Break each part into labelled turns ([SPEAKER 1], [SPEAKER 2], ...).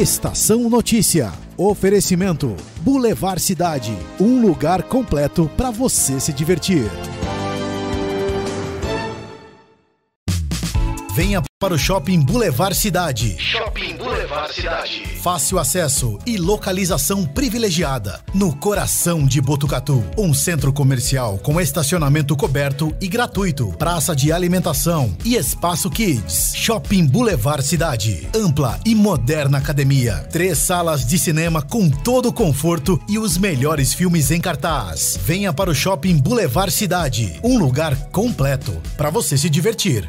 [SPEAKER 1] Estação Notícia. Oferecimento: Boulevard Cidade. Um lugar completo para você se divertir. Venha para o Shopping Boulevard Cidade.
[SPEAKER 2] Shopping Boulevard Cidade.
[SPEAKER 1] Fácil acesso e localização privilegiada. No coração de Botucatu. Um centro comercial com estacionamento coberto e gratuito. Praça de alimentação e espaço kids. Shopping Boulevard Cidade. Ampla e moderna academia. Três salas de cinema com todo o conforto e os melhores filmes em cartaz. Venha para o Shopping Boulevard Cidade. Um lugar completo para você se divertir.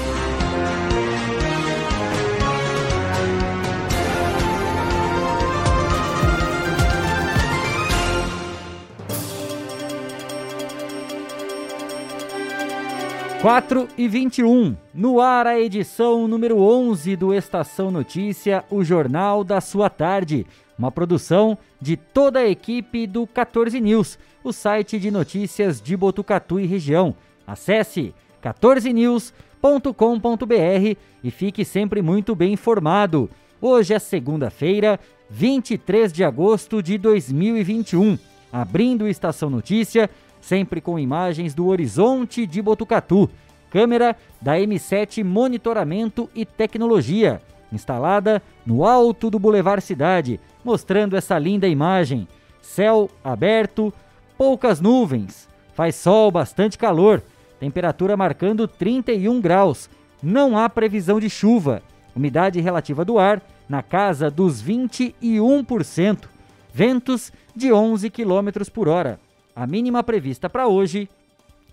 [SPEAKER 3] 4 e 21, no ar a edição número 11 do Estação Notícia, o jornal da sua tarde. Uma produção de toda a equipe do 14 News, o site de notícias de Botucatu e região. Acesse 14news.com.br e fique sempre muito bem informado. Hoje é segunda-feira, 23 de agosto de 2021. Abrindo Estação Notícia, sempre com imagens do horizonte de Botucatu. Câmera da M7 Monitoramento e Tecnologia, instalada no alto do Boulevard Cidade, mostrando essa linda imagem. Céu aberto, poucas nuvens, faz sol, bastante calor, temperatura marcando 31 graus. Não há previsão de chuva. Umidade relativa do ar na casa dos 21%. Ventos de 11 km por hora. A mínima prevista para hoje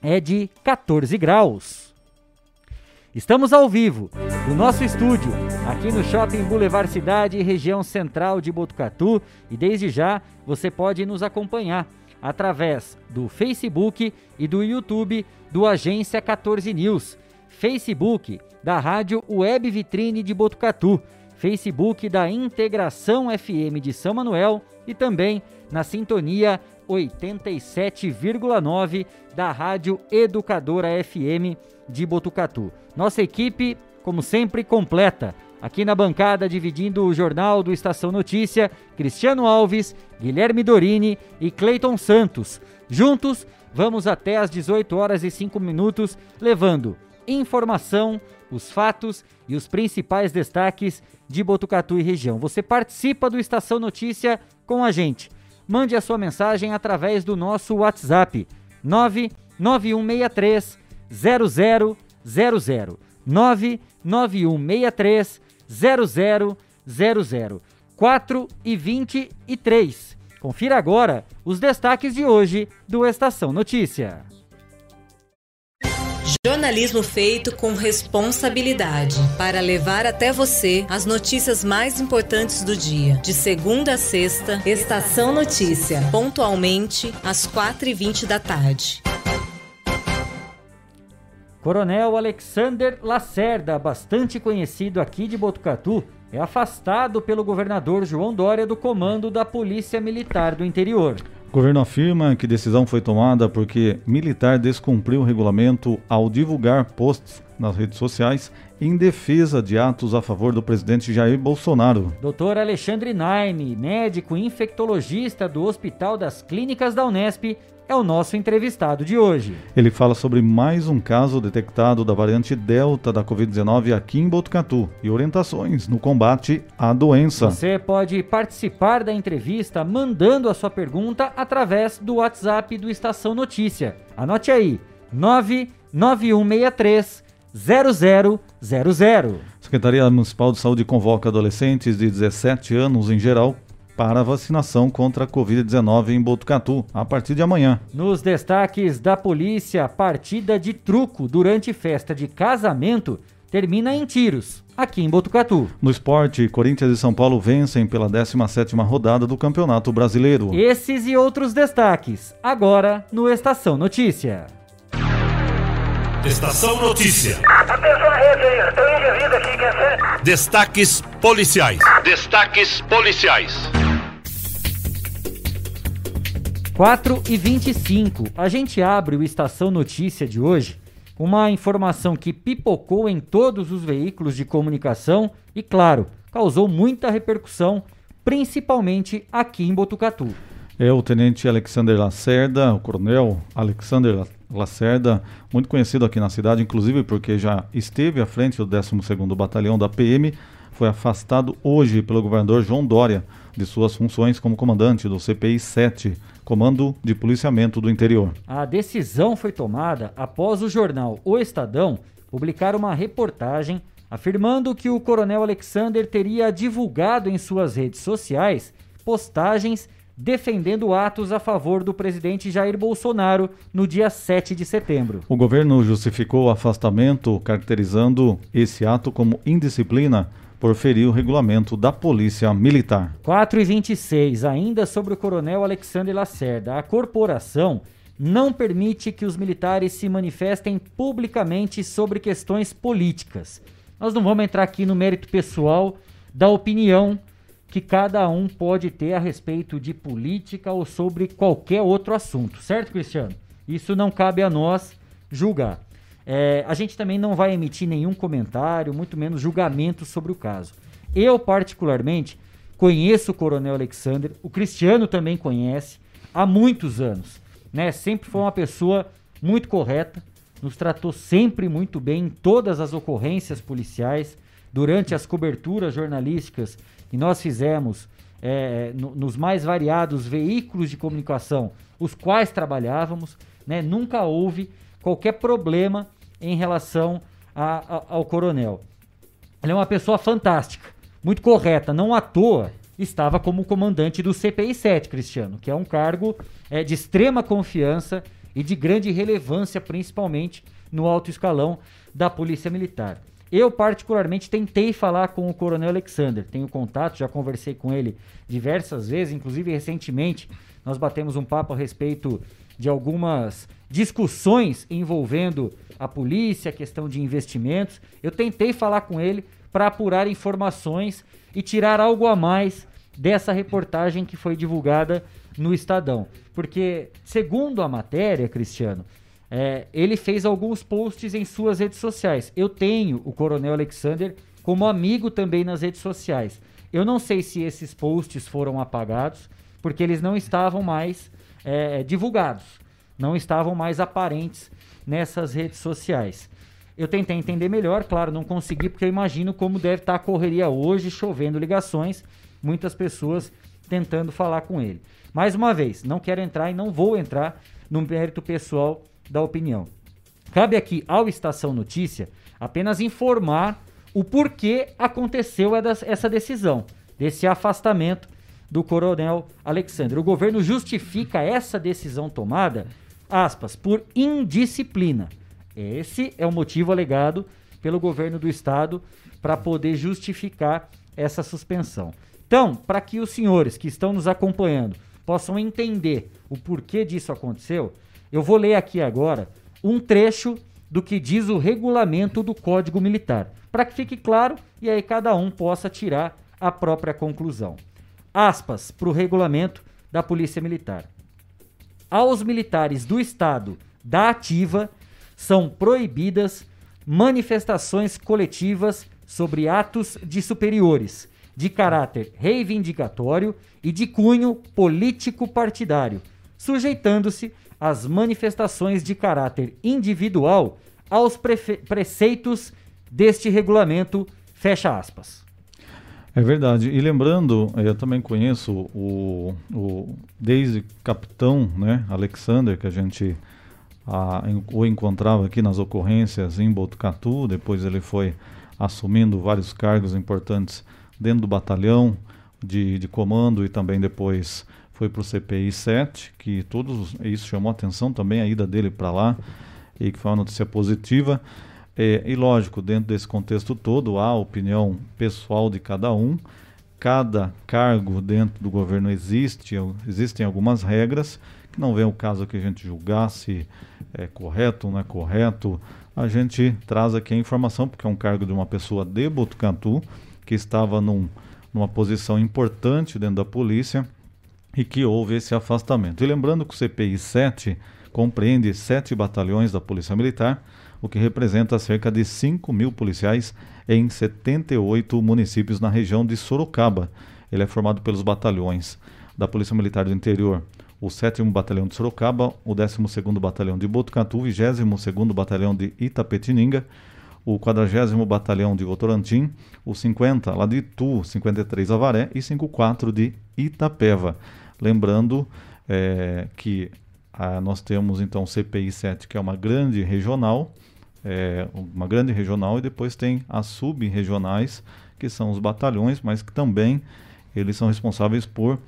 [SPEAKER 3] é de 14 graus. Estamos ao vivo do nosso estúdio, aqui no Shopping Boulevard Cidade, região central de Botucatu, e desde já você pode nos acompanhar através do Facebook e do YouTube do Agência 14 News, Facebook da Rádio Web Vitrine de Botucatu, Facebook da Integração FM de São Manuel e também na sintonia 87,9 da Rádio Educadora FM de Botucatu. Nossa equipe, como sempre, completa. Aqui na bancada, dividindo o jornal do Estação Notícia, Cristiano Alves, Guilherme Dorini e Cleiton Santos. Juntos, vamos até às 18 horas e 5 minutos, levando informação, os fatos e os principais destaques de Botucatu e região. Você participa do Estação Notícia com a gente mande a sua mensagem através do nosso WhatsApp 99163 0000 99163 0000 4 e 23. Confira agora os destaques de hoje do Estação Notícia.
[SPEAKER 4] Jornalismo feito com responsabilidade para levar até você as notícias mais importantes do dia. De segunda a sexta, Estação Notícia, pontualmente às 4h20 da tarde.
[SPEAKER 3] Coronel Alexander Lacerda, bastante conhecido aqui de Botucatu, é afastado pelo governador João Dória do comando da Polícia Militar do Interior.
[SPEAKER 5] O governo afirma que decisão foi tomada porque militar descumpriu o regulamento ao divulgar posts nas redes sociais em defesa de atos a favor do presidente Jair Bolsonaro.
[SPEAKER 3] Dr. Alexandre Naime, médico infectologista do Hospital das Clínicas da Unesp, é o nosso entrevistado de hoje.
[SPEAKER 5] Ele fala sobre mais um caso detectado da variante Delta da Covid-19 aqui em Botucatu e orientações no combate à doença.
[SPEAKER 3] Você pode participar da entrevista mandando a sua pergunta através do WhatsApp do Estação Notícia. Anote aí: 99163 0000.
[SPEAKER 5] Secretaria Municipal de Saúde convoca adolescentes de 17 anos em geral para a vacinação contra a Covid-19 em Botucatu, a partir de amanhã.
[SPEAKER 3] Nos destaques da polícia, partida de truco durante festa de casamento termina em tiros, aqui em Botucatu.
[SPEAKER 5] No esporte, Corinthians e São Paulo vencem pela 17ª rodada do Campeonato Brasileiro.
[SPEAKER 3] Esses e outros destaques, agora no Estação Notícia.
[SPEAKER 6] Estação Notícia.
[SPEAKER 2] Atenção, rede tem um indivíduo aqui que é
[SPEAKER 6] Destaques policiais.
[SPEAKER 2] Destaques policiais.
[SPEAKER 3] 4 e 25. A gente abre o Estação Notícia de hoje uma informação que pipocou em todos os veículos de comunicação e, claro, causou muita repercussão, principalmente aqui em Botucatu.
[SPEAKER 5] É o tenente Alexander Lacerda, o coronel Alexander Lacerda, muito conhecido aqui na cidade, inclusive porque já esteve à frente do 12º Batalhão da PM, foi afastado hoje pelo governador João Dória de suas funções como comandante do CPI 7, Comando de Policiamento do Interior.
[SPEAKER 3] A decisão foi tomada após o jornal O Estadão publicar uma reportagem afirmando que o coronel Alexander teria divulgado em suas redes sociais postagens defendendo atos a favor do presidente Jair Bolsonaro no dia 7 de setembro.
[SPEAKER 5] O governo justificou o afastamento, caracterizando esse ato como indisciplina por ferir o regulamento da Polícia Militar.
[SPEAKER 3] 4 e 26, ainda sobre o coronel Alexandre Lacerda. A corporação não permite que os militares se manifestem publicamente sobre questões políticas. Nós não vamos entrar aqui no mérito pessoal da opinião que cada um pode ter a respeito de política ou sobre qualquer outro assunto, certo, Cristiano? Isso não cabe a nós julgar. É, a gente também não vai emitir nenhum comentário, muito menos julgamento sobre o caso. Eu, particularmente, conheço o Coronel Alexander, o Cristiano também conhece, há muitos anos. Né? Sempre foi uma pessoa muito correta, nos tratou sempre muito bem em todas as ocorrências policiais, durante as coberturas jornalísticas que nós fizemos é, no, nos mais variados veículos de comunicação, os quais trabalhávamos, né, nunca houve qualquer problema em relação a, a, ao coronel. Ele é uma pessoa fantástica, muito correta, não à toa estava como comandante do CPI 7, Cristiano, que é um cargo é, de extrema confiança e de grande relevância, principalmente no alto escalão da Polícia Militar. Eu, particularmente, tentei falar com o Coronel Alexander. Tenho contato, já conversei com ele diversas vezes, inclusive recentemente nós batemos um papo a respeito de algumas discussões envolvendo a polícia, a questão de investimentos. Eu tentei falar com ele para apurar informações e tirar algo a mais dessa reportagem que foi divulgada no Estadão. Porque, segundo a matéria, Cristiano, é, ele fez alguns posts em suas redes sociais. Eu tenho o Coronel Alexander como amigo também nas redes sociais. Eu não sei se esses posts foram apagados, porque eles não estavam mais é, divulgados, não estavam mais aparentes nessas redes sociais. Eu tentei entender melhor, claro, não consegui, porque eu imagino como deve estar a correria hoje, chovendo ligações, muitas pessoas tentando falar com ele. Mais uma vez, não quero entrar e não vou entrar no mérito pessoal da opinião. Cabe aqui ao Estação Notícia apenas informar o porquê aconteceu essa decisão, desse afastamento do coronel Alexandre. O governo justifica essa decisão tomada, aspas, por indisciplina. Esse é o motivo alegado pelo governo do estado para poder justificar essa suspensão. Então, para que os senhores que estão nos acompanhando possam entender o porquê disso aconteceu, eu vou ler aqui agora um trecho do que diz o regulamento do Código Militar, para que fique claro e aí cada um possa tirar a própria conclusão. Aspas para o regulamento da Polícia Militar. Aos militares do Estado da ativa são proibidas manifestações coletivas sobre atos de superiores, de caráter reivindicatório e de cunho político partidário, sujeitando-se as manifestações de caráter individual aos preceitos deste regulamento, fecha aspas.
[SPEAKER 5] É verdade. E lembrando, eu também conheço o, o desde capitão, né, Alexander, que a gente a, o encontrava aqui nas ocorrências em Botucatu, depois ele foi assumindo vários cargos importantes dentro do batalhão de, de comando e também depois foi para o CPI 7, que todos isso chamou atenção também a ida dele para lá e que foi uma notícia positiva. É, e lógico, dentro desse contexto todo, há a opinião pessoal de cada um. Cada cargo dentro do governo existe, existem algumas regras, que não vem o caso que a gente julgar se é correto ou não é correto. A gente traz aqui a informação, porque é um cargo de uma pessoa de Botucatu, que estava num numa posição importante dentro da polícia e que houve esse afastamento. E lembrando que o CPI 7 compreende sete batalhões da Polícia Militar, o que representa cerca de 5 mil policiais em 78 municípios na região de Sorocaba. Ele é formado pelos batalhões da Polícia Militar do Interior, o 7 Batalhão de Sorocaba, o 12º Batalhão de Botucatu, o 22º Batalhão de Itapetininga, o 40 Batalhão de Votorantim, o 50 lá de Itu, 53 Avaré e 54 de Itapeva. Lembrando é, que ah, nós temos então o CPI 7, que é uma grande regional, é, uma grande regional, e depois tem as sub-regionais, que são os batalhões, mas que também eles são responsáveis por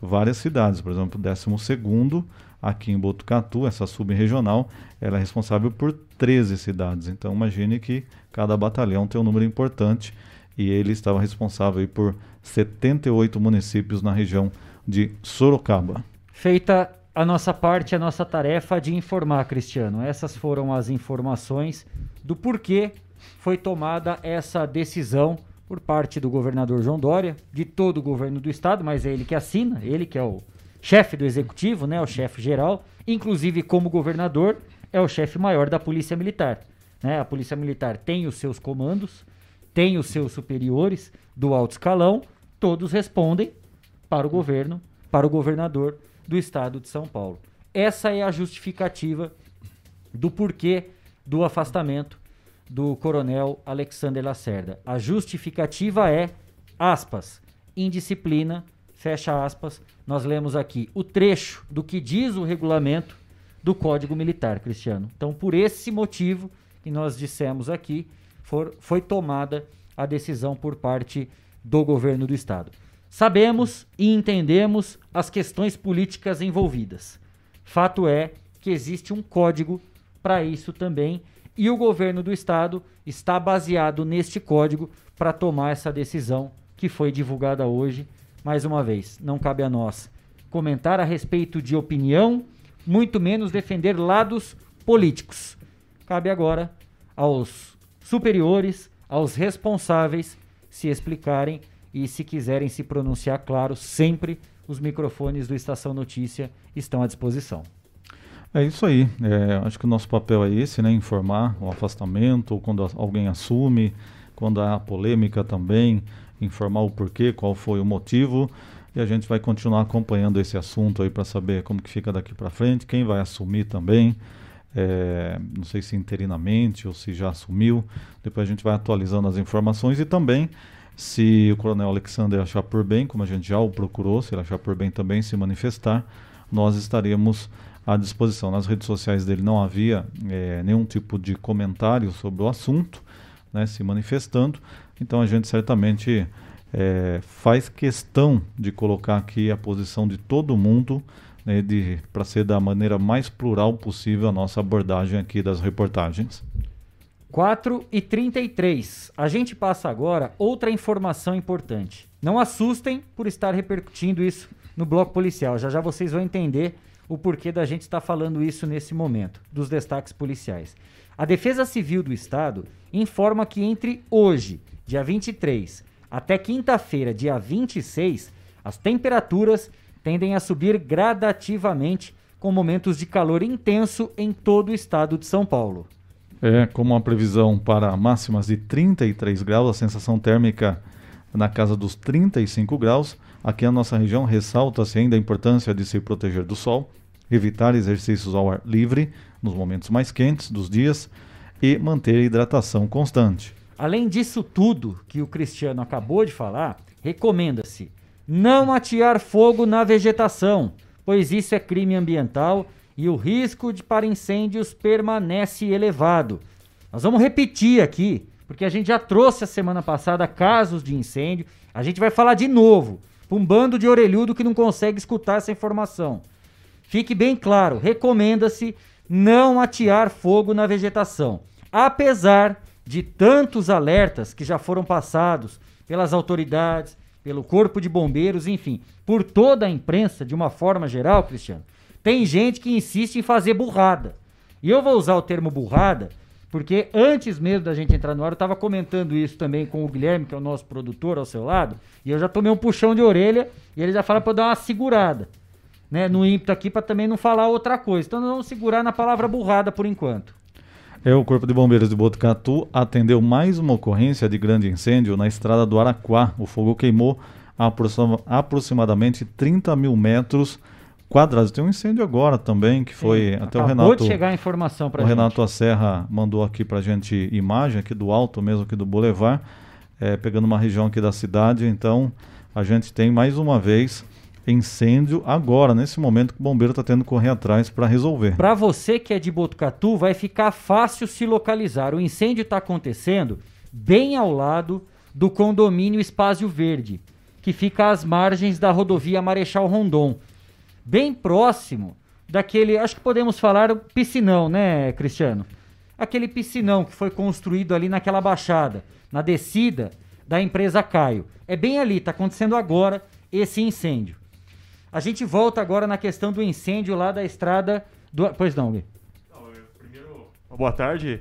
[SPEAKER 5] várias cidades. Por exemplo, o 12 aqui em Botucatu, essa sub-regional, ela é responsável por 13 cidades. Então imagine que cada batalhão tem um número importante e ele estava responsável por 78 municípios na região de Sorocaba.
[SPEAKER 3] Feita a nossa parte, a nossa tarefa de informar, Cristiano. Essas foram as informações do porquê foi tomada essa decisão por parte do governador João Dória, de todo o governo do estado, mas é ele que assina, ele que é o chefe do executivo, né, o chefe geral, inclusive como governador, é o chefe maior da Polícia Militar. Né? A Polícia Militar tem os seus comandos, tem os seus superiores do alto escalão, todos respondem para o governo, para o governador do estado de São Paulo. Essa é a justificativa do porquê do afastamento do coronel Alexander Lacerda. A justificativa é, aspas, indisciplina, fecha aspas. Nós lemos aqui o trecho do que diz o regulamento do Código Militar, Cristiano. Então, por esse motivo que nós dissemos aqui, for, foi tomada a decisão por parte do governo do Estado. Sabemos e entendemos as questões políticas envolvidas. Fato é que existe um código para isso também e o governo do estado está baseado neste código para tomar essa decisão que foi divulgada hoje. Mais uma vez, não cabe a nós comentar a respeito de opinião, muito menos defender lados políticos. Cabe agora aos superiores, aos responsáveis se explicarem e se quiserem se pronunciar, claro, sempre os microfones do Estação Notícia estão à disposição.
[SPEAKER 5] É isso aí. É, acho que o nosso papel é esse, né? Informar o afastamento, quando alguém assume, quando há polêmica também, informar o porquê, qual foi o motivo. E a gente vai continuar acompanhando esse assunto aí para saber como que fica daqui para frente, quem vai assumir também. É, não sei se interinamente ou se já assumiu. Depois a gente vai atualizando as informações e também se o Coronel Alexander achar por bem, como a gente já o procurou, se ele achar por bem também se manifestar, nós estaremos à disposição. Nas redes sociais dele não havia é, nenhum tipo de comentário sobre o assunto, né, se manifestando. Então a gente certamente é, faz questão de colocar aqui a posição de todo mundo né, para ser da maneira mais plural possível a nossa abordagem aqui das reportagens.
[SPEAKER 3] 4 e 33. A gente passa agora outra informação importante. Não assustem por estar repercutindo isso no bloco policial. Já já vocês vão entender o porquê da gente estar falando isso nesse momento, dos destaques policiais. A Defesa Civil do Estado informa que entre hoje, dia 23, até quinta-feira, dia 26, as temperaturas tendem a subir gradativamente, com momentos de calor intenso em todo o estado de São Paulo.
[SPEAKER 5] É, como uma previsão para máximas de 33 graus, a sensação térmica na casa dos 35 graus. Aqui na nossa região ressalta-se ainda a importância de se proteger do sol, evitar exercícios ao ar livre nos momentos mais quentes dos dias e manter a hidratação constante.
[SPEAKER 3] Além disso tudo que o Cristiano acabou de falar, recomenda-se não atear fogo na vegetação, pois isso é crime ambiental e o risco de para incêndios permanece elevado. Nós vamos repetir aqui, porque a gente já trouxe a semana passada casos de incêndio, a gente vai falar de novo, para um bando de orelhudo que não consegue escutar essa informação. Fique bem claro, recomenda-se não atear fogo na vegetação. Apesar de tantos alertas que já foram passados pelas autoridades, pelo Corpo de Bombeiros, enfim, por toda a imprensa de uma forma geral, Cristiano, tem gente que insiste em fazer burrada. E eu vou usar o termo burrada Porque antes mesmo da gente entrar no ar, eu estava comentando isso também com o Guilherme, que é o nosso produtor ao seu lado, e eu já tomei um puxão de orelha e ele já fala para dar uma segurada, né, no ímpeto aqui para também não falar outra coisa. Então nós vamos segurar na palavra burrada por enquanto.
[SPEAKER 5] É, o Corpo de Bombeiros de Botucatu atendeu mais uma ocorrência de grande incêndio na estrada do Araquá. O fogo queimou aproximadamente 30 mil metros quadrados. Tem um incêndio agora também, que foi
[SPEAKER 3] Sim,
[SPEAKER 5] até o Renato.
[SPEAKER 3] de chegar a informação para
[SPEAKER 5] O Renato Serra mandou aqui para gente imagem aqui do alto mesmo, aqui do Boulevard, é, pegando uma região aqui da cidade. Então, a gente tem mais uma vez incêndio agora, nesse momento que o bombeiro está tendo que correr atrás para resolver.
[SPEAKER 3] Para você que é de Botucatu, vai ficar fácil se localizar. O incêndio está acontecendo bem ao lado do condomínio Espásio Verde, que fica às margens da rodovia Marechal Rondon. Bem próximo daquele, acho que podemos falar piscinão, né, Cristiano? Aquele piscinão que foi construído ali naquela baixada, na descida da empresa Caio. É bem ali, está acontecendo agora esse incêndio. A gente volta agora na questão do incêndio lá da estrada do. Pois não, Gui.
[SPEAKER 7] Primeiro, boa tarde.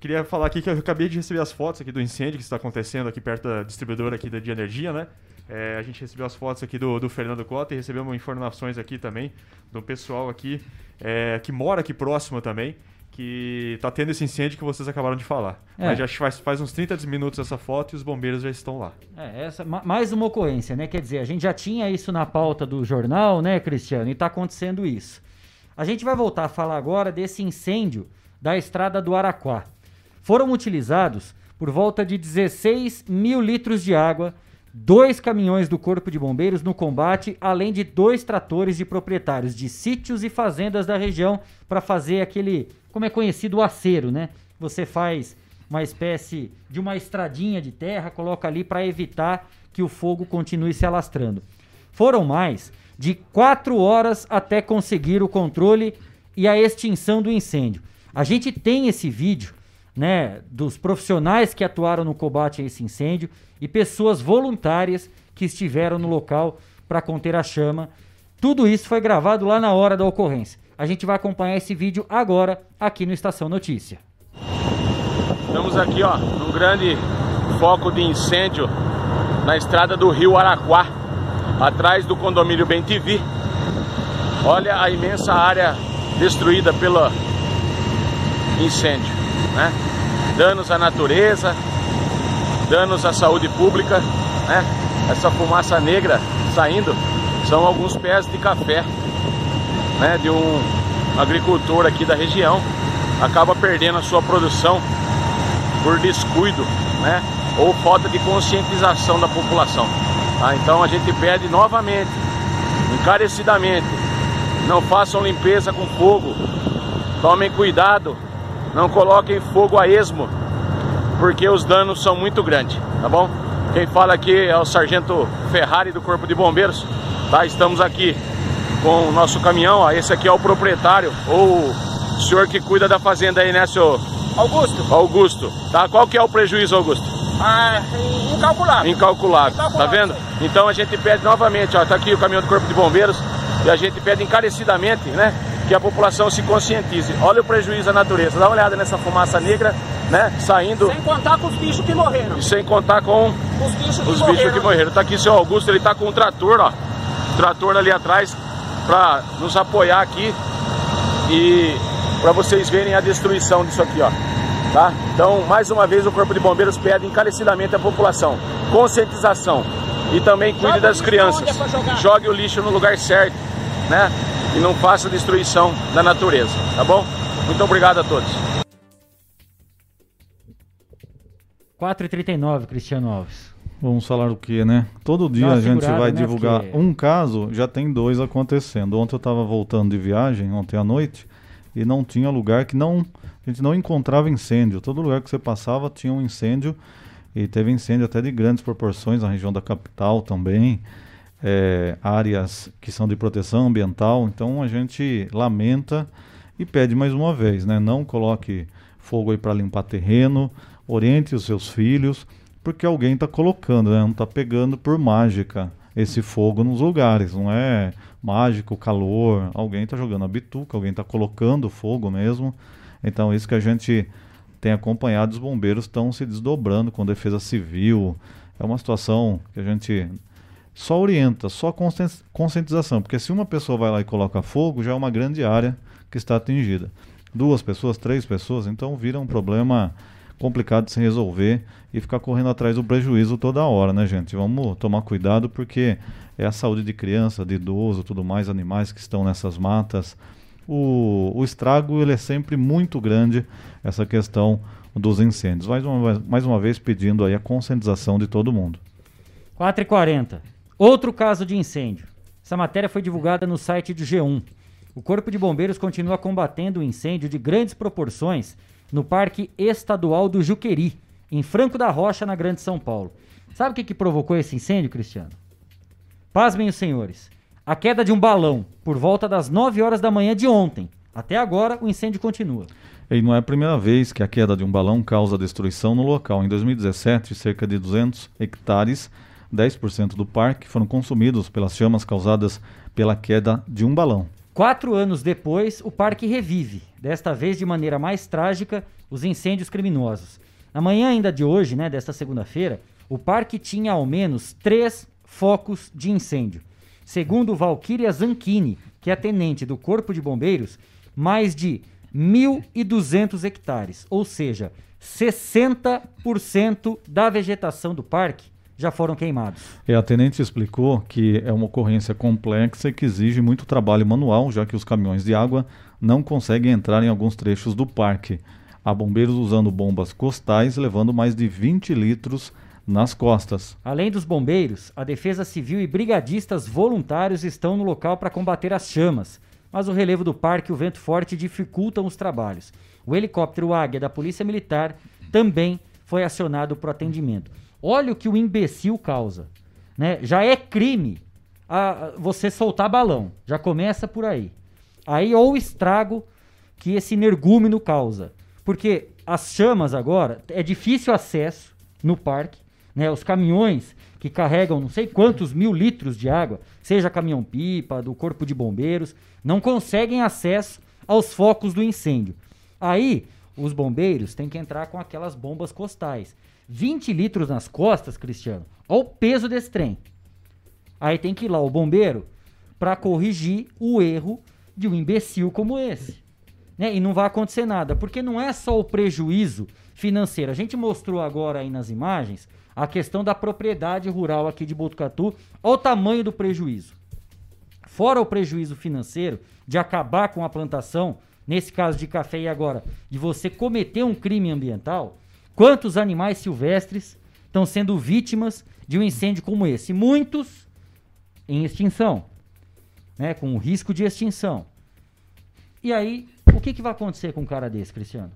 [SPEAKER 7] Queria falar aqui que eu acabei de receber as fotos aqui do incêndio que está acontecendo aqui perto da distribuidora aqui de energia, né? É, a gente recebeu as fotos aqui do, do Fernando Cota e recebemos informações aqui também do pessoal aqui é, que mora aqui próximo também que está tendo esse incêndio que vocês acabaram de falar. É. Mas já faz, faz uns 30 minutos essa foto e os bombeiros já estão lá.
[SPEAKER 3] É, essa, mais uma ocorrência, né? Quer dizer, a gente já tinha isso na pauta do jornal, né, Cristiano? E está acontecendo isso. A gente vai voltar a falar agora desse incêndio da estrada do Araquá. Foram utilizados por volta de 16 mil litros de água, dois caminhões do Corpo de Bombeiros no combate, além de dois tratores de proprietários de sítios e fazendas da região para fazer aquele como é conhecido o acero, né? Você faz uma espécie de uma estradinha de terra, coloca ali para evitar que o fogo continue se alastrando. Foram mais de quatro horas até conseguir o controle e a extinção do incêndio. A gente tem esse vídeo, né, dos profissionais que atuaram no combate a esse incêndio e pessoas voluntárias que estiveram no local para conter a chama. Tudo isso foi gravado lá na hora da ocorrência. A gente vai acompanhar esse vídeo agora aqui no Estação Notícia.
[SPEAKER 8] Estamos aqui, ó, num grande foco de incêndio na estrada do Rio Araquá, atrás do condomínio Bem TV. Olha a imensa área destruída pelo incêndio, né? Danos à natureza, danos à saúde pública, né? Essa fumaça negra saindo são alguns pés de café né, de um agricultor aqui da região acaba perdendo a sua produção por descuido, né, ou falta de conscientização da população. Tá? Então a gente pede novamente, encarecidamente, não façam limpeza com fogo, tomem cuidado, não coloquem fogo a esmo, porque os danos são muito grandes, tá bom? Quem fala aqui é o Sargento Ferrari do Corpo de Bombeiros, tá? Estamos aqui com o nosso caminhão. Ó. Esse aqui é o proprietário, ou o senhor que cuida da fazenda aí, né, senhor?
[SPEAKER 9] Augusto.
[SPEAKER 8] Augusto. Tá? Qual que é o prejuízo, Augusto?
[SPEAKER 9] Ah, incalculável.
[SPEAKER 8] Incalculável. Tá vendo? Então a gente pede novamente, ó, tá aqui o caminhão do Corpo de Bombeiros, e a gente pede encarecidamente, né, que a população se conscientize. Olha o prejuízo à natureza. Dá uma olhada nessa fumaça negra, né, saindo.
[SPEAKER 9] Sem contar com os bichos que morreram.
[SPEAKER 8] E sem contar com
[SPEAKER 9] os bichos que,
[SPEAKER 8] os
[SPEAKER 9] morreram.
[SPEAKER 8] bichos que morreram. Tá aqui o seu Augusto, ele tá com um trator, ó. Trator ali atrás, para nos apoiar aqui e para vocês verem a destruição disso aqui, ó. Tá? Então, mais uma vez, o Corpo de Bombeiros pede encarecidamente à população conscientização e também cuide das crianças. É Jogue o lixo no lugar certo, né? E não faça destruição da natureza, tá bom? Muito obrigado a todos.
[SPEAKER 3] 4h39, Cristiano Alves.
[SPEAKER 5] Vamos falar o que, né? Todo dia a gente vai né? divulgar Porque... um caso, já tem dois acontecendo. Ontem eu estava voltando de viagem, ontem à noite, e não tinha lugar que não a gente não encontrava incêndio. Todo lugar que você passava tinha um incêndio e teve incêndio até de grandes proporções na região da capital também, é, áreas que são de proteção ambiental. Então a gente lamenta e pede mais uma vez, né? Não coloque fogo aí para limpar terreno, oriente os seus filhos porque alguém está colocando, né? não está pegando por mágica esse fogo nos lugares, não é mágico, calor, alguém está jogando a bituca, alguém está colocando fogo mesmo. Então isso que a gente tem acompanhado, os bombeiros estão se desdobrando com defesa civil. É uma situação que a gente só orienta, só conscientização, porque se uma pessoa vai lá e coloca fogo, já é uma grande área que está atingida. Duas pessoas, três pessoas, então vira um problema complicado de se resolver e ficar correndo atrás do prejuízo toda hora, né, gente? Vamos tomar cuidado porque é a saúde de criança, de idoso, tudo mais, animais que estão nessas matas. O, o estrago ele é sempre muito grande, essa questão dos incêndios. Mais uma, mais uma vez pedindo aí a conscientização de todo mundo.
[SPEAKER 3] 4h40. Outro caso de incêndio. Essa matéria foi divulgada no site do G1. O Corpo de Bombeiros continua combatendo o um incêndio de grandes proporções no Parque Estadual do Juqueri, em Franco da Rocha, na Grande São Paulo. Sabe o que, que provocou esse incêndio, Cristiano? Pasmem os senhores. A queda de um balão por volta das 9 horas da manhã de ontem. Até agora, o incêndio continua.
[SPEAKER 5] E não é a primeira vez que a queda de um balão causa destruição no local. Em 2017, cerca de 200 hectares, 10% do parque, foram consumidos pelas chamas causadas pela queda de um balão.
[SPEAKER 3] Quatro anos depois, o parque revive, desta vez de maneira mais trágica, os incêndios criminosos. Na manhã ainda de hoje, né, desta segunda-feira, o parque tinha ao menos três focos de incêndio. Segundo Valkyria Zanchini, que é tenente do Corpo de Bombeiros, mais de 1.200 hectares, ou seja, 60% da vegetação do parque já foram queimados.
[SPEAKER 5] E a tenente explicou que é uma ocorrência complexa e que exige muito trabalho manual, já que os caminhões de água não conseguem entrar em alguns trechos do parque. Há bombeiros usando bombas costais, levando mais de 20 litros nas costas.
[SPEAKER 3] Além dos bombeiros, a Defesa Civil e brigadistas voluntários estão no local para combater as chamas. Mas o relevo do parque e o vento forte dificultam os trabalhos. O helicóptero Águia da Polícia Militar também foi acionado para o atendimento. Olha o que o imbecil causa. Né? Já é crime a, você soltar balão. Já começa por aí. Aí ou o estrago que esse energúmeno causa. Porque as chamas agora, é difícil acesso no parque. Né? Os caminhões que carregam não sei quantos mil litros de água, seja caminhão-pipa, do corpo de bombeiros, não conseguem acesso aos focos do incêndio. Aí, os bombeiros têm que entrar com aquelas bombas costais. 20 litros nas costas, Cristiano. Olha o peso desse trem. Aí tem que ir lá o bombeiro para corrigir o erro de um imbecil como esse. Né? E não vai acontecer nada, porque não é só o prejuízo financeiro. A gente mostrou agora aí nas imagens a questão da propriedade rural aqui de Botucatu. Olha o tamanho do prejuízo. Fora o prejuízo financeiro de acabar com a plantação, nesse caso de café e agora, de você cometer um crime ambiental, Quantos animais silvestres estão sendo vítimas de um incêndio como esse? Muitos em extinção, né, com risco de extinção. E aí, o que, que vai acontecer com um cara desse, Cristiano?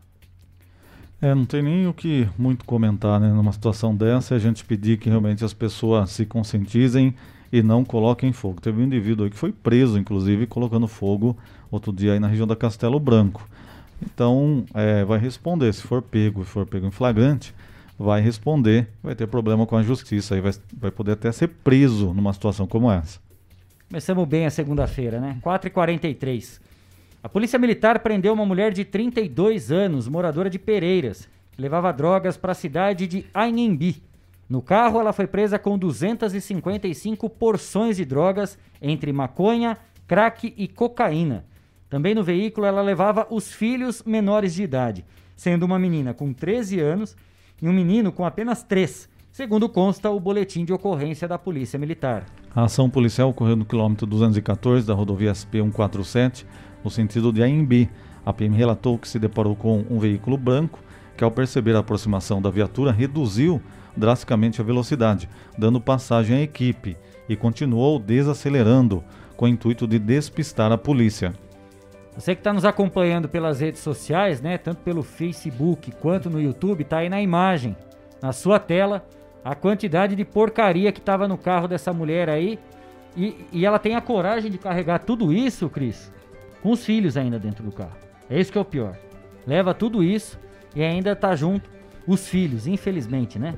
[SPEAKER 5] É, não tem nem o que muito comentar, né? Numa situação dessa, a gente pedir que realmente as pessoas se conscientizem e não coloquem fogo. Teve um indivíduo aí que foi preso, inclusive, colocando fogo outro dia aí na região da Castelo Branco. Então, é, vai responder. Se for pego, for pego em flagrante, vai responder, vai ter problema com a justiça, aí vai, vai poder até ser preso numa situação como essa.
[SPEAKER 3] Começamos bem a segunda-feira, né? 4h43. A Polícia Militar prendeu uma mulher de 32 anos, moradora de Pereiras, que levava drogas para a cidade de Anhembi. No carro, ela foi presa com 255 porções de drogas entre maconha, crack e cocaína. Também no veículo ela levava os filhos menores de idade, sendo uma menina com 13 anos e um menino com apenas 3, segundo consta o boletim de ocorrência da Polícia Militar.
[SPEAKER 5] A ação policial ocorreu no quilômetro 214 da rodovia SP-147, no sentido de Aimbi. A PM relatou que se deparou com um veículo branco que, ao perceber a aproximação da viatura, reduziu drasticamente a velocidade, dando passagem à equipe e continuou desacelerando, com o intuito de despistar a polícia.
[SPEAKER 3] Você que está nos acompanhando pelas redes sociais, né, tanto pelo Facebook quanto no YouTube, tá aí na imagem, na sua tela, a quantidade de porcaria que estava no carro dessa mulher aí. E, e ela tem a coragem de carregar tudo isso, Cris, com os filhos ainda dentro do carro. É isso que é o pior. Leva tudo isso e ainda tá junto os filhos, infelizmente, né?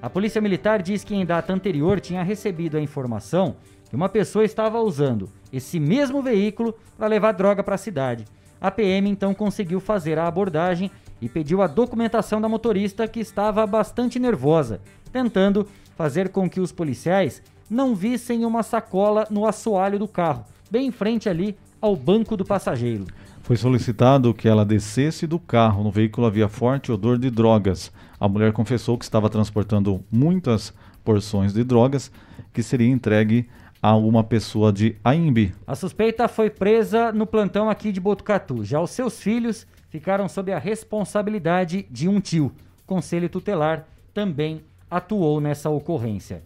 [SPEAKER 3] A Polícia Militar diz que em data anterior tinha recebido a informação que uma pessoa estava usando esse mesmo veículo para levar droga para a cidade. A PM então conseguiu fazer a abordagem e pediu a documentação da motorista que estava bastante nervosa, tentando fazer com que os policiais não vissem uma sacola no assoalho do carro, bem em frente ali ao banco do passageiro.
[SPEAKER 5] Foi solicitado que ela descesse do carro. No veículo havia forte odor de drogas. A mulher confessou que estava transportando muitas porções de drogas que seria entregue a uma pessoa de Aimbi.
[SPEAKER 3] A suspeita foi presa no plantão aqui de Botucatu. Já os seus filhos ficaram sob a responsabilidade de um tio. O Conselho Tutelar também atuou nessa ocorrência.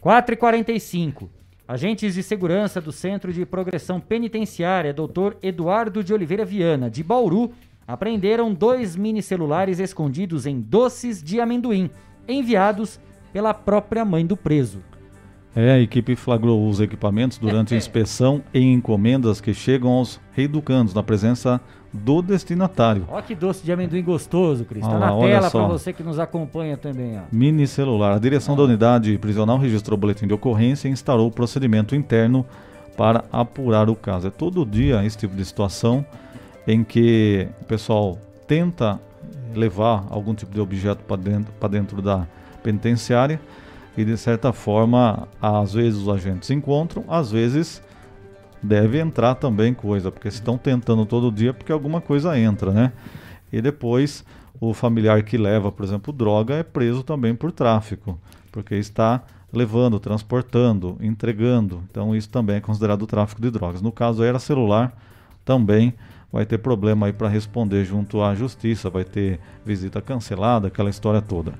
[SPEAKER 3] 4h45. Agentes de segurança do Centro de Progressão Penitenciária, Dr. Eduardo de Oliveira Viana, de Bauru, apreenderam dois mini celulares escondidos em doces de amendoim, enviados pela própria mãe do preso.
[SPEAKER 5] É, a equipe flagrou os equipamentos durante a inspeção e encomendas que chegam aos reeducandos na presença do destinatário.
[SPEAKER 3] Olha que doce de amendoim gostoso, Cris. Tá
[SPEAKER 5] Olha
[SPEAKER 3] na tela para você que nos acompanha também, ó.
[SPEAKER 5] Mini celular. A direção da unidade prisional registrou o boletim de ocorrência e instaurou o procedimento interno para apurar o caso. É todo dia esse tipo de situação em que o pessoal tenta levar algum tipo de objeto para dentro, pra dentro da penitenciária e de certa forma, às vezes os agentes encontram, às vezes deve entrar também coisa, porque se estão tentando todo dia, porque alguma coisa entra, né? E depois o familiar que leva, por exemplo, droga é preso também por tráfico, porque está levando, transportando, entregando. Então isso também é considerado tráfico de drogas. No caso era celular, também vai ter problema aí para responder junto à justiça, vai ter visita cancelada, aquela história toda.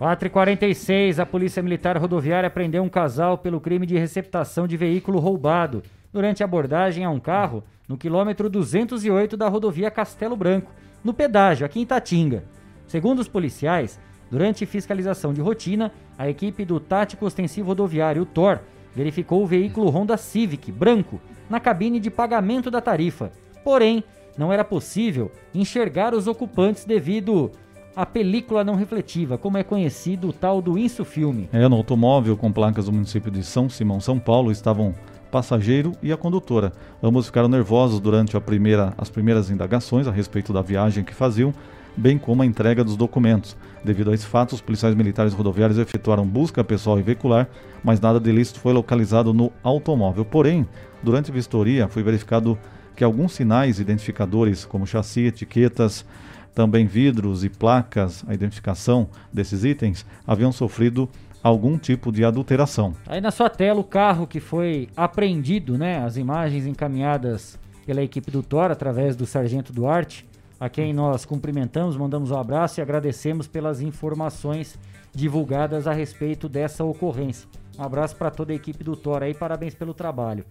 [SPEAKER 3] 4h46, a Polícia Militar Rodoviária prendeu um casal pelo crime de receptação de veículo roubado durante abordagem a um carro no quilômetro 208 da rodovia Castelo Branco, no pedágio, aqui em Tatinga. Segundo os policiais, durante fiscalização de rotina, a equipe do Tático Ostensivo Rodoviário, TOR, verificou o veículo Honda Civic branco na cabine de pagamento da tarifa. Porém, não era possível enxergar os ocupantes devido à película não refletiva, como é conhecido o tal do insufilme.
[SPEAKER 5] É, no automóvel com placas do município de São Simão, São Paulo, estavam passageiro e a condutora. Ambos ficaram nervosos durante a primeira, as primeiras indagações a respeito da viagem que faziam, bem como a entrega dos documentos. Devido a esse fato, os policiais militares rodoviários efetuaram busca pessoal e veicular, mas nada de ilícito foi localizado no automóvel. Porém, durante a vistoria, foi verificado que alguns sinais identificadores, como chassi, etiquetas, também vidros e placas, a identificação desses itens, haviam sofrido algum tipo de adulteração.
[SPEAKER 3] Aí na sua tela o carro que foi apreendido, né? As imagens encaminhadas pela equipe do Thor através do Sargento Duarte, a quem nós cumprimentamos, mandamos um abraço e agradecemos pelas informações divulgadas a respeito dessa ocorrência. Um abraço para toda a equipe do Thor aí, parabéns pelo trabalho.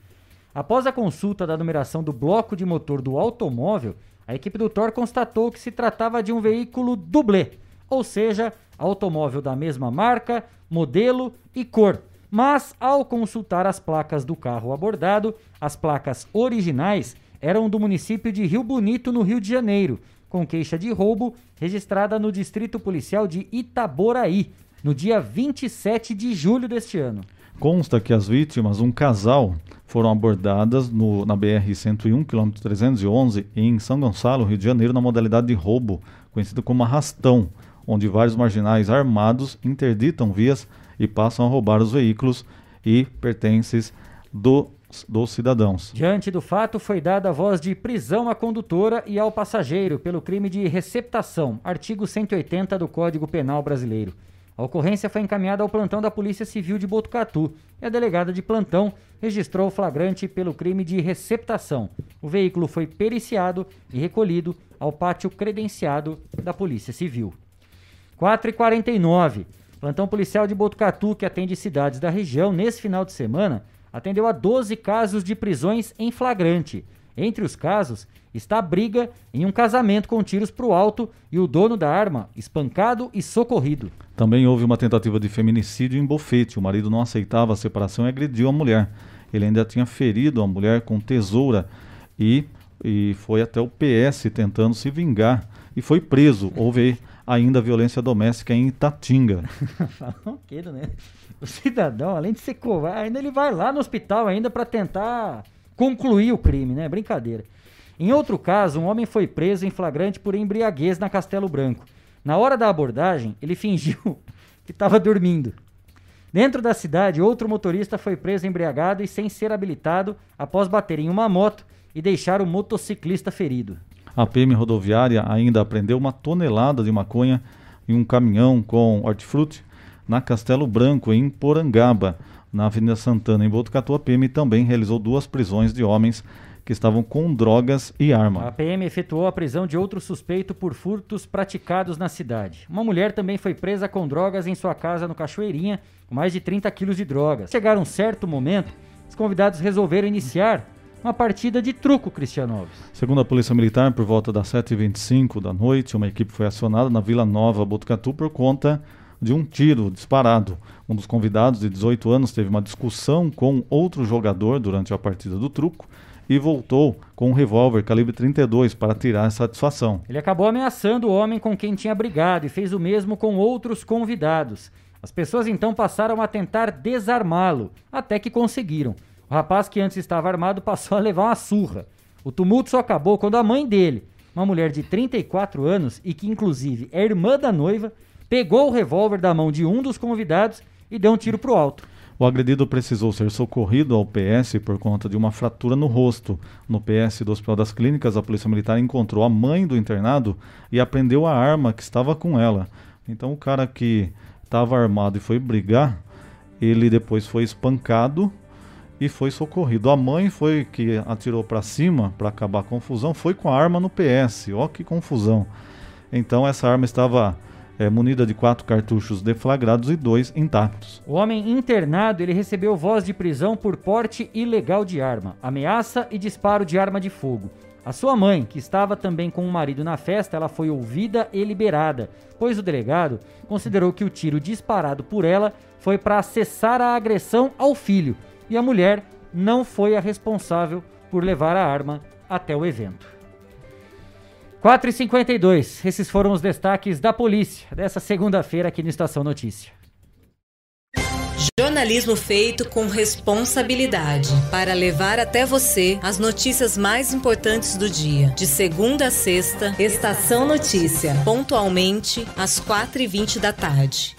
[SPEAKER 3] Após a consulta da numeração do bloco de motor do automóvel, a equipe do Thor constatou que se tratava de um veículo dublê, ou seja, automóvel da mesma marca, modelo e cor. Mas ao consultar as placas do carro abordado, as placas originais eram do município de Rio Bonito, no Rio de Janeiro, com queixa de roubo registrada no Distrito Policial de Itaboraí, no dia 27 de julho deste ano.
[SPEAKER 5] Consta que as vítimas, um casal, foram abordadas no, na BR-101, quilômetro 311, em São Gonçalo, Rio de Janeiro, na modalidade de roubo, conhecido como arrastão, onde vários marginais armados interditam vias e passam a roubar os veículos e pertences do, dos cidadãos.
[SPEAKER 3] Diante do fato, foi dada a voz de prisão à condutora e ao passageiro pelo crime de receptação, artigo 180 do Código Penal Brasileiro. A ocorrência foi encaminhada ao plantão da Polícia Civil de Botucatu e a delegada de plantão registrou o flagrante pelo crime de receptação. O veículo foi periciado e recolhido ao pátio credenciado da Polícia Civil. 4h49. Plantão policial de Botucatu, que atende cidades da região, nesse final de semana, atendeu a 12 casos de prisões em flagrante. Entre os casos está a briga em um casamento com tiros para o alto e o dono da arma espancado e socorrido.
[SPEAKER 5] Também houve uma tentativa de feminicídio em Bofete. O marido não aceitava a separação e agrediu a mulher. Ele ainda tinha ferido a mulher com tesoura e, e foi até o PS tentando se vingar e foi preso. Houve ainda violência doméstica em Itatinga.
[SPEAKER 3] Falam o quê, né? O cidadão, além de ser covarde, ainda ele vai lá no hospital ainda para tentar concluir o crime, né? Brincadeira. Em outro caso, um homem foi preso em flagrante por embriaguez na Castelo Branco. Na hora da abordagem, ele fingiu que estava dormindo. Dentro da cidade, outro motorista foi preso embriagado e sem ser habilitado após bater em uma moto e deixar o motociclista ferido.
[SPEAKER 5] A PM rodoviária ainda apreendeu uma tonelada de maconha em um caminhão com hortifruti na Castelo Branco, em Porangaba. Na Avenida Santana, em Botucatu, a PM também realizou duas prisões de homens que estavam com drogas e arma.
[SPEAKER 3] A PM efetuou a prisão de outro suspeito por furtos praticados na cidade. Uma mulher também foi presa com drogas em sua casa no Cachoeirinha, com mais de 30 quilos de drogas. Chegaram um certo momento, os convidados resolveram iniciar uma partida de truco, Cristiano Alves.
[SPEAKER 5] Segundo a Polícia Militar, por volta das 7h25 da noite, uma equipe foi acionada na Vila Nova, Botucatu, por conta de um tiro disparado. Um dos convidados, de 18 anos, teve uma discussão com outro jogador durante a partida do truco e voltou com um revólver calibre 32 para tirar satisfação.
[SPEAKER 3] Ele acabou ameaçando o homem com quem tinha brigado e fez o mesmo com outros convidados. As pessoas então passaram a tentar desarmá-lo, até que conseguiram. O rapaz que antes estava armado passou a levar uma surra. O tumulto só acabou quando a mãe dele, uma mulher de 34 anos e que inclusive é irmã da noiva, pegou o revólver da mão de um dos convidados e deu um tiro pro alto.
[SPEAKER 5] O agredido precisou ser socorrido ao PS por conta de uma fratura no rosto. No PS do Hospital das Clínicas, a Polícia Militar encontrou a mãe do internado e apreendeu a arma que estava com ela. Então o cara que estava armado e foi brigar, ele depois foi espancado e foi socorrido. A mãe foi que atirou para cima para acabar a confusão, foi com a arma no PS. Ó que confusão. Então essa arma estava é, munida de quatro cartuchos deflagrados e dois intactos.
[SPEAKER 3] O homem internado ele recebeu voz de prisão por porte ilegal de arma, ameaça e disparo de arma de fogo. A sua mãe, que estava também com o marido na festa, ela foi ouvida e liberada, pois o delegado considerou que o tiro disparado por ela foi para cessar a agressão ao filho e a mulher não foi a responsável por levar a arma até o evento. 4h52, esses foram os destaques da polícia dessa segunda-feira aqui no Estação Notícia.
[SPEAKER 4] Jornalismo feito com responsabilidade para levar até você as notícias mais importantes do dia. De segunda a sexta, Estação Notícia, pontualmente às 4h20 da tarde.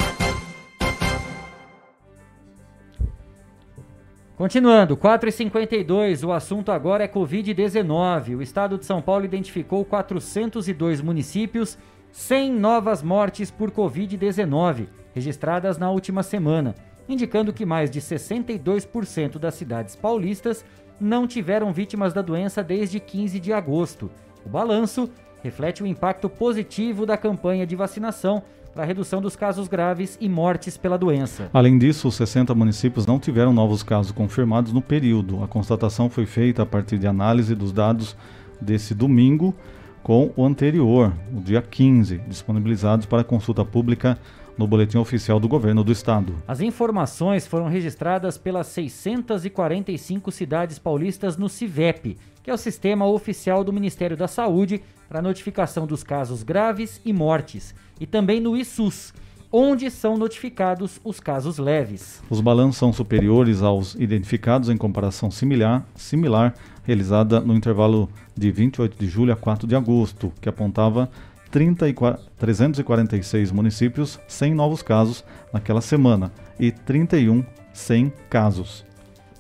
[SPEAKER 3] Continuando, 4h52, o assunto agora é Covid-19. O estado de São Paulo identificou 402 municípios sem novas mortes por Covid-19 registradas na última semana, indicando que mais de 62% das cidades paulistas não tiveram vítimas da doença desde 15 de agosto. O balanço reflete o impacto positivo da campanha de vacinação para redução dos casos graves e mortes pela doença.
[SPEAKER 5] Além disso, os 60 municípios não tiveram novos casos confirmados no período. A constatação foi feita a partir de análise dos dados desse domingo com o anterior, o dia 15, disponibilizados para consulta pública no Boletim Oficial do Governo do Estado.
[SPEAKER 3] As informações foram registradas pelas 645 cidades paulistas no CIVEP, que é o Sistema Oficial do Ministério da Saúde para notificação dos casos graves e mortes, e também no ISUS, onde são notificados os casos leves.
[SPEAKER 5] Os balanços são superiores aos identificados em comparação similar, similar realizada no intervalo de 28 de julho a 4 de agosto, que apontava 30 e 346 municípios sem novos casos naquela semana e 31 sem casos.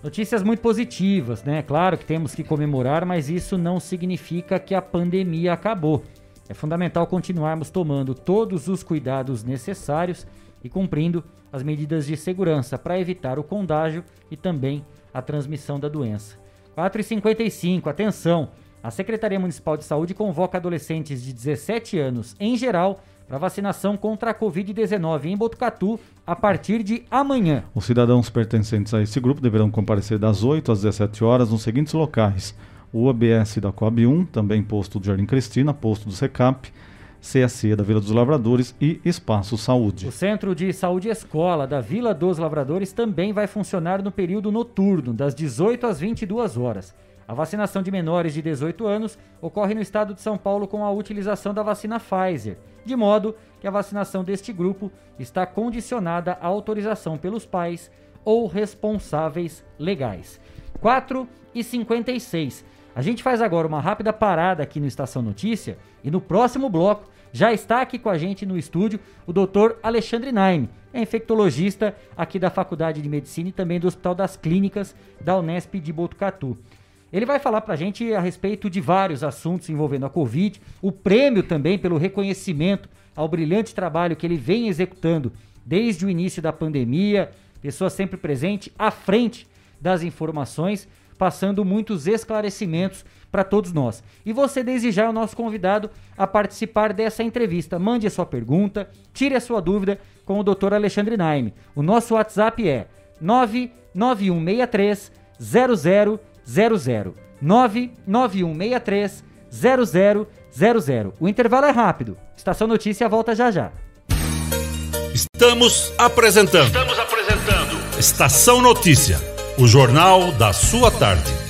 [SPEAKER 3] Notícias muito positivas, né? Claro que temos que comemorar, mas isso não significa que a pandemia acabou. É fundamental continuarmos tomando todos os cuidados necessários e cumprindo as medidas de segurança para evitar o contágio e também a transmissão da doença. 4h55, atenção! A Secretaria Municipal de Saúde convoca adolescentes de 17 anos, em geral, para vacinação contra a Covid-19 em Botucatu a partir de amanhã.
[SPEAKER 5] Os cidadãos pertencentes a esse grupo deverão comparecer das 8 às 17 horas nos seguintes locais: o ABS da Coab 1, também posto do Jardim Cristina, posto do SECAP, CSE da Vila dos Lavradores e Espaço Saúde.
[SPEAKER 3] O Centro de Saúde Escola da Vila dos Lavradores também vai funcionar no período noturno, das 18 às 22 horas. A vacinação de menores de 18 anos ocorre no estado de São Paulo com a utilização da vacina Pfizer, de modo que a vacinação deste grupo está condicionada à autorização pelos pais ou responsáveis legais. 4 e 56. A gente faz agora uma rápida parada aqui no Estação Notícia e no próximo bloco já está aqui com a gente no estúdio o Dr. Alexandre Naime, é infectologista aqui da Faculdade de Medicina e também do Hospital das Clínicas da Unesp de Botucatu. Ele vai falar para a gente a respeito de vários assuntos envolvendo a Covid, o prêmio também pelo reconhecimento ao brilhante trabalho que ele vem executando desde o início da pandemia, pessoa sempre presente à frente das informações, passando muitos esclarecimentos para todos nós. E você, desde já, é o nosso convidado a participar dessa entrevista. Mande a sua pergunta, tire a sua dúvida com o Dr. Alexandre Naime. O nosso WhatsApp é 99163 0000. 99163 0000. O intervalo é rápido. Estação Notícia volta já já.
[SPEAKER 6] Estamos apresentando.
[SPEAKER 2] Estamos apresentando.
[SPEAKER 6] Estação Notícia, o jornal da sua tarde.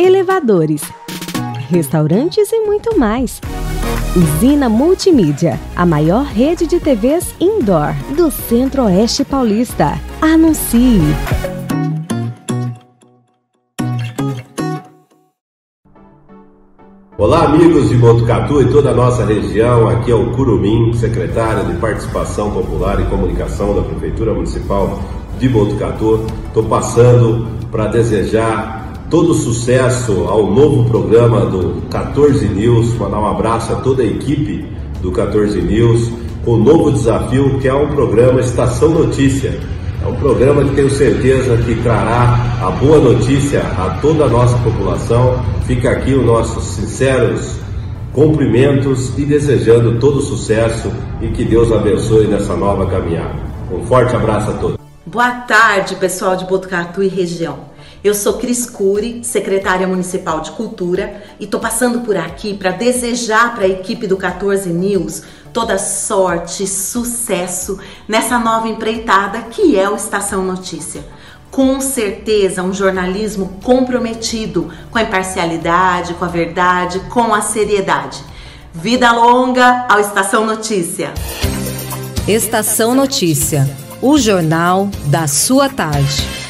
[SPEAKER 10] elevadores, restaurantes e muito mais. Usina Multimídia, a maior rede de TVs indoor do Centro-Oeste Paulista. Anuncie!
[SPEAKER 11] Olá, amigos de Botucatu e toda a nossa região. Aqui é o Curumim, secretário de Participação Popular e Comunicação da Prefeitura Municipal de Botucatu. Estou passando para desejar todo sucesso ao novo programa do 14 News, mandar um abraço a toda a equipe do 14 News, com o novo desafio que é um programa Estação Notícia. É um programa que tenho certeza que trará a boa notícia a toda a nossa população. Fica aqui os nossos sinceros cumprimentos e desejando todo sucesso e que Deus abençoe nessa nova caminhada. Um forte abraço a todos.
[SPEAKER 12] Boa tarde, pessoal de Botucatu e região. Eu sou Cris Cury, secretária municipal de Cultura, e estou passando por aqui para desejar para a equipe do 14 News toda sorte, sucesso nessa nova empreitada que é o Estação Notícia. Com certeza, um jornalismo comprometido com a imparcialidade, com a verdade, com a seriedade. Vida longa ao Estação Notícia.
[SPEAKER 4] Estação Notícia, o jornal da sua tarde.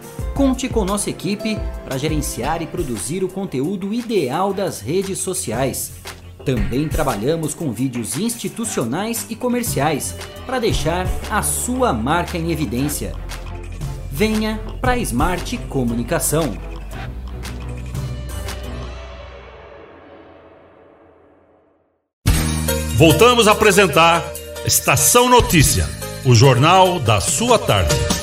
[SPEAKER 3] Conte com nossa equipe para gerenciar e produzir o conteúdo ideal das redes sociais. Também trabalhamos com vídeos institucionais e comerciais para deixar a sua marca em evidência. Venha para Smart Comunicação.
[SPEAKER 6] Voltamos a apresentar Estação Notícia, o jornal da sua tarde.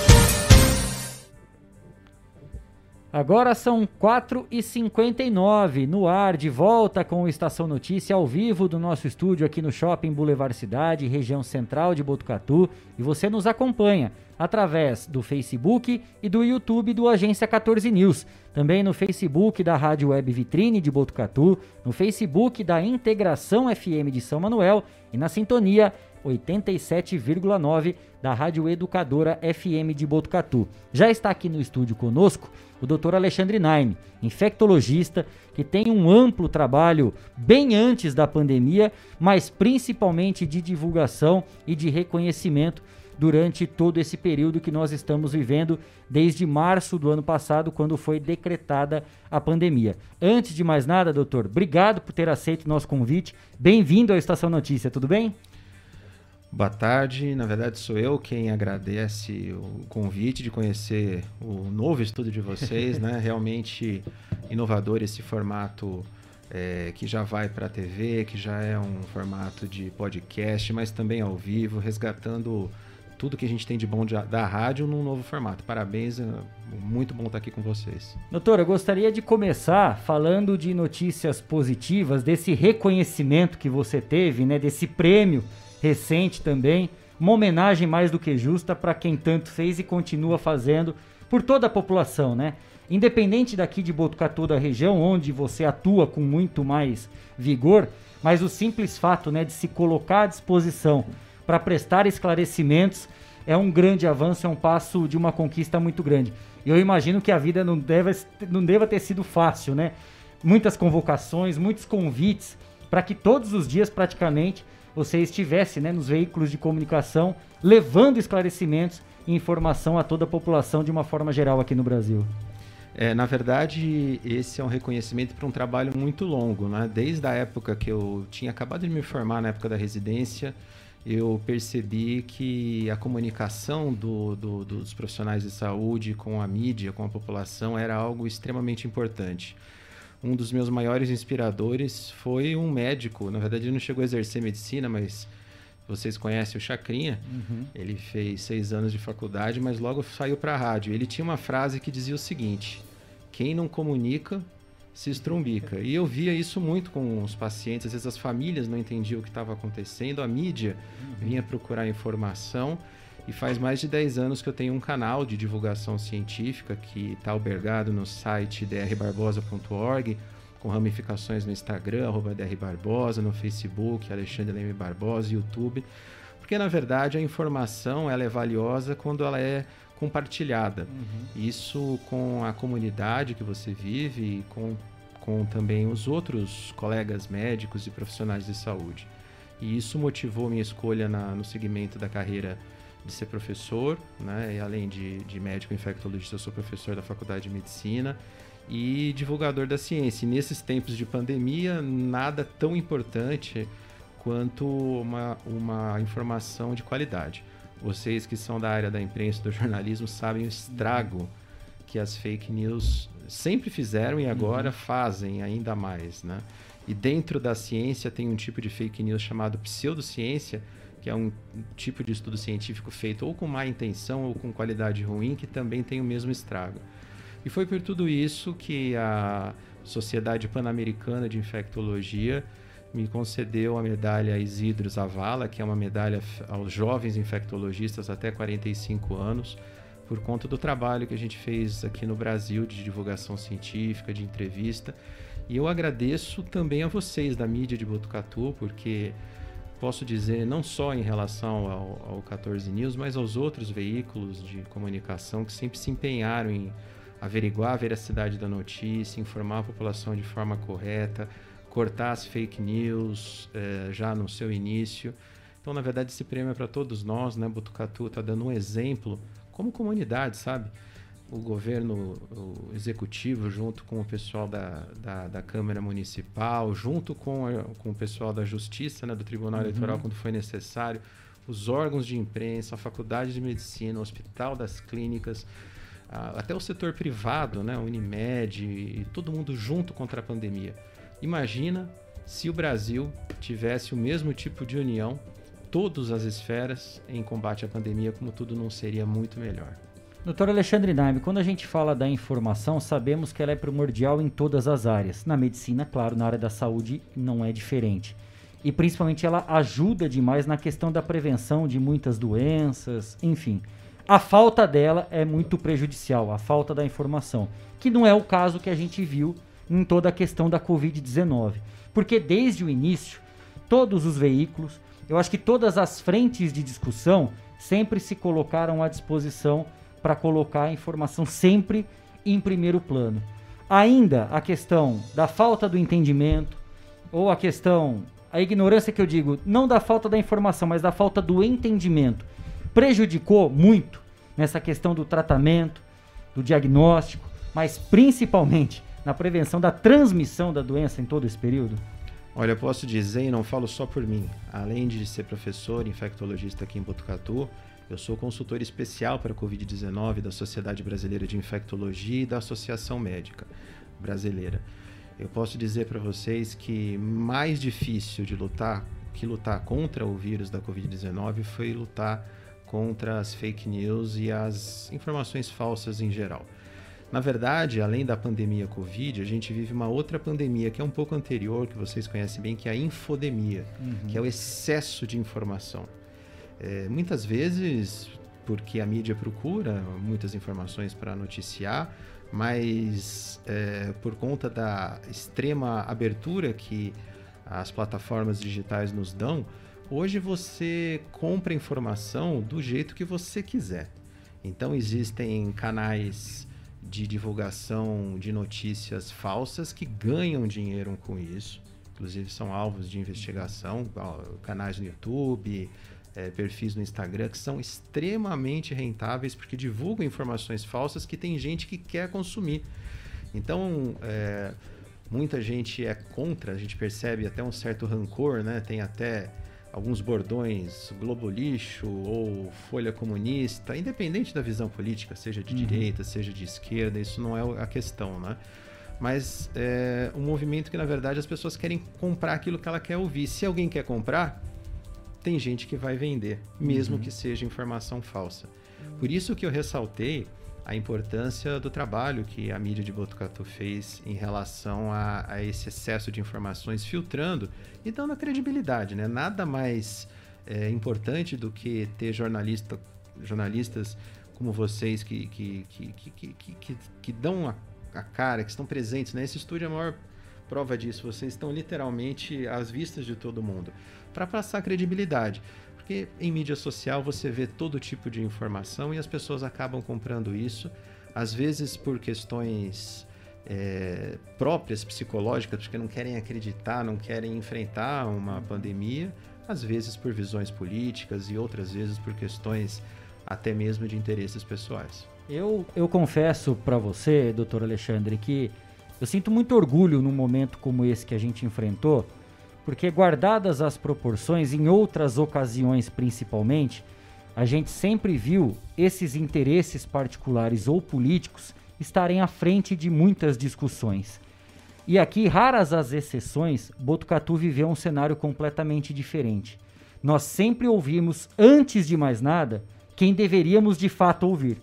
[SPEAKER 3] Agora são 4h59 no ar, de volta com o Estação Notícia ao vivo do nosso estúdio aqui no Shopping Boulevard Cidade, região central de Botucatu. E você nos acompanha através do Facebook e do YouTube do Agência 14 News. Também no Facebook da Rádio Web Vitrine de Botucatu, no Facebook da Integração FM de São Manuel e na sintonia 87,9 da Rádio Educadora FM de Botucatu. Já está aqui no estúdio conosco o Dr. Alexandre Naime, infectologista, que tem um amplo trabalho bem antes da pandemia, mas principalmente de divulgação e de reconhecimento durante todo esse período que nós estamos vivendo desde março do ano passado, quando foi decretada a pandemia. Antes de mais nada, doutor, obrigado por ter aceito o nosso convite. Bem-vindo à Estação Notícia, tudo bem?
[SPEAKER 13] Boa tarde, na verdade sou eu quem agradece o convite de conhecer o novo estúdio de vocês, né? Realmente inovador esse formato é, que já vai para a TV, que já é um formato de podcast, mas também ao vivo, resgatando tudo que a gente tem de bom de, da rádio num novo formato. Parabéns, é muito bom estar aqui com vocês.
[SPEAKER 3] Doutora, eu gostaria de começar falando de notícias positivas, desse reconhecimento que você teve, né, desse prêmio recente também, uma homenagem mais do que justa para quem tanto fez e continua fazendo por toda a população, né? Independente daqui de Botucatu da região, onde você atua com muito mais vigor, mas o simples fato, né, de se colocar à disposição para prestar esclarecimentos é um grande avanço, é um passo de uma conquista muito grande. Eu imagino que a vida não deva, não deva ter sido fácil, né? Muitas convocações, muitos convites, para que todos os dias praticamente você estivesse né, nos veículos de comunicação levando esclarecimentos e informação a toda a população de uma forma geral aqui no Brasil.
[SPEAKER 13] É, na verdade, esse é um reconhecimento para um trabalho muito longo, né? Desde a época que eu tinha acabado de me formar na época da residência, eu percebi que a comunicação do, do, dos profissionais de saúde com a mídia, com a população, era algo extremamente importante. Um dos meus maiores inspiradores foi um médico, na verdade ele não chegou a exercer medicina, mas vocês conhecem o Chacrinha, uhum. ele fez seis anos de faculdade, mas logo saiu para a rádio. Ele tinha uma frase que dizia o seguinte: quem não comunica se estrumbica. E eu via isso muito com os pacientes, às vezes as famílias não entendiam o que estava acontecendo, a mídia vinha procurar informação. E faz mais de 10 anos que eu tenho um canal de divulgação científica que está albergado no site drbarbosa.org, com ramificações no Instagram, arroba drbarbosa, no Facebook, Alexandre Leme Barbosa, YouTube. Porque, na verdade, a informação ela é valiosa quando ela é compartilhada. Uhum. Isso com a comunidade que você vive e com, com também os outros colegas médicos e profissionais de saúde. E isso motivou minha escolha na, no segmento da carreira de ser professor, né? E além de, de médico infectologista, eu sou professor da Faculdade de Medicina e divulgador da ciência. E nesses tempos de pandemia, nada tão importante quanto uma, uma informação de qualidade. Vocês que são da área da imprensa do jornalismo sabem o estrago que as fake news sempre fizeram e agora uhum. fazem ainda mais, né? E dentro da ciência tem um tipo de fake news chamado pseudociência, que é um tipo de estudo científico feito ou com má intenção ou com qualidade ruim, que também tem o mesmo estrago. E foi por tudo isso que a Sociedade Pan-Americana de Infectologia me concedeu a medalha Isidro Zavala, que é uma medalha aos jovens infectologistas até 45 anos, por conta do trabalho que a gente fez aqui no Brasil de divulgação científica, de entrevista. E eu agradeço também a vocês da mídia de Botucatu, porque posso dizer não só em relação ao, ao 14 News, mas aos outros veículos de comunicação que sempre se empenharam em averiguar a veracidade da notícia, informar a população de forma correta, cortar as fake news é, já no seu início. Então, na verdade, esse prêmio é para todos nós, né? Botucatu está dando um exemplo como comunidade, sabe? O governo o executivo, junto com o pessoal da, da, da, Câmara Municipal, junto com, a, com o pessoal da Justiça, né, do Tribunal uhum. Eleitoral, quando foi necessário, os órgãos de imprensa, a Faculdade de Medicina, o Hospital das Clínicas, a, até o setor privado, né, Unimed, e todo mundo junto contra a pandemia. Imagina se o Brasil tivesse o mesmo tipo de união, todas as esferas, em combate à pandemia, como tudo não seria muito melhor.
[SPEAKER 3] Doutor Alexandre Naime, quando a gente fala da informação, sabemos que ela é primordial em todas as áreas. Na medicina, claro, na área da saúde não é diferente. E principalmente ela ajuda demais na questão da prevenção de muitas doenças, enfim. A falta dela é muito prejudicial, a falta da informação, que não é o caso que a gente viu em toda a questão da Covid-19. Porque desde o início, todos os veículos, eu acho que todas as frentes de discussão sempre se colocaram à disposição para colocar a informação sempre em primeiro plano. Ainda a questão da falta do entendimento, ou a questão, a ignorância que eu digo, não da falta da informação, mas da falta do entendimento, prejudicou muito nessa questão do tratamento, do diagnóstico, mas principalmente na prevenção da transmissão da doença em todo esse período?
[SPEAKER 13] Olha, eu posso dizer, e não falo só por mim, além de ser professor infectologista aqui em Botucatu, eu sou consultor especial para a Covid-19 da Sociedade Brasileira de Infectologia e da Associação Médica Brasileira. Eu posso dizer para vocês que mais difícil de lutar que lutar contra o vírus da Covid-19 foi lutar contra as fake news e as informações falsas em geral. Na verdade, além da pandemia Covid, a gente vive uma outra pandemia que é um pouco anterior, que vocês conhecem bem, que é a infodemia, uhum. que é o excesso de informação. É, muitas vezes, porque a mídia procura muitas informações para noticiar, mas é, por conta da extrema abertura que as plataformas digitais nos dão, hoje você compra informação do jeito que você quiser. Então existem canais de divulgação de notícias falsas que ganham dinheiro com isso. Inclusive são alvos de investigação, canais no YouTube, é, perfis no Instagram que são extremamente rentáveis porque divulgam informações falsas que tem gente que quer consumir. Então, é, muita gente é contra, a gente percebe até um certo rancor, né? Tem até alguns bordões Globo Lixo ou Folha Comunista, independente da visão política, seja de uhum. direita, seja de esquerda, isso não é a questão, né? Mas é um movimento que, na verdade, as pessoas querem comprar aquilo que ela quer ouvir. Se alguém quer comprar, tem gente que vai vender, mesmo uhum. que seja informação falsa. Por isso que eu ressaltei a importância do trabalho que a mídia de Botucatu fez em relação a, a esse excesso de informações, filtrando e dando a credibilidade. Né? Nada mais é, importante do que ter jornalista, jornalistas como vocês que, que, que, que, que, que dão a, a, cara, que estão presentes. Né? Esse estúdio é a maior prova disso. Vocês estão literalmente às vistas de todo mundo para passar credibilidade. Porque em mídia social você vê todo tipo de informação e as pessoas acabam comprando isso, às vezes por questões é, próprias psicológicas, porque não querem acreditar, não querem enfrentar uma pandemia, às vezes por visões políticas e outras vezes por questões até mesmo de interesses pessoais.
[SPEAKER 3] Eu, eu confesso para você, doutor Alexandre, que eu sinto muito orgulho num momento como esse que a gente enfrentou, porque guardadas as proporções, em outras ocasiões principalmente, a gente sempre viu esses interesses particulares ou políticos estarem à frente de muitas discussões. E aqui, raras as exceções, Botucatu viveu um cenário completamente diferente. Nós sempre ouvimos, antes de mais nada, quem deveríamos de fato ouvir,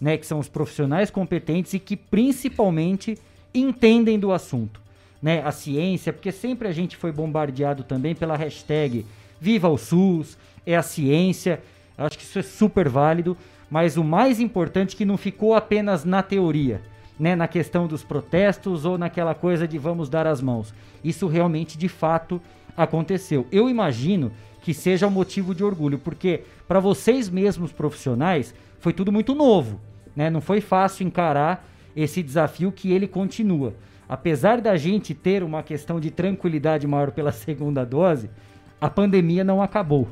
[SPEAKER 3] né? que são os profissionais competentes e que principalmente entendem do assunto né, a ciência, porque sempre a gente foi bombardeado também pela hashtag Viva o SUS, é a ciência. Eu acho que isso é super válido, mas o mais importante é que não ficou apenas na teoria, né, na questão dos protestos ou naquela coisa de vamos dar as mãos. Isso realmente de fato aconteceu. Eu imagino que seja um motivo de orgulho, porque para vocês mesmos profissionais foi tudo muito novo, né? Não foi fácil encarar esse desafio que ele continua apesar da gente ter uma questão de tranquilidade maior pela segunda dose, a pandemia não acabou.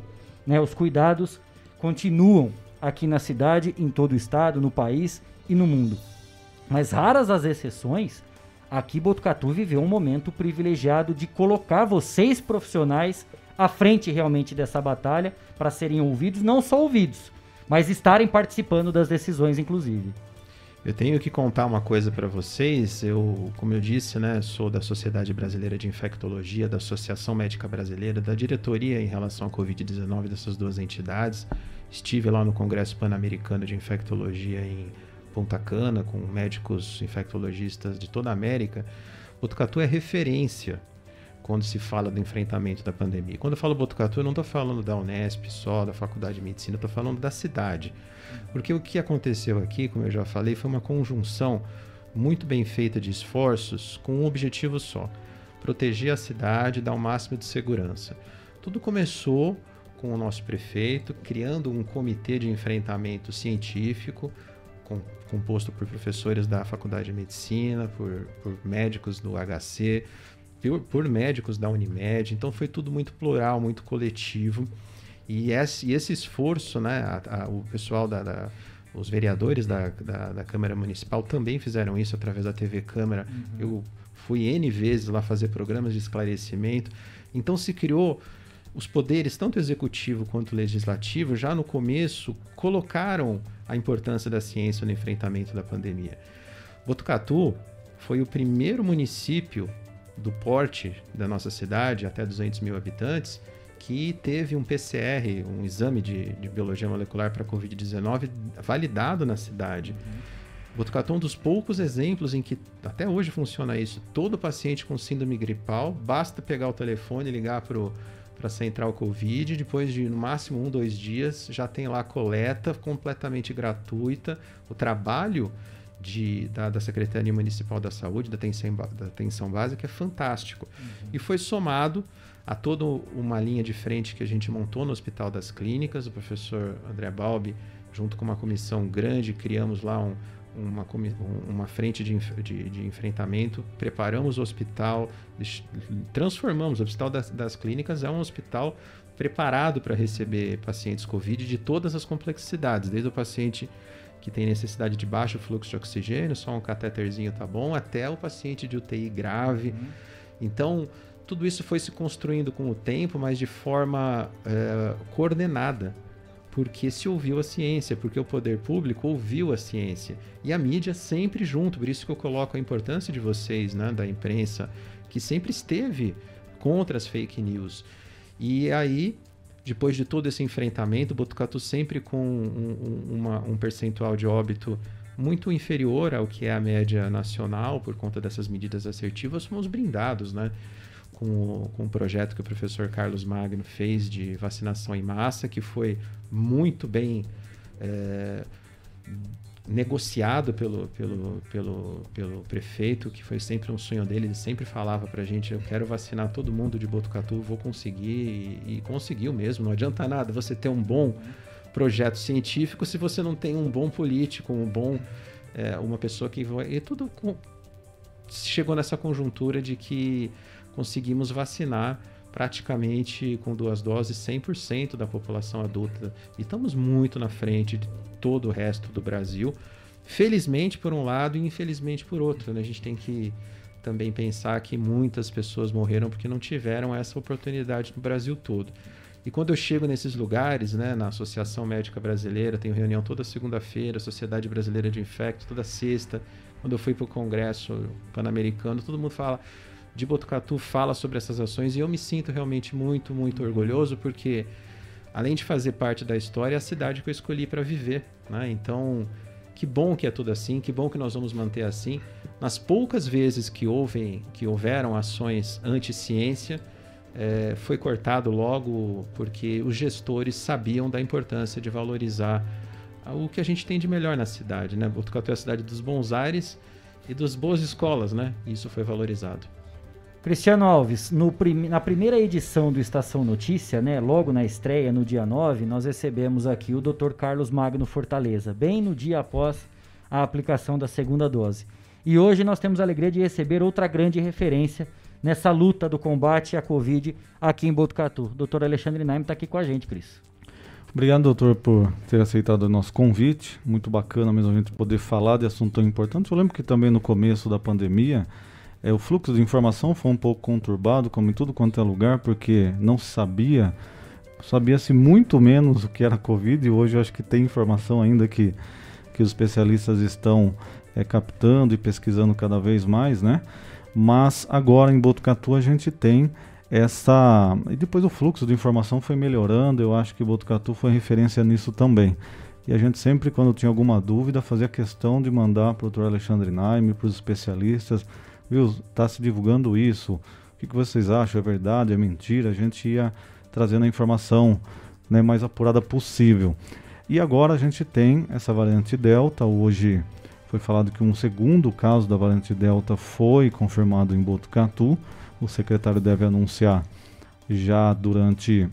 [SPEAKER 3] Né? Os cuidados continuam aqui na cidade, em todo o estado, no país e no mundo. Mas raras as exceções, aqui Botucatu viveu um momento privilegiado de colocar vocês profissionais à frente realmente dessa batalha para serem ouvidos, não só ouvidos, mas estarem participando das decisões, inclusive.
[SPEAKER 13] Eu tenho que contar uma coisa para vocês. Eu, como eu disse, né, sou da Sociedade Brasileira de Infectologia, da Associação Médica Brasileira, da diretoria em relação à Covid-19 dessas duas entidades. Estive lá no Congresso Pan-Americano de Infectologia em Ponta Cana com médicos infectologistas de toda a América. Botucatu é referência quando se fala do enfrentamento da pandemia. Quando eu falo Botucatu, eu não estou falando da Unesp só, da Faculdade de Medicina, estou falando da cidade. Porque o que aconteceu aqui, como eu já falei, foi uma conjunção muito bem feita de esforços com um objetivo só: proteger a cidade e dar o máximo de segurança. Tudo começou com o nosso prefeito criando um comitê de enfrentamento científico com, composto por professores da Faculdade de Medicina, por, por médicos do HC, por, por médicos da Unimed. Então foi tudo muito plural, muito coletivo. E esse, e esse esforço, né, a, a, o pessoal da, da os vereadores da, da, da, Câmara Municipal também fizeram isso através da TV Câmara. Uhum. Eu fui N vezes lá fazer programas de esclarecimento. Então se criou os poderes, tanto executivo quanto legislativo, já no começo colocaram a importância da ciência no enfrentamento da pandemia. Botucatu foi o primeiro município do porte da nossa cidade, até 200 mil habitantes, que teve um PCR, um exame de, de biologia molecular para Covid-19 validado na cidade. Uhum. Botucatu é um dos poucos exemplos em que até hoje funciona isso. Todo paciente com síndrome gripal, basta pegar o telefone e ligar para para a central Covid. Depois de no máximo um, dois dias, já tem lá a coleta completamente gratuita. O trabalho de, da, da, Secretaria Municipal da Saúde, da atenção, da atenção básica, é fantástico. Uhum. E foi somado a toda uma linha de frente que a gente montou no Hospital das Clínicas. O professor André Balbi, junto com uma comissão grande, criamos lá um, uma, uma frente de, de, de, enfrentamento, preparamos o hospital, transformamos. O Hospital das, das Clínicas é um hospital preparado para receber pacientes Covid de todas as complexidades, desde o paciente que tem necessidade de baixo fluxo de oxigênio, só um catéterzinho tá bom, até o paciente de UTI grave. Uhum. Então, tudo isso foi se construindo com o tempo, mas de forma é, coordenada porque se ouviu a ciência, porque o poder público ouviu a ciência. E a mídia sempre junto, por isso que eu coloco a importância de vocês, né, da imprensa, que sempre esteve contra as fake news. E aí, depois de todo esse enfrentamento, Botucatu sempre com um, um, uma, um percentual de óbito muito inferior ao que é a média nacional, por conta dessas medidas assertivas, fomos brindados, né? Com o, com o projeto que o professor Carlos Magno fez de vacinação em massa, que foi muito bem é, negociado pelo, pelo, pelo, pelo prefeito, que foi sempre um sonho dele, ele sempre falava pra gente, eu quero vacinar todo mundo de Botucatu, vou conseguir, e, e conseguiu mesmo, não adianta nada você ter um bom projeto científico se você não tem um bom político, um bom, é, uma pessoa que... E tudo com, chegou nessa conjuntura de que conseguimos vacinar praticamente com duas doses 100% da população adulta. E estamos muito na frente de todo o resto do Brasil. Felizmente por um lado e infelizmente por outro. Né? A gente tem que também pensar que muitas pessoas morreram porque não tiveram essa oportunidade no Brasil todo. E quando eu chego nesses lugares, né, na Associação Médica Brasileira, tenho reunião toda segunda-feira, Sociedade Brasileira de Infecto toda sexta. Quando eu fui para o Congresso Pan-Americano, todo mundo fala: de Botucatu fala sobre essas ações e eu me sinto realmente muito, muito orgulhoso porque além de fazer parte da história, é a cidade que eu escolhi para viver, né? Então, que bom que é tudo assim, que bom que nós vamos manter assim. Nas poucas vezes que houve, que houveram ações anti-ciência, é, foi cortado logo porque os gestores sabiam da importância de valorizar o que a gente tem de melhor na cidade, né? Botucatu é a cidade dos bons ares e das boas escolas, né? Isso foi valorizado.
[SPEAKER 3] Cristiano Alves, prim na primeira edição do Estação Notícia, né, logo na estreia, no dia 9, nós recebemos aqui o Dr. Carlos Magno Fortaleza, bem no dia após a aplicação da segunda dose. E hoje nós temos a alegria de receber outra grande referência nessa luta do combate à Covid aqui em Botucatu. Dr. Alexandre Naim está aqui com a gente, Cris.
[SPEAKER 5] Obrigado, doutor, por ter aceitado o nosso convite. Muito bacana mesmo a gente poder falar de assunto tão importante. Eu lembro que também no começo da pandemia é, o fluxo de informação foi um pouco conturbado, como em tudo quanto é lugar, porque não se sabia, sabia-se muito menos o que era Covid, e hoje eu acho que tem informação ainda que, que os especialistas estão é, captando e pesquisando cada vez mais, né? Mas agora em Botucatu a gente tem essa. E depois o fluxo de informação foi melhorando, eu acho que Botucatu foi referência nisso também. E a gente sempre, quando tinha alguma dúvida, fazia questão de mandar para o Dr. Alexandre Naime, para os especialistas, viu, está se divulgando isso, o que, que, vocês acham? É verdade? É mentira? A gente ia trazendo a informação né, mais apurada possível. E agora a gente tem essa variante Delta. Hoje foi falado que um segundo caso da variante Delta foi confirmado em Botucatu. O secretário deve anunciar já durante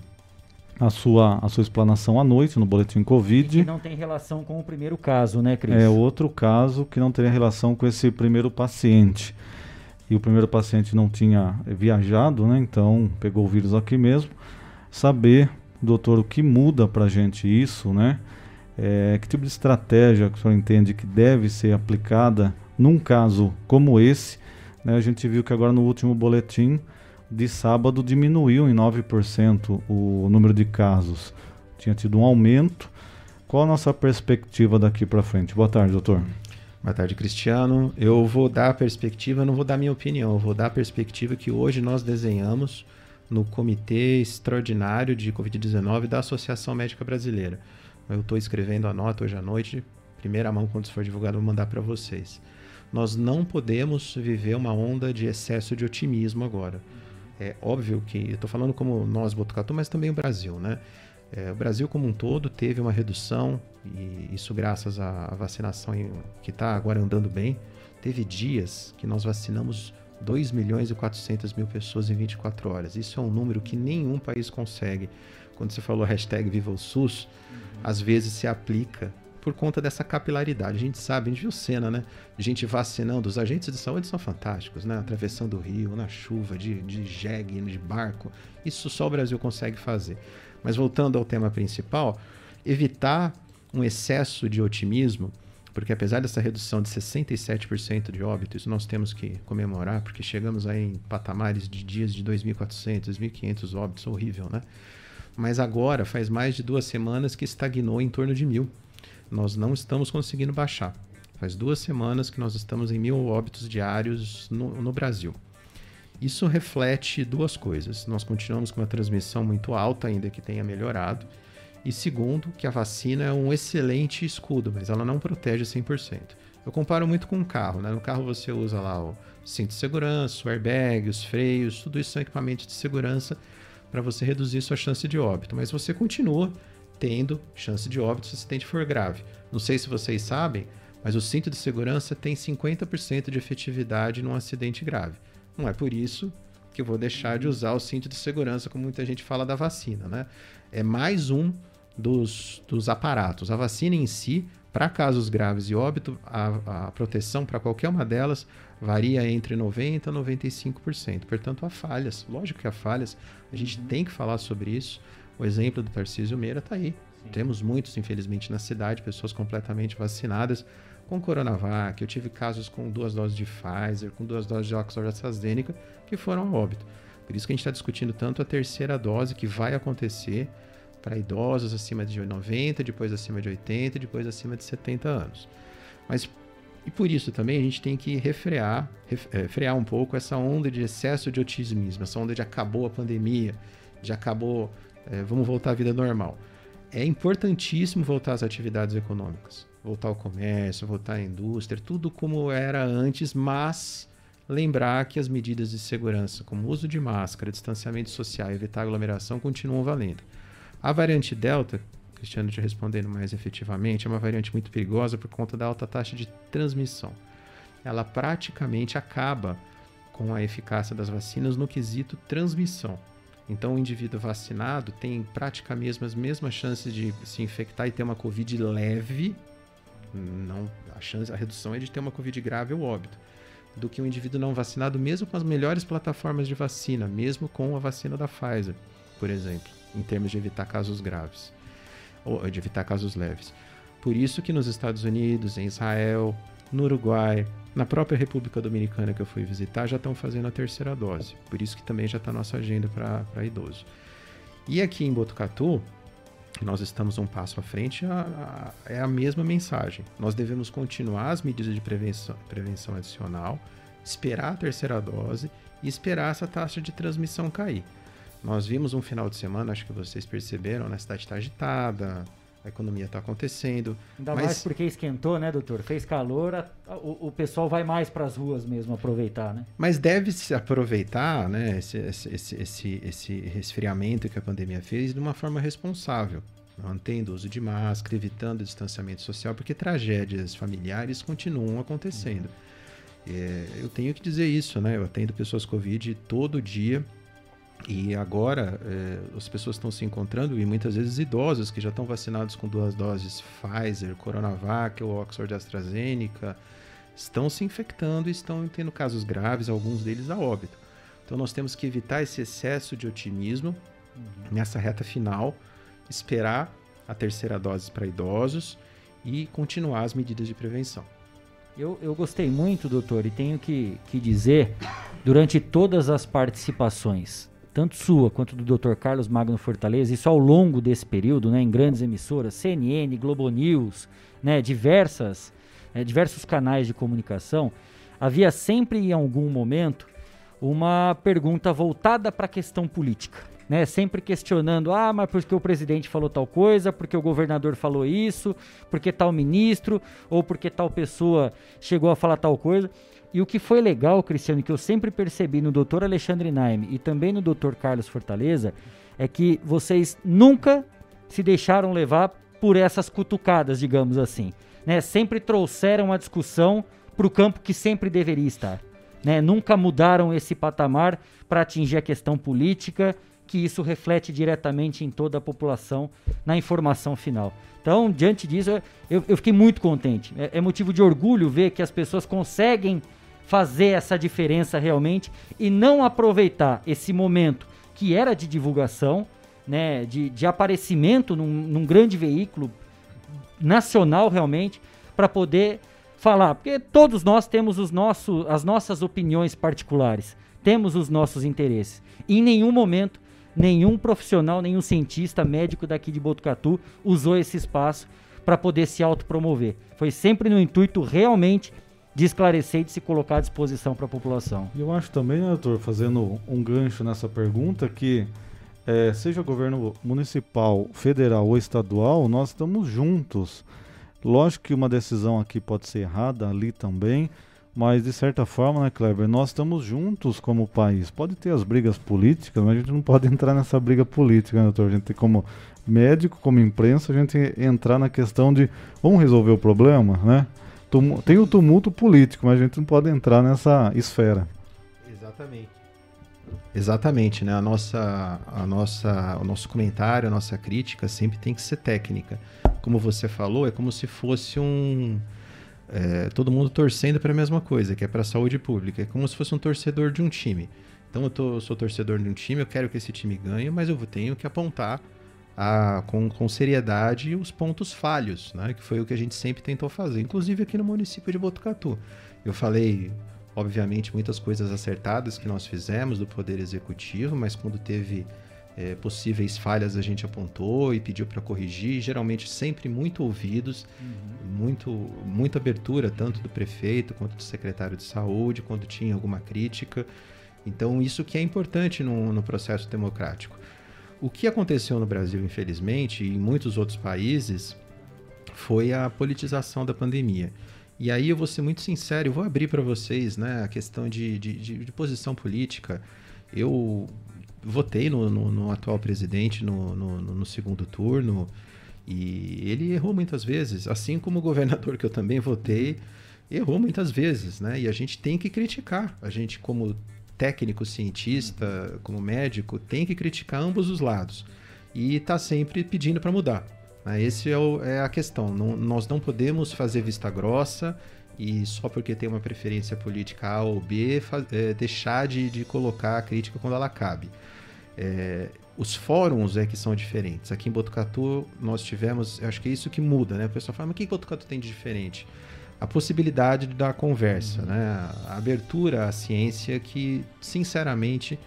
[SPEAKER 5] a sua, a sua explanação à noite no boletim Covid.
[SPEAKER 3] E que não tem relação com o primeiro caso, né, Cris?
[SPEAKER 5] É outro caso que não teria relação com esse primeiro paciente e o primeiro paciente não tinha viajado, né? Então pegou o vírus aqui mesmo. Saber, doutor, o que muda para a gente isso, né? É, que tipo de estratégia que o senhor entende que deve ser aplicada num caso como esse Né? A gente viu que agora no último boletim de sábado diminuiu em 9% o número de casos. Tinha tido um aumento. Qual a nossa perspectiva daqui para frente? Boa tarde, doutor.
[SPEAKER 13] Boa tarde, Cristiano. Eu vou dar a perspectiva, não vou dar minha opinião, vou dar a perspectiva que hoje nós desenhamos no Comitê Extraordinário de Covid-19 da Associação Médica Brasileira. Eu estou escrevendo a nota hoje à noite, primeira mão, quando for divulgado, vou mandar para vocês. Nós não podemos viver uma onda de excesso de otimismo agora. É óbvio que, eu estou falando como nós, Botucatu, mas também o Brasil, né? É, o Brasil como um todo teve uma redução, e isso graças à vacinação que está agora andando bem. Teve dias que nós vacinamos 2 milhões e 400 mil pessoas em 24 horas. Isso é um número que nenhum país consegue. Quando você falou hashtag Viva o SUS, uhum. às vezes se aplica por conta dessa capilaridade. A gente sabe, a gente viu cena, né? Gente vacinando, os agentes de saúde são fantásticos, né? Atravessando o rio, na chuva, de, de jegue, de barco. Isso só o Brasil consegue fazer. Mas voltando ao tema principal, evitar um excesso de otimismo, porque apesar dessa redução de 67% de óbitos, nós temos que comemorar, porque chegamos aí em patamares de dias de 2.400, 2.500 óbitos, horrível, né? Mas agora faz mais de duas semanas que estagnou em torno de mil nós não estamos conseguindo baixar. Faz duas semanas que nós estamos em mil óbitos diários no, no Brasil. Isso reflete duas coisas. Nós continuamos com uma transmissão muito alta, ainda que tenha melhorado. E segundo, que a vacina é um excelente escudo, mas ela não protege 100%. Eu comparo muito com um carro. Né? No carro você usa lá o cinto de segurança, o airbag, os freios, tudo isso são equipamentos de segurança para você reduzir sua chance de óbito. Mas você continua tendo chance de óbito se o acidente for grave. Não sei se vocês sabem, mas o cinto de segurança tem 50% de efetividade num acidente grave. Não é por isso que eu vou deixar de usar o cinto de segurança, como muita gente fala da vacina, né? É mais um dos, dos aparatos. A vacina em si, para casos graves e óbito, a, a proteção para qualquer uma delas varia entre 90% a 95%. Portanto, há falhas. Lógico que há falhas. A gente tem que falar sobre isso. O exemplo do Tarcísio Meira está aí. Sim. Temos muitos, infelizmente, na cidade, pessoas completamente vacinadas com Coronavac. Eu tive casos com duas doses de Pfizer, com duas doses de Oxford AstraZeneca, que foram a óbito. Por isso que a gente está discutindo tanto a terceira dose que vai acontecer para idosos acima de 90, depois acima de 80, depois acima de 70 anos. Mas e por isso também a gente tem que refrear, refrear um pouco essa onda de excesso de otimismo, essa onda de acabou a pandemia, de acabou é, vamos voltar à vida normal. É importantíssimo voltar às atividades econômicas, voltar ao comércio, voltar à indústria, tudo como era antes, mas lembrar que as medidas de segurança, como uso de máscara, distanciamento social e evitar aglomeração, continuam valendo. A variante Delta, Cristiano te respondendo mais efetivamente, é uma variante muito perigosa por conta da alta taxa de transmissão. Ela praticamente acaba com a eficácia das vacinas no quesito transmissão. Então, o indivíduo vacinado tem praticamente as mesmas chances de se infectar e ter uma Covid leve, não, a, chance, a redução é de ter uma Covid grave ou óbito, do que um indivíduo não vacinado, mesmo com as melhores plataformas de vacina, mesmo com a vacina da Pfizer, por exemplo, em termos de evitar casos graves, ou de evitar casos leves. Por isso que nos Estados Unidos, em Israel, no Uruguai, na própria República Dominicana que eu fui visitar, já estão fazendo a terceira dose. Por isso que também já está nossa agenda para idoso. E aqui em Botucatu, nós estamos um passo à frente, a, a, é a mesma mensagem. Nós devemos continuar as medidas de prevenção, prevenção adicional, esperar a terceira dose e esperar essa taxa de transmissão cair. Nós vimos um final de semana, acho que vocês perceberam, né? cidade está agitada, a economia está acontecendo.
[SPEAKER 3] Ainda mas... mais porque esquentou, né, doutor? Fez calor, a, a, o, o, pessoal vai mais para as ruas mesmo aproveitar, né?
[SPEAKER 13] Mas deve-se aproveitar né, esse, esse, esse, esse resfriamento que a pandemia fez de uma forma responsável, mantendo o uso de máscara, evitando o distanciamento social, porque tragédias familiares continuam acontecendo. Uhum. É, eu tenho que dizer isso, né? Eu atendo pessoas Covid todo dia e agora é, as pessoas estão se encontrando, e muitas vezes idosos que já estão vacinados com duas doses Pfizer, Coronavac ou Oxford AstraZeneca, estão se infectando e estão tendo casos graves, alguns deles a óbito. Então nós temos que evitar esse excesso de otimismo nessa reta final, esperar a terceira dose para idosos e continuar as medidas de prevenção.
[SPEAKER 3] Eu, eu gostei muito, doutor, e tenho que, que dizer, durante todas as participações, tanto sua quanto do Dr. Carlos Magno Fortaleza, isso ao longo desse período, né, em grandes emissoras, CNN, Globo News, né, diversas, é, diversos canais de comunicação, havia sempre em algum momento uma pergunta voltada para a questão política. Né, sempre questionando, ah, mas porque o presidente falou tal coisa, porque o governador falou isso, porque tal ministro, ou porque tal pessoa chegou a falar tal coisa. E o que foi legal, Cristiano, que eu sempre percebi no Dr. Alexandre Naime e também no Dr. Carlos Fortaleza, é que vocês nunca se deixaram levar por essas cutucadas, digamos assim. Né? Sempre trouxeram a discussão para o campo que sempre deveria estar. Né? Nunca mudaram esse patamar para atingir a questão política, que isso reflete diretamente em toda a população na informação final. Então, diante disso, eu, eu fiquei muito contente. É, é motivo de orgulho ver que as pessoas conseguem fazer essa diferença realmente e não aproveitar esse momento que era de divulgação, né, de, de aparecimento num, num grande veículo nacional realmente, para poder falar, porque todos nós temos os nossos, as nossas opiniões particulares, temos os nossos interesses. E em nenhum momento, nenhum profissional, nenhum cientista, médico daqui de Botucatu usou esse espaço para poder se autopromover. Foi sempre no intuito realmente de esclarecer e de se colocar à disposição para a população.
[SPEAKER 5] Eu acho também, né, doutor, fazendo um gancho nessa pergunta, que é, seja governo municipal, federal ou estadual, nós estamos juntos. Lógico que uma decisão aqui pode ser errada, ali também, mas de certa forma, né, Kleber, nós estamos juntos como país. Pode ter as brigas políticas, mas a gente não pode entrar nessa briga política, né, doutor? A gente tem como médico, como imprensa, a gente entrar na questão de vamos resolver o problema, né? Tem o tumulto político, mas a gente não pode entrar nessa esfera.
[SPEAKER 13] Exatamente. Exatamente, né? A nossa, a nossa, o nosso comentário, a nossa crítica sempre tem que ser técnica. Como você falou, é como se fosse um é, todo mundo torcendo para a mesma coisa, que é para a saúde pública. É como se fosse um torcedor de um time. Então eu, tô, eu sou torcedor de um time, eu quero que esse time ganhe, mas eu tenho que apontar a, com, com seriedade os pontos falhos, né? que foi o que a gente sempre tentou fazer, inclusive aqui no município de Botucatu. Eu falei, obviamente, muitas coisas acertadas que nós fizemos do Poder Executivo, mas quando teve é, possíveis falhas a gente apontou e pediu para corrigir, geralmente sempre muito ouvidos, uhum. muito, muita abertura, tanto do prefeito quanto do secretário de saúde, quando tinha alguma crítica. Então, isso que é importante no, no processo democrático. O que aconteceu no Brasil, infelizmente, e em muitos outros países, foi a politização da pandemia. E aí eu vou ser muito sincero, eu vou abrir para vocês né, a questão de, de, de, de, posição política. Eu votei no, no, no atual presidente no, no, segundo turno e ele errou muitas vezes, assim como o governador que eu também votei errou muitas vezes, né? E a gente tem que criticar. A gente, como técnico, cientista, como médico, tem que criticar ambos os lados e está sempre pedindo para mudar. Né? Esse é, o, é, a questão. Não, nós não podemos fazer vista grossa e só porque tem uma preferência política A ou B é, deixar de, de, colocar a crítica quando ela cabe. É, os fóruns é que são diferentes. Aqui em Botucatu nós tivemos, acho que é isso que muda, né? O pessoal fala, mas o que Botucatu tem de diferente? A possibilidade da conversa, né? a abertura à ciência que, sinceramente,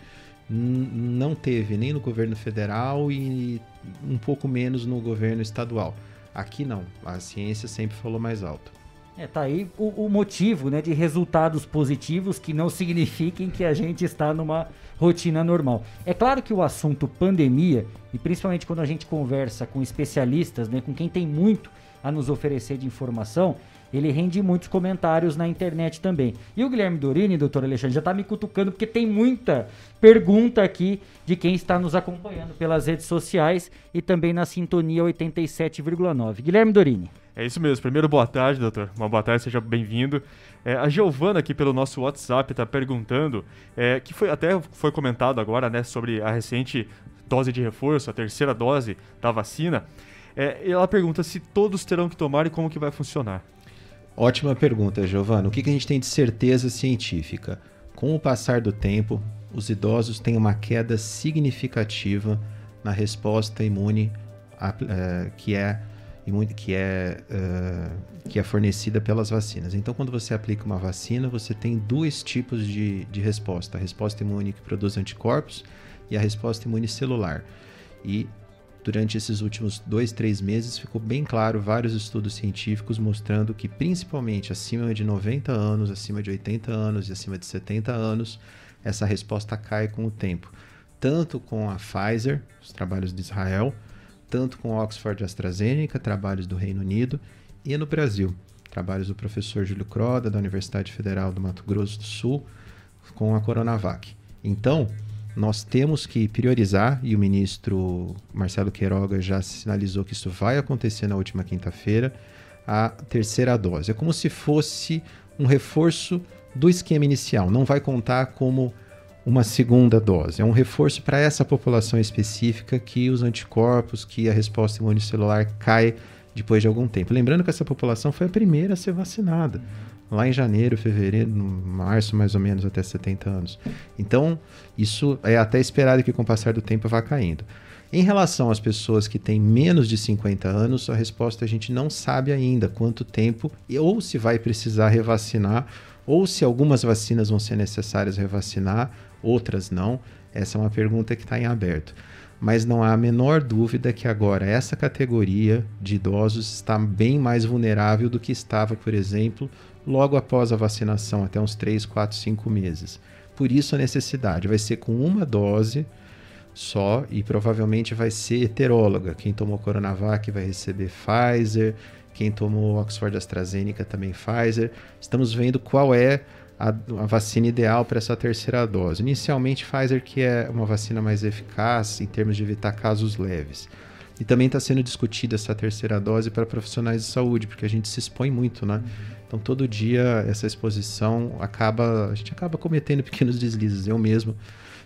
[SPEAKER 13] não teve nem no governo federal e um pouco menos no governo estadual. Aqui não, a ciência sempre falou mais alto.
[SPEAKER 3] É, tá aí o, o, motivo né, de resultados positivos que não signifiquem que a gente está numa rotina normal. É claro que o assunto pandemia, e principalmente quando a gente conversa com especialistas, né, com quem tem muito a nos oferecer de informação, ele rende muitos comentários na internet também. E o Guilherme Dorini, doutor Alexandre, já está me cutucando porque tem muita pergunta aqui de quem está nos acompanhando pelas redes sociais e também na sintonia 87,9. Guilherme Dorini.
[SPEAKER 7] É isso mesmo. Primeiro, boa tarde, doutor. Uma boa tarde, seja bem-vindo. É, a Giovana aqui pelo nosso WhatsApp está perguntando, é, que foi até foi comentado agora, né, sobre a recente dose de reforço, a terceira dose da vacina. É, ela pergunta se todos terão que tomar e como que vai funcionar.
[SPEAKER 13] Ótima pergunta, Giovana. O que, a gente tem de certeza científica? Com o passar do tempo, os idosos têm uma queda significativa na resposta imune, é, que é que, é, uh, que é fornecida pelas vacinas. Então, quando você aplica uma vacina, você tem dois tipos de, de resposta: a resposta imune que produz anticorpos e a resposta imune celular. E durante esses últimos dois, três meses, ficou bem claro vários estudos científicos mostrando que, principalmente acima de 90 anos, acima de 80 anos e acima de 70 anos, essa resposta cai com o tempo. Tanto com a Pfizer, os trabalhos de Israel, tanto com Oxford AstraZeneca, trabalhos do Reino Unido, e no Brasil, trabalhos do professor Júlio Croda, da Universidade Federal do Mato Grosso do Sul, com a Coronavac. Então, nós temos que priorizar, e o ministro Marcelo Queiroga já sinalizou que isso vai acontecer na última quinta-feira, a terceira dose. É como se fosse um reforço do esquema inicial, não vai contar como uma segunda dose. É um reforço para essa população específica que os anticorpos, que a resposta imunicelular cai depois de algum tempo. Lembrando que essa população foi a primeira a ser vacinada, lá em janeiro, fevereiro, março, mais ou menos, até 70 anos. Então, isso é até esperado que com o passar do tempo vá caindo. Em relação às pessoas que têm menos de 50 anos, a resposta a gente não sabe ainda quanto tempo ou se vai precisar revacinar ou se algumas vacinas vão ser necessárias revacinar outras não? Essa é uma pergunta que está em aberto. Mas não há a menor dúvida que agora essa categoria de idosos está bem mais vulnerável do que estava, por exemplo, logo após a vacinação, até uns 3, 4, 5 meses. Por isso a necessidade vai ser com uma dose só e provavelmente vai ser heteróloga. Quem tomou Coronavac vai receber Pfizer, quem tomou Oxford AstraZeneca também Pfizer. Estamos vendo qual é a, a vacina ideal para essa terceira dose. Inicialmente, Pfizer, que é uma vacina mais eficaz em termos de evitar casos leves. E também está sendo discutida essa terceira dose para profissionais de saúde, porque a gente se expõe muito, né? Então, todo dia, essa exposição acaba. A gente acaba cometendo pequenos deslizes. Eu mesmo,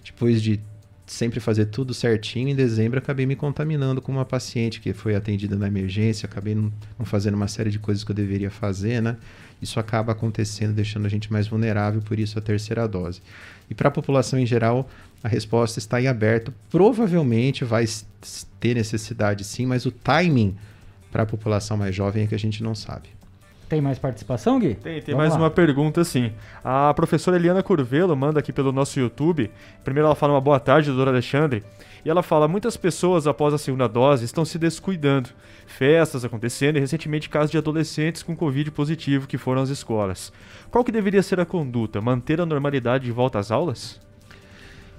[SPEAKER 13] depois de sempre fazer tudo certinho, em dezembro acabei me contaminando com uma paciente que foi atendida na emergência, acabei não, fazendo uma série de coisas que eu deveria fazer, né? isso acaba acontecendo, deixando a gente mais vulnerável, por isso a terceira dose. E para a população em geral, a resposta está em aberto. Provavelmente vai ter necessidade sim, mas o timing para a população mais jovem é que a gente não sabe.
[SPEAKER 3] Tem mais participação, Gui?
[SPEAKER 7] Tem, tem Vamos mais lá. uma pergunta sim. A professora Eliana Curvelo manda aqui pelo nosso YouTube. Primeiro ela fala uma boa tarde, doutor Alexandre. E ela fala: muitas pessoas após a segunda dose estão se descuidando. Festas acontecendo e recentemente casos de adolescentes com Covid positivo que foram às escolas. Qual que deveria ser a conduta? Manter a normalidade de volta às aulas?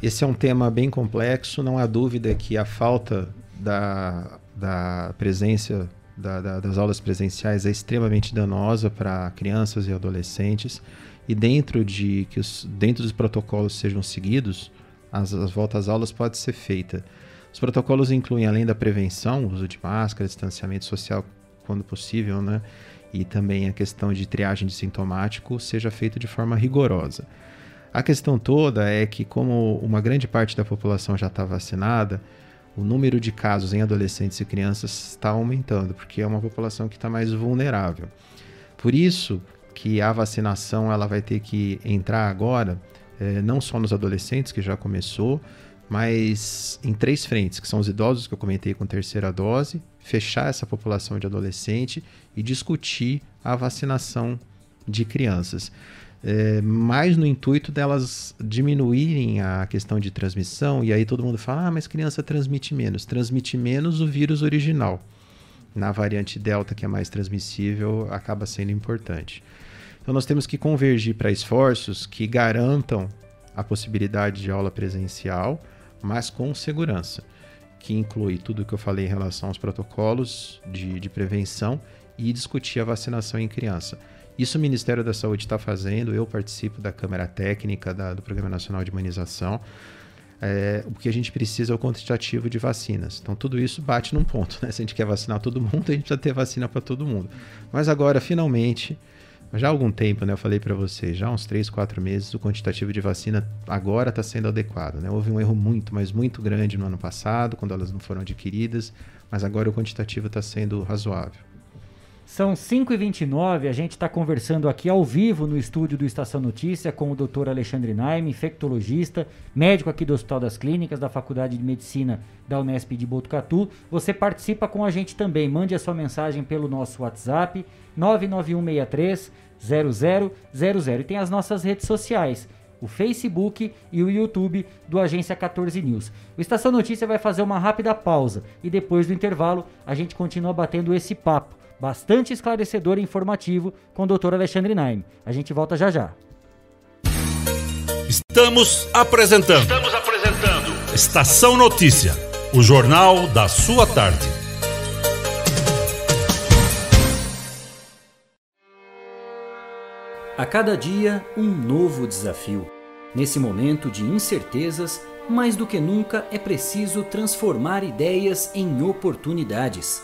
[SPEAKER 13] Esse é um tema bem complexo. Não há dúvida que a falta da, da presença da, da, das aulas presenciais é extremamente danosa para crianças e adolescentes. E dentro de que os, dentro dos protocolos sejam seguidos, as, as voltas às aulas pode ser feita. Os protocolos incluem, além da prevenção, uso de máscara, distanciamento social quando possível, né? E também a questão de triagem de sintomático seja feita de forma rigorosa. A questão toda é que, como uma grande parte da população já está vacinada, o número de casos em adolescentes e crianças está aumentando, porque é uma população que está mais vulnerável. Por isso que a vacinação ela vai ter que entrar agora é, não só nos adolescentes, que já começou, mas em três frentes, que são os idosos que eu comentei com terceira dose, fechar essa população de adolescente e discutir a vacinação de crianças. É, mais no intuito delas diminuírem a questão de transmissão, e aí todo mundo fala, ah, mas criança transmite menos. Transmite menos o vírus original. Na variante Delta, que é mais transmissível, acaba sendo importante. Então nós temos que convergir para esforços que garantam a possibilidade de aula presencial, mas com segurança, que inclui tudo o que eu falei em relação aos protocolos de, de prevenção e discutir a vacinação em criança. Isso o Ministério da Saúde está fazendo, eu participo da Câmara Técnica da, do Programa Nacional de Imunização. É, o que a gente precisa é o quantitativo de vacinas. Então, tudo isso bate num ponto. Né? Se a gente quer vacinar todo mundo, a gente precisa ter vacina para todo mundo. Mas agora, finalmente, já há algum tempo, né, eu falei para você, já há uns 3, 4 meses, o quantitativo de vacina agora está sendo adequado. Né? Houve um erro muito, mas muito grande no ano passado, quando elas não foram adquiridas, mas agora o quantitativo está sendo razoável.
[SPEAKER 3] São 5h29, a gente está conversando aqui ao vivo no estúdio do Estação Notícia com o Dr. Alexandre Naime, infectologista, médico aqui do Hospital das Clínicas, da Faculdade de Medicina da Unesp de Botucatu. Você participa com a gente também, mande a sua mensagem pelo nosso WhatsApp 99163 0000 e tem as nossas redes sociais o Facebook e o YouTube do Agência 14 News. O Estação Notícia vai fazer uma rápida pausa e depois do intervalo a gente continua batendo esse papo bastante esclarecedor e informativo com o Dr. Alexandre Naim. A gente volta já já.
[SPEAKER 6] Estamos apresentando.
[SPEAKER 2] Estamos apresentando.
[SPEAKER 6] Estação Notícia, o jornal da sua tarde.
[SPEAKER 14] A cada dia, um novo desafio. Nesse momento de incertezas, mais do que nunca é preciso transformar ideias em oportunidades.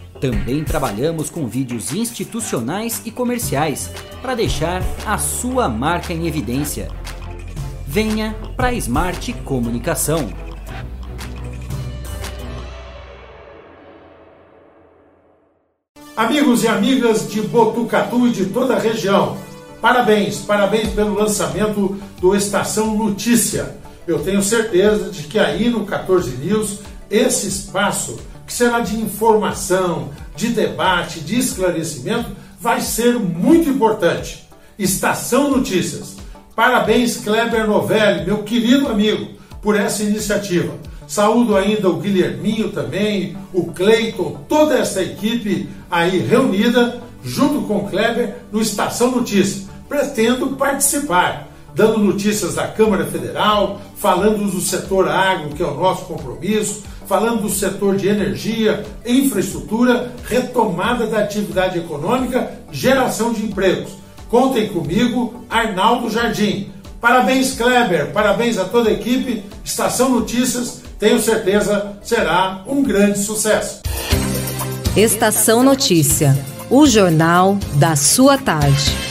[SPEAKER 14] Também trabalhamos com vídeos institucionais e comerciais para deixar a sua marca em evidência. Venha para a Smart Comunicação.
[SPEAKER 15] Amigos e amigas de Botucatu e de toda a região, parabéns, parabéns pelo lançamento do Estação Notícia. Eu tenho certeza de que aí no 14 News, esse espaço que será de informação, de debate, de esclarecimento, vai ser muito importante. Estação Notícias. Parabéns, Kleber Novelli, meu querido amigo, por essa iniciativa. Saúdo ainda o Guilherminho também, o Cleiton, toda essa equipe aí reunida, junto com o Kleber, no Estação Notícias. Pretendo participar, dando notícias da Câmara Federal, falando do setor agro, que é o nosso compromisso, falando do setor de energia, infraestrutura, retomada da atividade econômica, geração de empregos. Contem comigo, Arnaldo Jardim. Parabéns, Kleber, parabéns a toda a equipe. Estação Notícias, tenho certeza, será um grande sucesso.
[SPEAKER 4] Estação Notícia, o jornal da sua tarde.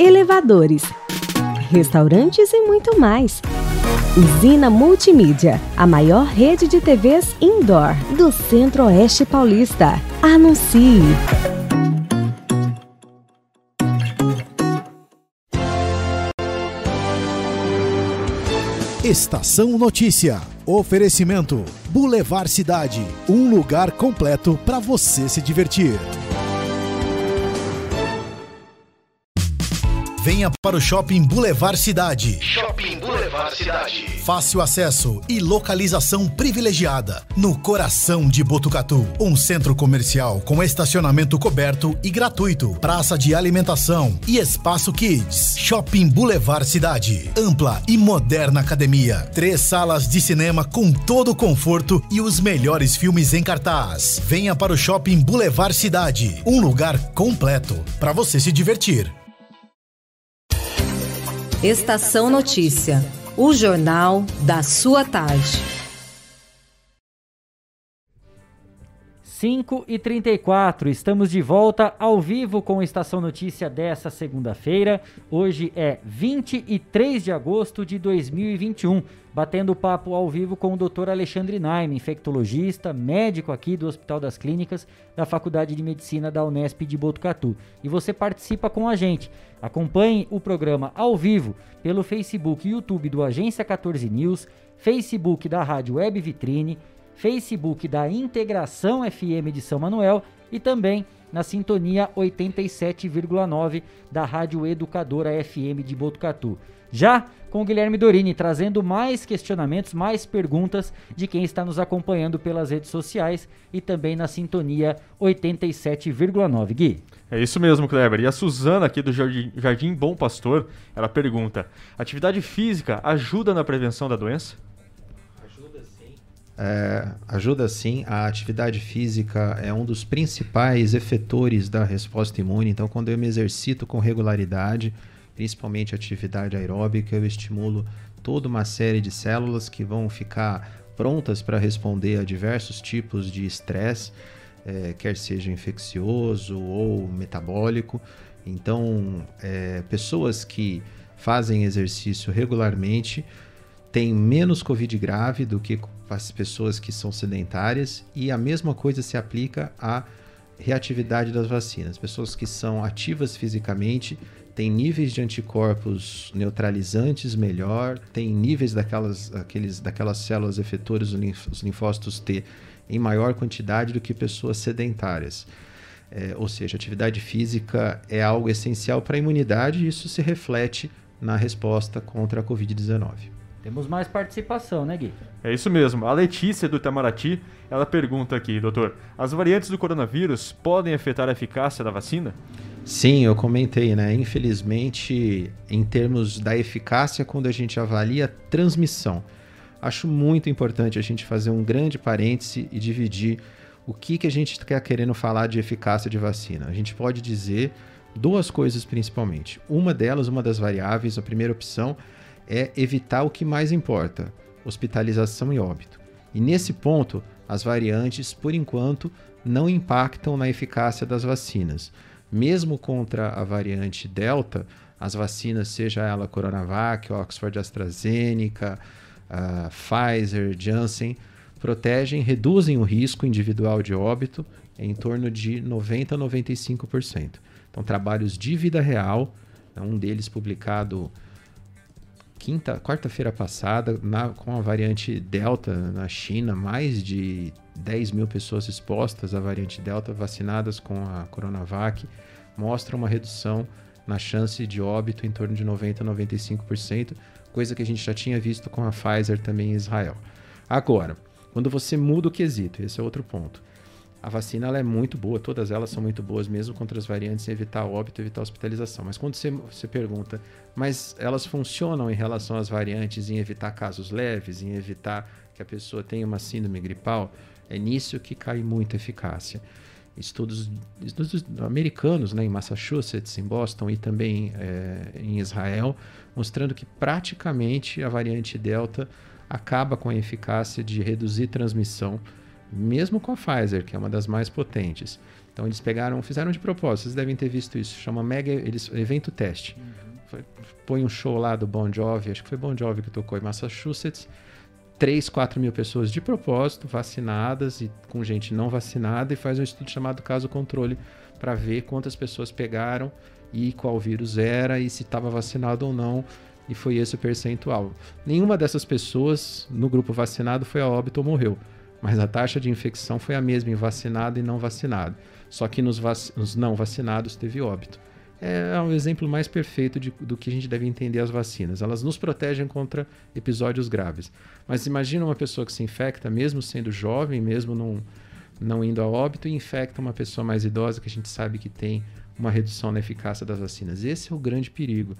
[SPEAKER 10] elevadores, restaurantes e muito mais. Usina Multimídia, a maior rede de TVs indoor do Centro-Oeste Paulista. Anuncie!
[SPEAKER 1] Estação Notícia. Oferecimento: Boulevard Cidade. Um lugar completo para você se divertir. Venha para o Shopping Boulevard Cidade.
[SPEAKER 2] Shopping Boulevard Cidade.
[SPEAKER 1] Fácil acesso e localização privilegiada. No coração de Botucatu. Um centro comercial com estacionamento coberto e gratuito. Praça de alimentação e espaço kids. Shopping Boulevard Cidade. Ampla e moderna academia. Três salas de cinema com todo o conforto e os melhores filmes em cartaz. Venha para o Shopping Boulevard Cidade. Um lugar completo para você se divertir.
[SPEAKER 4] Estação Notícia, o jornal da sua tarde.
[SPEAKER 3] 5 e 34 estamos de volta ao vivo com a Estação Notícia dessa segunda-feira. Hoje é 23 de agosto de 2021. Batendo papo ao vivo com o Dr. Alexandre Naime, infectologista, médico aqui do Hospital das Clínicas da Faculdade de Medicina da Unesp de Botucatu. E você participa com a gente. Acompanhe o programa ao vivo pelo Facebook e YouTube do Agência 14 News, Facebook da Rádio Web Vitrine, Facebook da Integração FM de São Manuel e também na sintonia 87,9 da Rádio Educadora FM de Botucatu. Já com o Guilherme Dorini trazendo mais questionamentos, mais perguntas de quem está nos acompanhando pelas redes sociais e também na sintonia 87,9. Gui.
[SPEAKER 7] É isso mesmo, Kleber. E a Suzana aqui do Jardim Bom Pastor, ela pergunta: atividade física ajuda na prevenção da doença?
[SPEAKER 13] É, ajuda sim. A atividade física é um dos principais efetores da resposta imune. Então, quando eu me exercito com regularidade, principalmente atividade aeróbica, eu estimulo toda uma série de células que vão ficar prontas para responder a diversos tipos de estresse, é, quer seja infeccioso ou metabólico. Então, é, pessoas que fazem exercício regularmente têm menos Covid grave do que as pessoas que são sedentárias, e a mesma coisa se aplica à reatividade das vacinas. Pessoas que são ativas fisicamente têm níveis de anticorpos neutralizantes melhor, têm níveis daquelas, aqueles, daquelas células efetoras, os linfócitos T, em maior quantidade do que pessoas sedentárias. É, ou seja, atividade física é algo essencial para a imunidade e isso se reflete na resposta contra a Covid-19.
[SPEAKER 3] Temos mais participação, né, Gui?
[SPEAKER 7] É isso mesmo. A Letícia do Itamaraty, ela pergunta aqui, doutor: as variantes do coronavírus podem afetar a eficácia da vacina?
[SPEAKER 13] Sim, eu comentei, né? Infelizmente, em termos da eficácia, quando a gente avalia a transmissão, acho muito importante a gente fazer um grande parêntese e dividir o que, que a gente está querendo falar de eficácia de vacina. A gente pode dizer duas coisas principalmente. Uma delas, uma das variáveis, a primeira opção é evitar o que mais importa: hospitalização e óbito. E nesse ponto, as variantes, por enquanto, não impactam na eficácia das vacinas. Mesmo contra a variante Delta, as vacinas, seja ela Coronavac, Oxford AstraZeneca, uh, Pfizer, Janssen, protegem, reduzem o risco individual de óbito em torno de 90 a 95%. Então, trabalhos de vida real, um deles publicado quinta, quarta-feira passada, na, com a variante Delta na China, mais de 10 mil pessoas expostas à variante Delta vacinadas com a Coronavac, mostra uma redução na chance de óbito em torno de 90 a 95%, coisa que a gente já tinha visto com a Pfizer também em Israel. Agora, quando você muda o quesito, esse é outro ponto. A vacina ela é muito boa, todas elas são muito boas, mesmo contra as variantes, evitar óbito, evitar hospitalização. Mas quando você, você pergunta, mas elas funcionam em relação às variantes, em evitar casos leves, em evitar que a pessoa tenha uma síndrome gripal? É nisso que cai muita eficácia. Estudos, estudos americanos, né, em Massachusetts, em Boston e também é, em Israel, mostrando que praticamente a variante Delta acaba com a eficácia de reduzir transmissão mesmo com a Pfizer, que é uma das mais potentes. Então eles pegaram, fizeram de propósito, vocês devem ter visto isso, chama mega eles, evento teste. Uhum. põe um show lá do Bon Jovi, acho que foi Bon Jovi que tocou em Massachusetts. 3, 4 mil pessoas de propósito, vacinadas e com gente não vacinada, e faz um estudo chamado caso controle para ver quantas pessoas pegaram e qual vírus era e se estava vacinado ou não. E foi esse o percentual. Nenhuma dessas pessoas no grupo vacinado foi a óbito ou morreu mas a taxa de infecção foi a mesma em vacinado e não vacinado. Só que nos, vac nos não vacinados teve óbito. É um exemplo mais perfeito de, do que a gente deve entender as vacinas. Elas nos protegem contra episódios graves. Mas imagina uma pessoa que se infecta, mesmo sendo jovem, mesmo não, não indo a óbito, e infecta uma pessoa mais idosa que a gente sabe que tem uma redução na eficácia das vacinas. Esse é o grande perigo.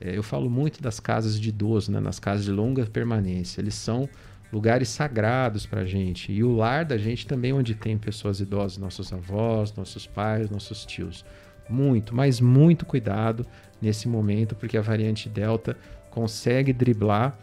[SPEAKER 13] É, eu falo muito das casas de idoso, né, nas casas de longa permanência. Eles são lugares sagrados para a gente. E o lar da gente também, onde tem pessoas idosas, nossos avós, nossos pais, nossos tios. Muito, mas muito cuidado nesse momento, porque a variante Delta consegue driblar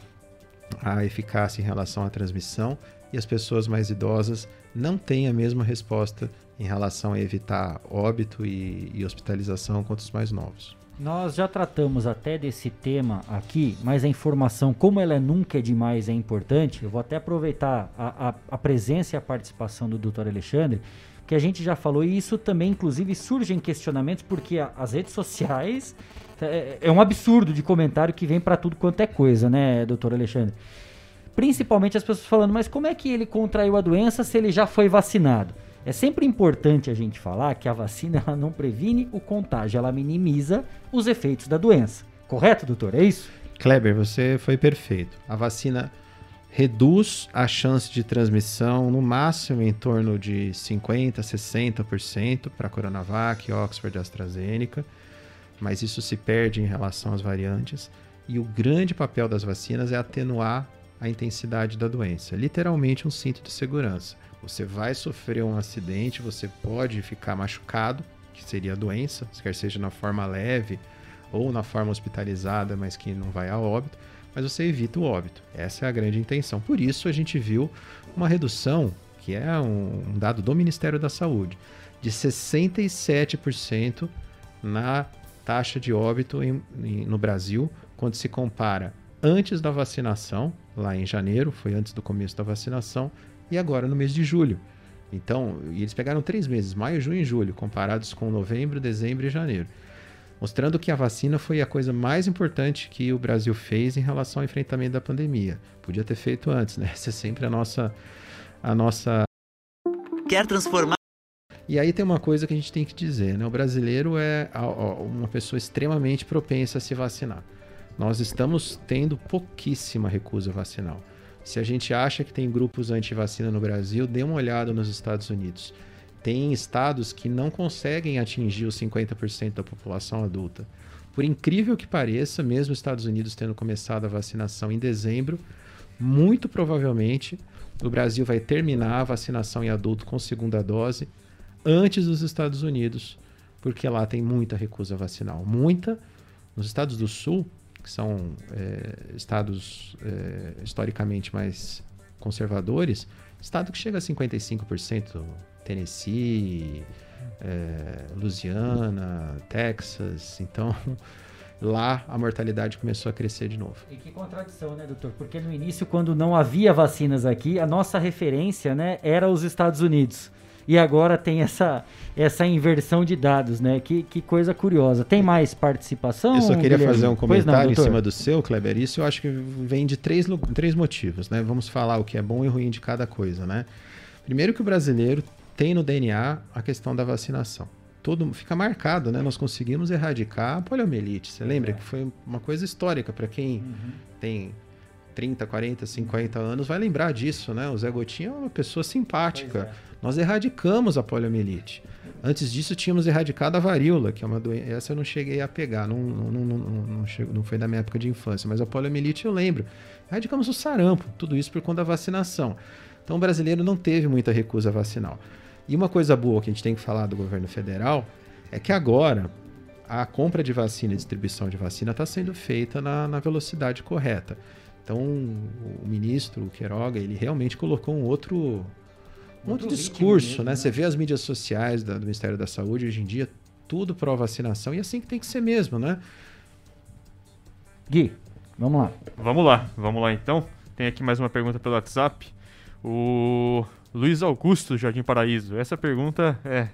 [SPEAKER 13] a eficácia em relação à transmissão e as pessoas mais idosas não têm a mesma resposta em relação a evitar óbito e, e hospitalização quanto os mais novos.
[SPEAKER 3] Nós já tratamos até desse tema aqui, mas a informação, como ela nunca é demais, é importante. Eu vou até aproveitar a, a, a presença e a participação do Dr. Alexandre, que a gente já falou, e isso também, inclusive, surgem questionamentos, porque a, as redes sociais é, é, um absurdo de comentário que vem para tudo quanto é coisa, né, doutor Alexandre? Principalmente as pessoas falando, mas como é que ele contraiu a doença se ele já foi vacinado? É sempre importante a gente falar que a vacina ela não previne o contágio, ela minimiza os efeitos da doença. Correto, doutor? É isso?
[SPEAKER 13] Kleber, você foi perfeito. A vacina reduz a chance de transmissão no máximo em torno de 50%, 60% para Coronavac, Oxford AstraZeneca, mas isso se perde em relação às variantes. E o grande papel das vacinas é atenuar a intensidade da doença, literalmente um cinto de segurança. Você vai sofrer um acidente, você pode ficar machucado, que seria a doença, quer seja na forma leve ou na forma hospitalizada, mas que não vai a óbito mas você evita o óbito. Essa é a grande intenção. Por isso a gente viu uma redução, que é um, dado do Ministério da Saúde, de 67% na taxa de óbito em, em, no Brasil, quando se compara antes da vacinação, lá em janeiro, foi antes do começo da vacinação, e agora no mês de julho. Então, eles pegaram três meses, maio, junho e julho, comparados com novembro, dezembro e janeiro mostrando que a vacina foi a coisa mais importante que o Brasil fez em relação ao enfrentamento da pandemia. Podia ter feito antes, né? Essa é sempre a nossa a nossa
[SPEAKER 16] quer transformar
[SPEAKER 13] e aí tem uma coisa que a gente tem que dizer, né? O brasileiro é uma pessoa extremamente propensa a se vacinar. Nós estamos tendo pouquíssima recusa vacinal. Se a gente acha que tem grupos anti-vacina no Brasil, dê uma olhada nos Estados Unidos tem estados que não conseguem atingir os 50% da população adulta. Por incrível que pareça, mesmo os Estados Unidos tendo começado a vacinação em dezembro, muito provavelmente o Brasil vai terminar a vacinação em adulto com segunda dose antes dos Estados Unidos, porque lá tem muita recusa vacinal. Muita. Nos estados do Sul, que são é, estados é, historicamente mais conservadores, estado que chega a 55% Tennessee, é, Louisiana, Texas. Então, lá a mortalidade começou a crescer de novo.
[SPEAKER 3] E que contradição, né, doutor? Porque no início, quando não havia vacinas aqui, a nossa referência, né, era os Estados Unidos. E agora tem essa, essa inversão de dados, né? Que, que coisa curiosa. Tem mais participação?
[SPEAKER 13] Eu só queria Guilherme? fazer um comentário não, em cima do seu, Kleber. Isso eu acho que vem de três, três motivos, né? Vamos falar o que é bom e ruim de cada coisa, né? Primeiro que o brasileiro tem no DNA a questão da vacinação. Todo fica marcado, né? Nós conseguimos erradicar a poliomielite. Você lembra é. que foi uma coisa histórica para quem uhum. tem 30, 40, 50 anos vai lembrar disso, né? O Zé Gotinha é uma pessoa simpática. É. Nós erradicamos a poliomielite. Antes disso, tínhamos erradicado a varíola, que é uma doença. Essa eu não cheguei a pegar, não, não, não, não, não, chego, não foi da minha época de infância, mas a poliomielite eu lembro. Erradicamos o sarampo, tudo isso por conta da vacinação. Então o brasileiro não teve muita recusa vacinal. E uma coisa boa que a gente tem que falar do governo federal é que agora a compra de vacina e distribuição de vacina está sendo feita na, na, velocidade correta. Então, o ministro o Queiroga, ele realmente colocou um outro, um outro, discurso, mesmo, né? né? Você vê as mídias sociais da, do Ministério da Saúde hoje em dia, tudo pró-vacinação, e assim que tem que ser mesmo, né?
[SPEAKER 3] Gui, vamos lá.
[SPEAKER 7] Vamos lá, vamos lá então. Tem aqui mais uma pergunta pelo WhatsApp. O Luiz Augusto, Jardim Paraíso. Essa pergunta é: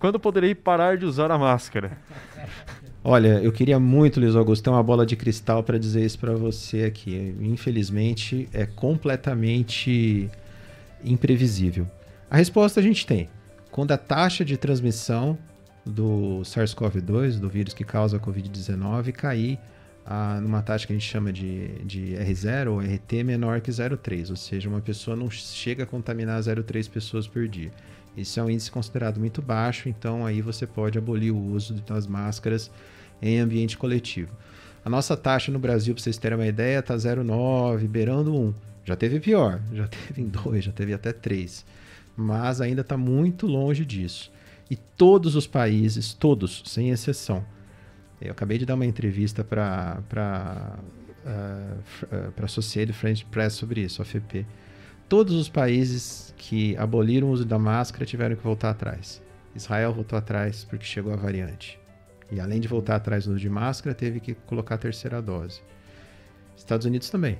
[SPEAKER 7] quando poderei parar de usar a máscara?
[SPEAKER 13] Olha, eu queria muito, Luiz Augusto, ter uma bola de cristal para dizer isso para você aqui. Infelizmente, é completamente imprevisível. A resposta a gente tem. Quando a taxa de transmissão do SARS-CoV-2, do vírus que causa a Covid-19, cair a, numa taxa que a gente chama de, de R0 ou RT menor que 0,3, ou seja, uma pessoa não chega a contaminar 0,3 pessoas por dia. Isso é um índice considerado muito baixo, então aí você pode abolir o uso das máscaras em ambiente coletivo. A nossa taxa no Brasil, para vocês terem uma ideia, está 0,9, beirando 1. Já teve pior, já teve em 2, já teve até 3. Mas ainda está muito longe disso. E todos os países, todos, sem exceção, eu acabei de dar uma entrevista para uh, para Associated French Press sobre isso, AFP. Todos os países que aboliram o uso da máscara tiveram que voltar atrás. Israel voltou atrás porque chegou a variante. E além de voltar atrás no uso de máscara, teve que colocar a terceira dose. Estados Unidos também.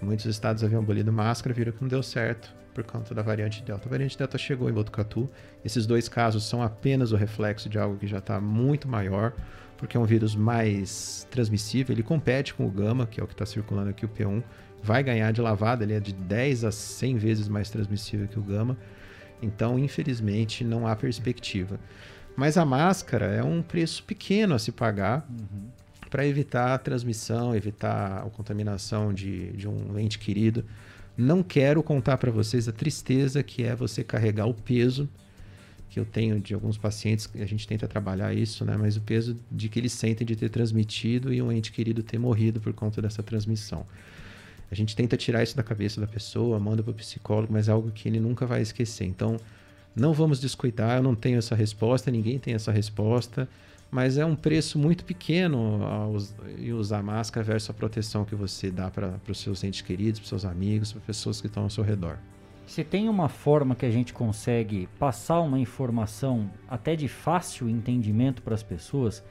[SPEAKER 13] Muitos estados haviam abolido máscara, viram que não deu certo por conta da variante Delta. A variante Delta chegou em Botucatu. Esses dois casos são apenas o reflexo de algo que já está muito maior porque é um vírus mais transmissível, ele compete com o gama, que é o que está circulando aqui, o P1, vai ganhar de lavada, ele é de 10 a 100 vezes mais transmissível que o gama. Então, infelizmente, não há perspectiva. Mas a máscara é um preço pequeno a se pagar
[SPEAKER 3] Uhum.
[SPEAKER 13] para evitar a transmissão, evitar a contaminação de, de um ente querido. Não quero contar para vocês a tristeza que é você carregar o peso que eu tenho de alguns pacientes, a gente tenta trabalhar isso, né? Mas o peso de que eles sentem de ter transmitido e um ente querido ter morrido por conta dessa transmissão. A gente tenta tirar isso da cabeça da pessoa, manda para o psicólogo, mas é algo que ele nunca vai esquecer. Então, não vamos descuidar, eu não tenho essa resposta, ninguém tem essa resposta, mas é um preço muito pequeno em usar máscara versus a proteção que você dá para os seus entes queridos, para seus amigos, para pessoas que estão ao seu redor.
[SPEAKER 3] Se tem uma forma que a gente consegue passar uma informação até de fácil entendimento para as pessoas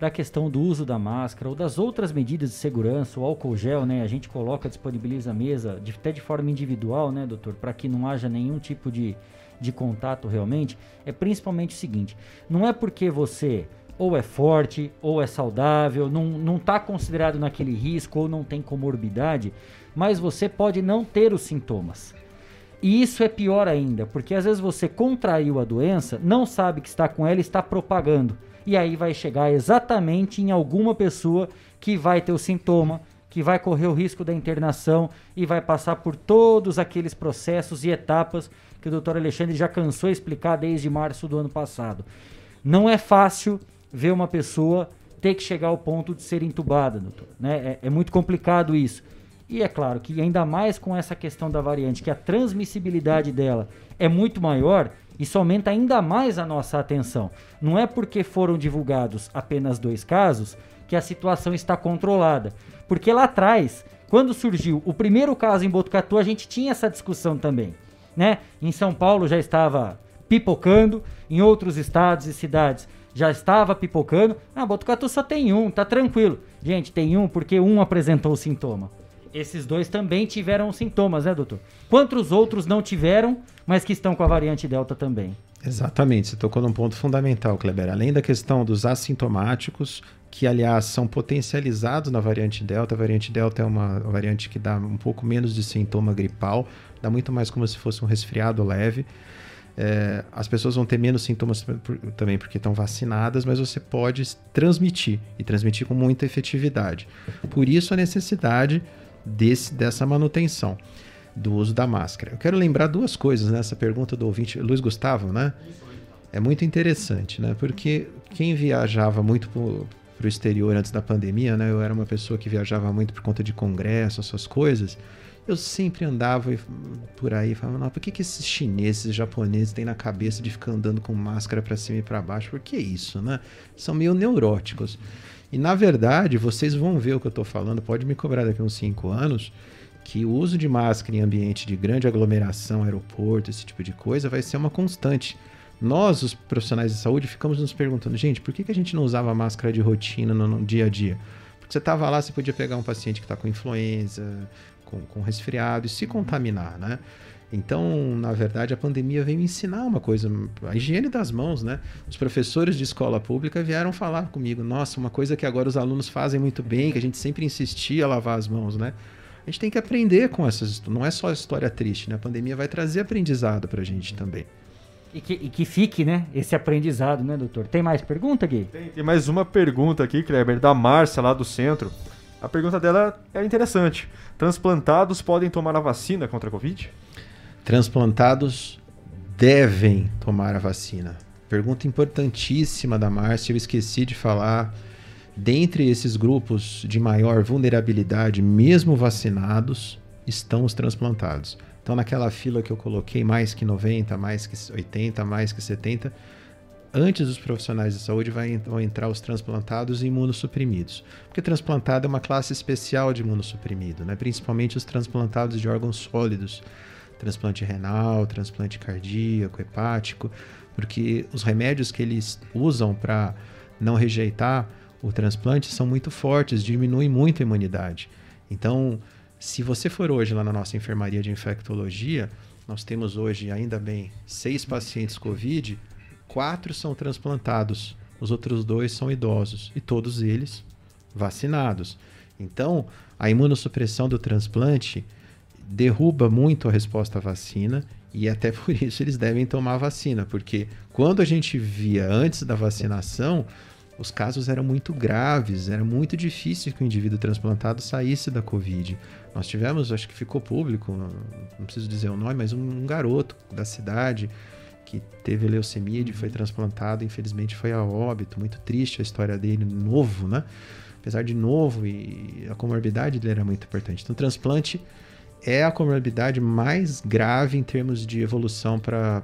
[SPEAKER 3] da questão do uso da máscara ou das outras medidas de segurança, o álcool gel, né? A gente coloca, disponibiliza a mesa, de- até de forma individual, né, doutor, para que não haja nenhum tipo de, de contato realmente. É principalmente o seguinte: não é porque você ou é forte ou é saudável, não, está considerado naquele risco ou não tem comorbidade, mas você pode não ter os sintomas. E isso é pior ainda, porque às vezes você contraiu a doença, não sabe que está com ela e está propagando. E aí vai chegar exatamente em alguma pessoa que vai ter o sintoma, que vai correr o risco da internação e vai passar por todos aqueles processos e etapas que o doutor Alexandre já cansou de explicar desde março do ano passado. Não é fácil ver uma pessoa ter que chegar ao ponto de ser entubada, doutor. Né? É, é muito complicado isso. E é claro que ainda mais com essa questão da variante, que a transmissibilidade dela é muito maior, isso aumenta ainda mais a nossa atenção. Não é porque foram divulgados apenas dois casos que a situação está controlada. Porque lá atrás, quando surgiu o primeiro caso em Botucatu, a gente tinha essa discussão também. Né? Em São Paulo já estava pipocando, em outros estados e cidades já estava pipocando. Ah, Botucatu só tem um, tá tranquilo. Gente, tem um porque um apresentou o sintoma. Esses dois também tiveram sintomas, né, doutor? Quantos outros não tiveram, mas que estão com a variante Delta também?
[SPEAKER 13] Exatamente, você tocou num ponto fundamental, Kleber. Além da questão dos assintomáticos, que aliás são potencializados na variante Delta. A variante Delta é uma variante que dá um pouco menos de sintoma gripal, dá muito mais como se fosse um resfriado leve. É, as pessoas vão ter menos sintomas também porque estão vacinadas, mas você pode transmitir e transmitir com muita efetividade. Por isso a necessidade desse, dessa manutenção do uso da máscara. Eu quero lembrar duas coisas nessa pergunta do ouvinte Luiz Gustavo, né? É muito interessante, né? Porque quem viajava muito para o exterior antes da pandemia, né? Eu era uma pessoa que viajava muito por conta de congresso, essas coisas. Eu sempre andava por aí falando, não, por que, que esses chineses, japoneses têm na cabeça de ficar andando com máscara para cima e para baixo? Por que isso, né? São meio neuróticos. E na verdade, vocês vão ver o que eu estou falando, pode me cobrar daqui uns 5 anos, que o uso de máscara em ambiente de grande aglomeração, aeroporto, esse tipo de coisa, vai ser uma constante. Nós, os profissionais de saúde, ficamos nos perguntando, gente, por que, que a gente não usava máscara de rotina no, no dia a dia? Porque você estava lá, você podia pegar um paciente que está com influenza, com, com resfriado e se contaminar, né? Então, na verdade, a pandemia veio ensinar uma coisa, a higiene das mãos, né? Os professores de escola pública vieram falar comigo, nossa, uma coisa que agora os alunos fazem muito bem, que a gente sempre insistia a lavar as mãos, né? A gente tem que aprender com essas, não é só história triste, né? A pandemia vai trazer aprendizado pra gente também.
[SPEAKER 3] E que, e que fique, né, esse aprendizado, né, doutor? Tem mais pergunta, Gui?
[SPEAKER 7] Tem, tem mais uma pergunta aqui, Kleber, da Márcia lá do centro. A pergunta dela é interessante. Transplantados podem tomar a vacina contra a Covid?
[SPEAKER 13] Transplantados devem tomar a vacina. Pergunta importantíssima da Márcia, eu esqueci de falar. Dentre esses grupos de maior vulnerabilidade, mesmo vacinados, estão os transplantados. Então, naquela fila que eu coloquei, mais que 90, mais que 80, mais que 70, antes dos profissionais de saúde vão entrar os transplantados e imunossuprimidos. Porque transplantado é uma classe especial de imunossuprimido, né? principalmente os transplantados de órgãos sólidos, transplante renal, transplante cardíaco, hepático, porque os remédios que eles usam para não rejeitar o transplante são muito fortes, diminuem muito a imunidade. Então, se você for hoje lá na nossa enfermaria de infectologia, nós temos hoje, ainda bem, seis pacientes COVID, quatro são transplantados, os outros dois são idosos e todos eles vacinados. Então, a imunossupressão do transplante derruba muito a resposta à vacina E até por isso eles devem tomar a vacina, porque quando a gente via antes da vacinação, os casos eram muito graves, era muito difícil que o indivíduo transplantado saísse da Covid. Nós tivemos, acho que ficou público, não preciso dizer o nome, mas um, um garoto da cidade que teve leucemia e foi transplantado, infelizmente foi a óbito. Muito triste a história dele, novo, né? Apesar de novo e a comorbidade dele era muito importante. Então, transplante é a comorbidade mais grave em termos de evolução para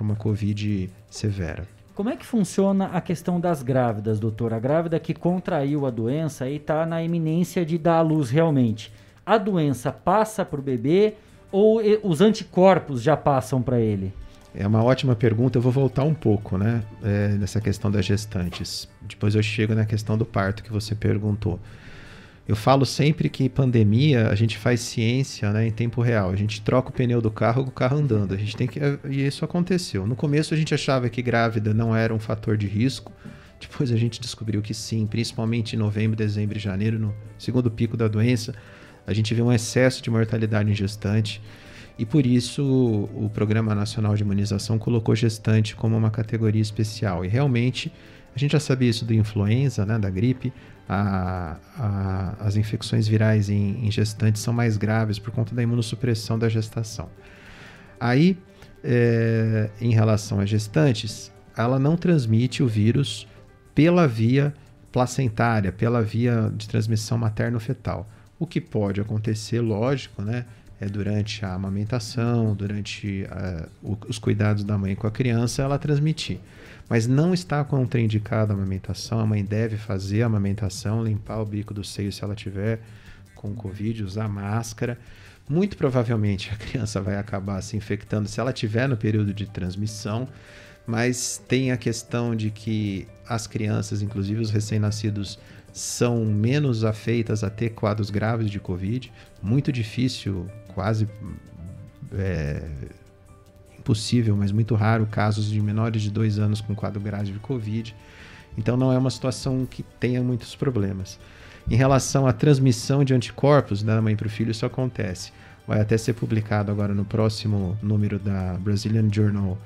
[SPEAKER 13] uma Covid severa.
[SPEAKER 3] Como é que funciona a questão das grávidas, doutor? A grávida que contraiu a doença e está na iminência de dar à luz realmente. A doença passa para o bebê ou os anticorpos já passam para ele?
[SPEAKER 13] É uma ótima pergunta. Eu vou voltar um pouco, né, é, nessa questão das gestantes. Depois eu chego na questão do parto que você perguntou. Eu falo sempre que pandemia a gente faz ciência, né, em tempo real. A gente troca o pneu do carro com o carro andando. A gente tem que e isso aconteceu. No começo a gente achava que grávida não era um fator de risco. Depois a gente descobriu que sim, principalmente em novembro, dezembro e janeiro, no segundo pico da doença, a gente vê um excesso de mortalidade em gestante. E por isso o Programa Nacional de Imunização colocou gestante como uma categoria especial. E realmente, a gente já sabia isso do influenza, né, da gripe, a, a, as infecções virais em, em, gestantes são mais graves por conta da imunossupressão da gestação. Aí, é, em relação às gestantes, ela não transmite o vírus pela via placentária, pela via de transmissão materno-fetal. O que pode acontecer, lógico, né? é, durante a amamentação, durante o, os cuidados da mãe com a criança, ela transmitir. Mas não está contraindicada a amamentação, a mãe deve fazer a amamentação, limpar o bico do seio se ela tiver com Covid, usar máscara. Muito provavelmente a criança vai acabar se infectando se ela tiver no período de transmissão, mas tem a questão de que as crianças, inclusive os recém-nascidos, são menos afeitas a ter quadros graves de Covid. Muito difícil quase é, impossível, mas muito raro, casos de menores de dois anos com quadro grave de Covid. Então não é uma situação que tenha muitos problemas. Em relação à transmissão de anticorpos da mãe para o filho, isso acontece. Vai até ser publicado agora no próximo número da Brazilian Journal,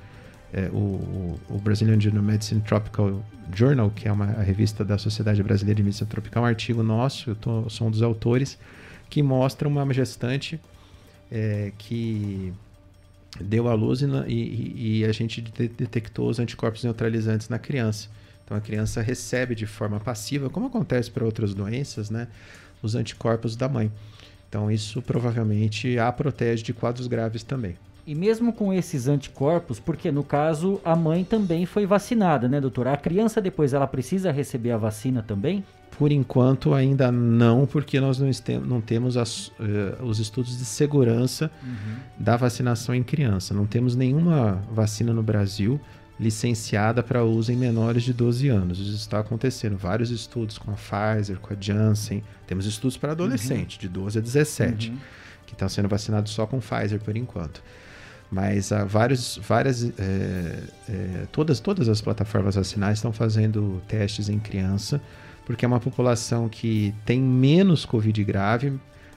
[SPEAKER 13] é, o, o, Brazilian Journal Medicine Tropical Journal, que é uma revista da Sociedade Brasileira de Medicina Tropical, um artigo nosso, eu tô, sou um dos autores, que mostra uma gestante é, que deu à luz e, e, e, a gente detectou os anticorpos neutralizantes na criança. Então a criança recebe de forma passiva, como acontece para outras doenças, né, os anticorpos da mãe. Então isso provavelmente a protege de quadros graves também.
[SPEAKER 3] E mesmo com esses anticorpos, porque no caso a mãe também foi vacinada, né, doutora? A criança depois ela precisa receber a vacina também?
[SPEAKER 13] Por enquanto ainda não, porque nós não, não temos as, uh, os estudos de segurança uhum. da vacinação em criança. Não temos nenhuma vacina no Brasil licenciada para uso em menores de 12 anos. Isso está acontecendo. Vários estudos com a Pfizer, com a Janssen. Temos estudos para adolescente, uhum. de 12 a 17, uhum. que estão sendo vacinados só com Pfizer por enquanto. Mas há vários, várias, é, é, todas, todas as plataformas vacinais estão fazendo testes em criança porque é uma população que tem menos Covid grave,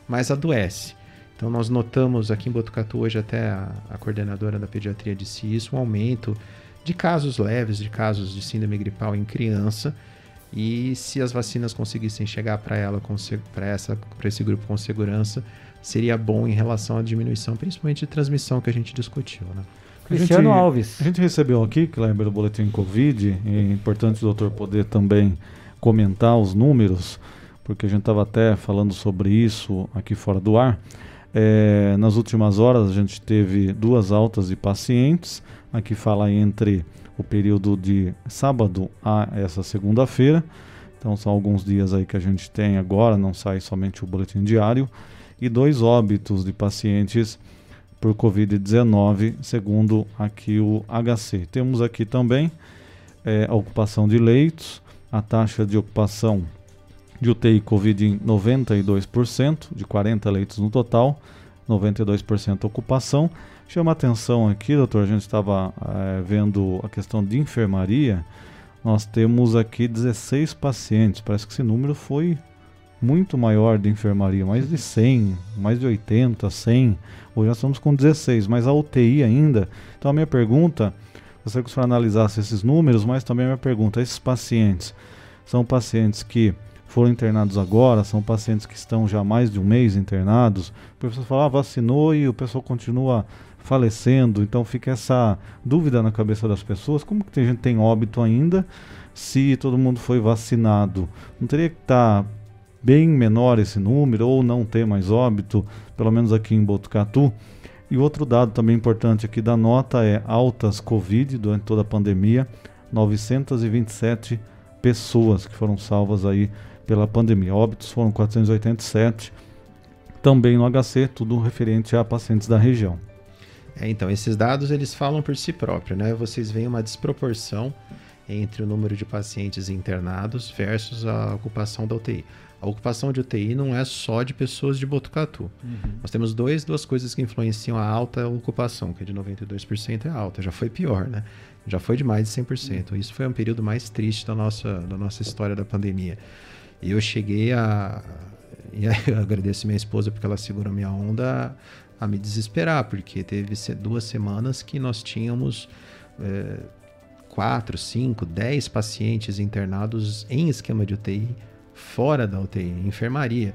[SPEAKER 13] mas adoece. Então nós notamos aqui em Botucatu hoje até a, a coordenadora da pediatria disse isso, um aumento de casos leves, de casos de síndrome gripal em criança. E se as vacinas conseguissem chegar para ela, para essa, para esse grupo com segurança, seria bom em relação à diminuição, principalmente de transmissão que a gente discutiu, né?
[SPEAKER 3] Cristiano
[SPEAKER 5] a
[SPEAKER 3] gente, Alves.
[SPEAKER 5] A gente recebeu aqui, Kleber, o boletim Covid, e é importante o doutor poder também comentar os números, porque a gente estava até falando sobre isso aqui fora do ar. É, nas últimas horas a gente teve duas altas de pacientes. Aqui fala entre o período de sábado a essa segunda-feira. Então são alguns dias aí que a gente tem agora, não sai somente o boletim diário. E dois óbitos de pacientes por Covid-19, segundo aqui o HC. Temos aqui também é, a ocupação de leitos, a taxa de ocupação de UTI Covid em 92%, de 40 leitos no total, 92% ocupação. Chama atenção aqui, doutor, a gente estava é, vendo a questão de enfermaria. Nós temos aqui 16 pacientes, parece que esse número foi muito maior de enfermaria, mais de 100, mais de 80, 100. Hoje nós estamos com 16, mas a UTI ainda. Então a minha pergunta, gostaria que o senhor analisasse esses números, mas também a minha pergunta, esses pacientes são pacientes que foram internados agora, são pacientes que estão já mais de um mês internados. O professor fala, ah, vacinou e o pessoal continua falecendo, então fica essa dúvida na cabeça das pessoas, como que tem gente tem óbito ainda se todo mundo foi vacinado? Não teria que estar tá bem menor esse número ou não ter mais óbito, pelo menos aqui em Botucatu? E outro dado também importante aqui da nota é altas Covid durante toda a pandemia, 927 pessoas que foram salvas aí pela pandemia. Óbitos foram 487, também no HC, tudo referente a pacientes da região.
[SPEAKER 13] É, então, esses dados eles falam por si próprios, né? Vocês veem uma desproporção entre o número de pacientes internados versus a ocupação da UTI. A ocupação de UTI não é só de pessoas de Botucatu. Uhum. Nós temos dois, duas coisas que influenciam a alta ocupação, que é de 92% é alta. Já foi pior, né? Já foi de mais de 100%. Uhum. Isso foi um período mais triste da nossa, da nossa história da pandemia. E eu cheguei a. E eu agradeço minha esposa porque ela segurou minha onda a, me desesperar, porque teve duas semanas que nós tínhamos é, quatro, cinco, dez pacientes internados em esquema de UTI, fora da UTI, em enfermaria.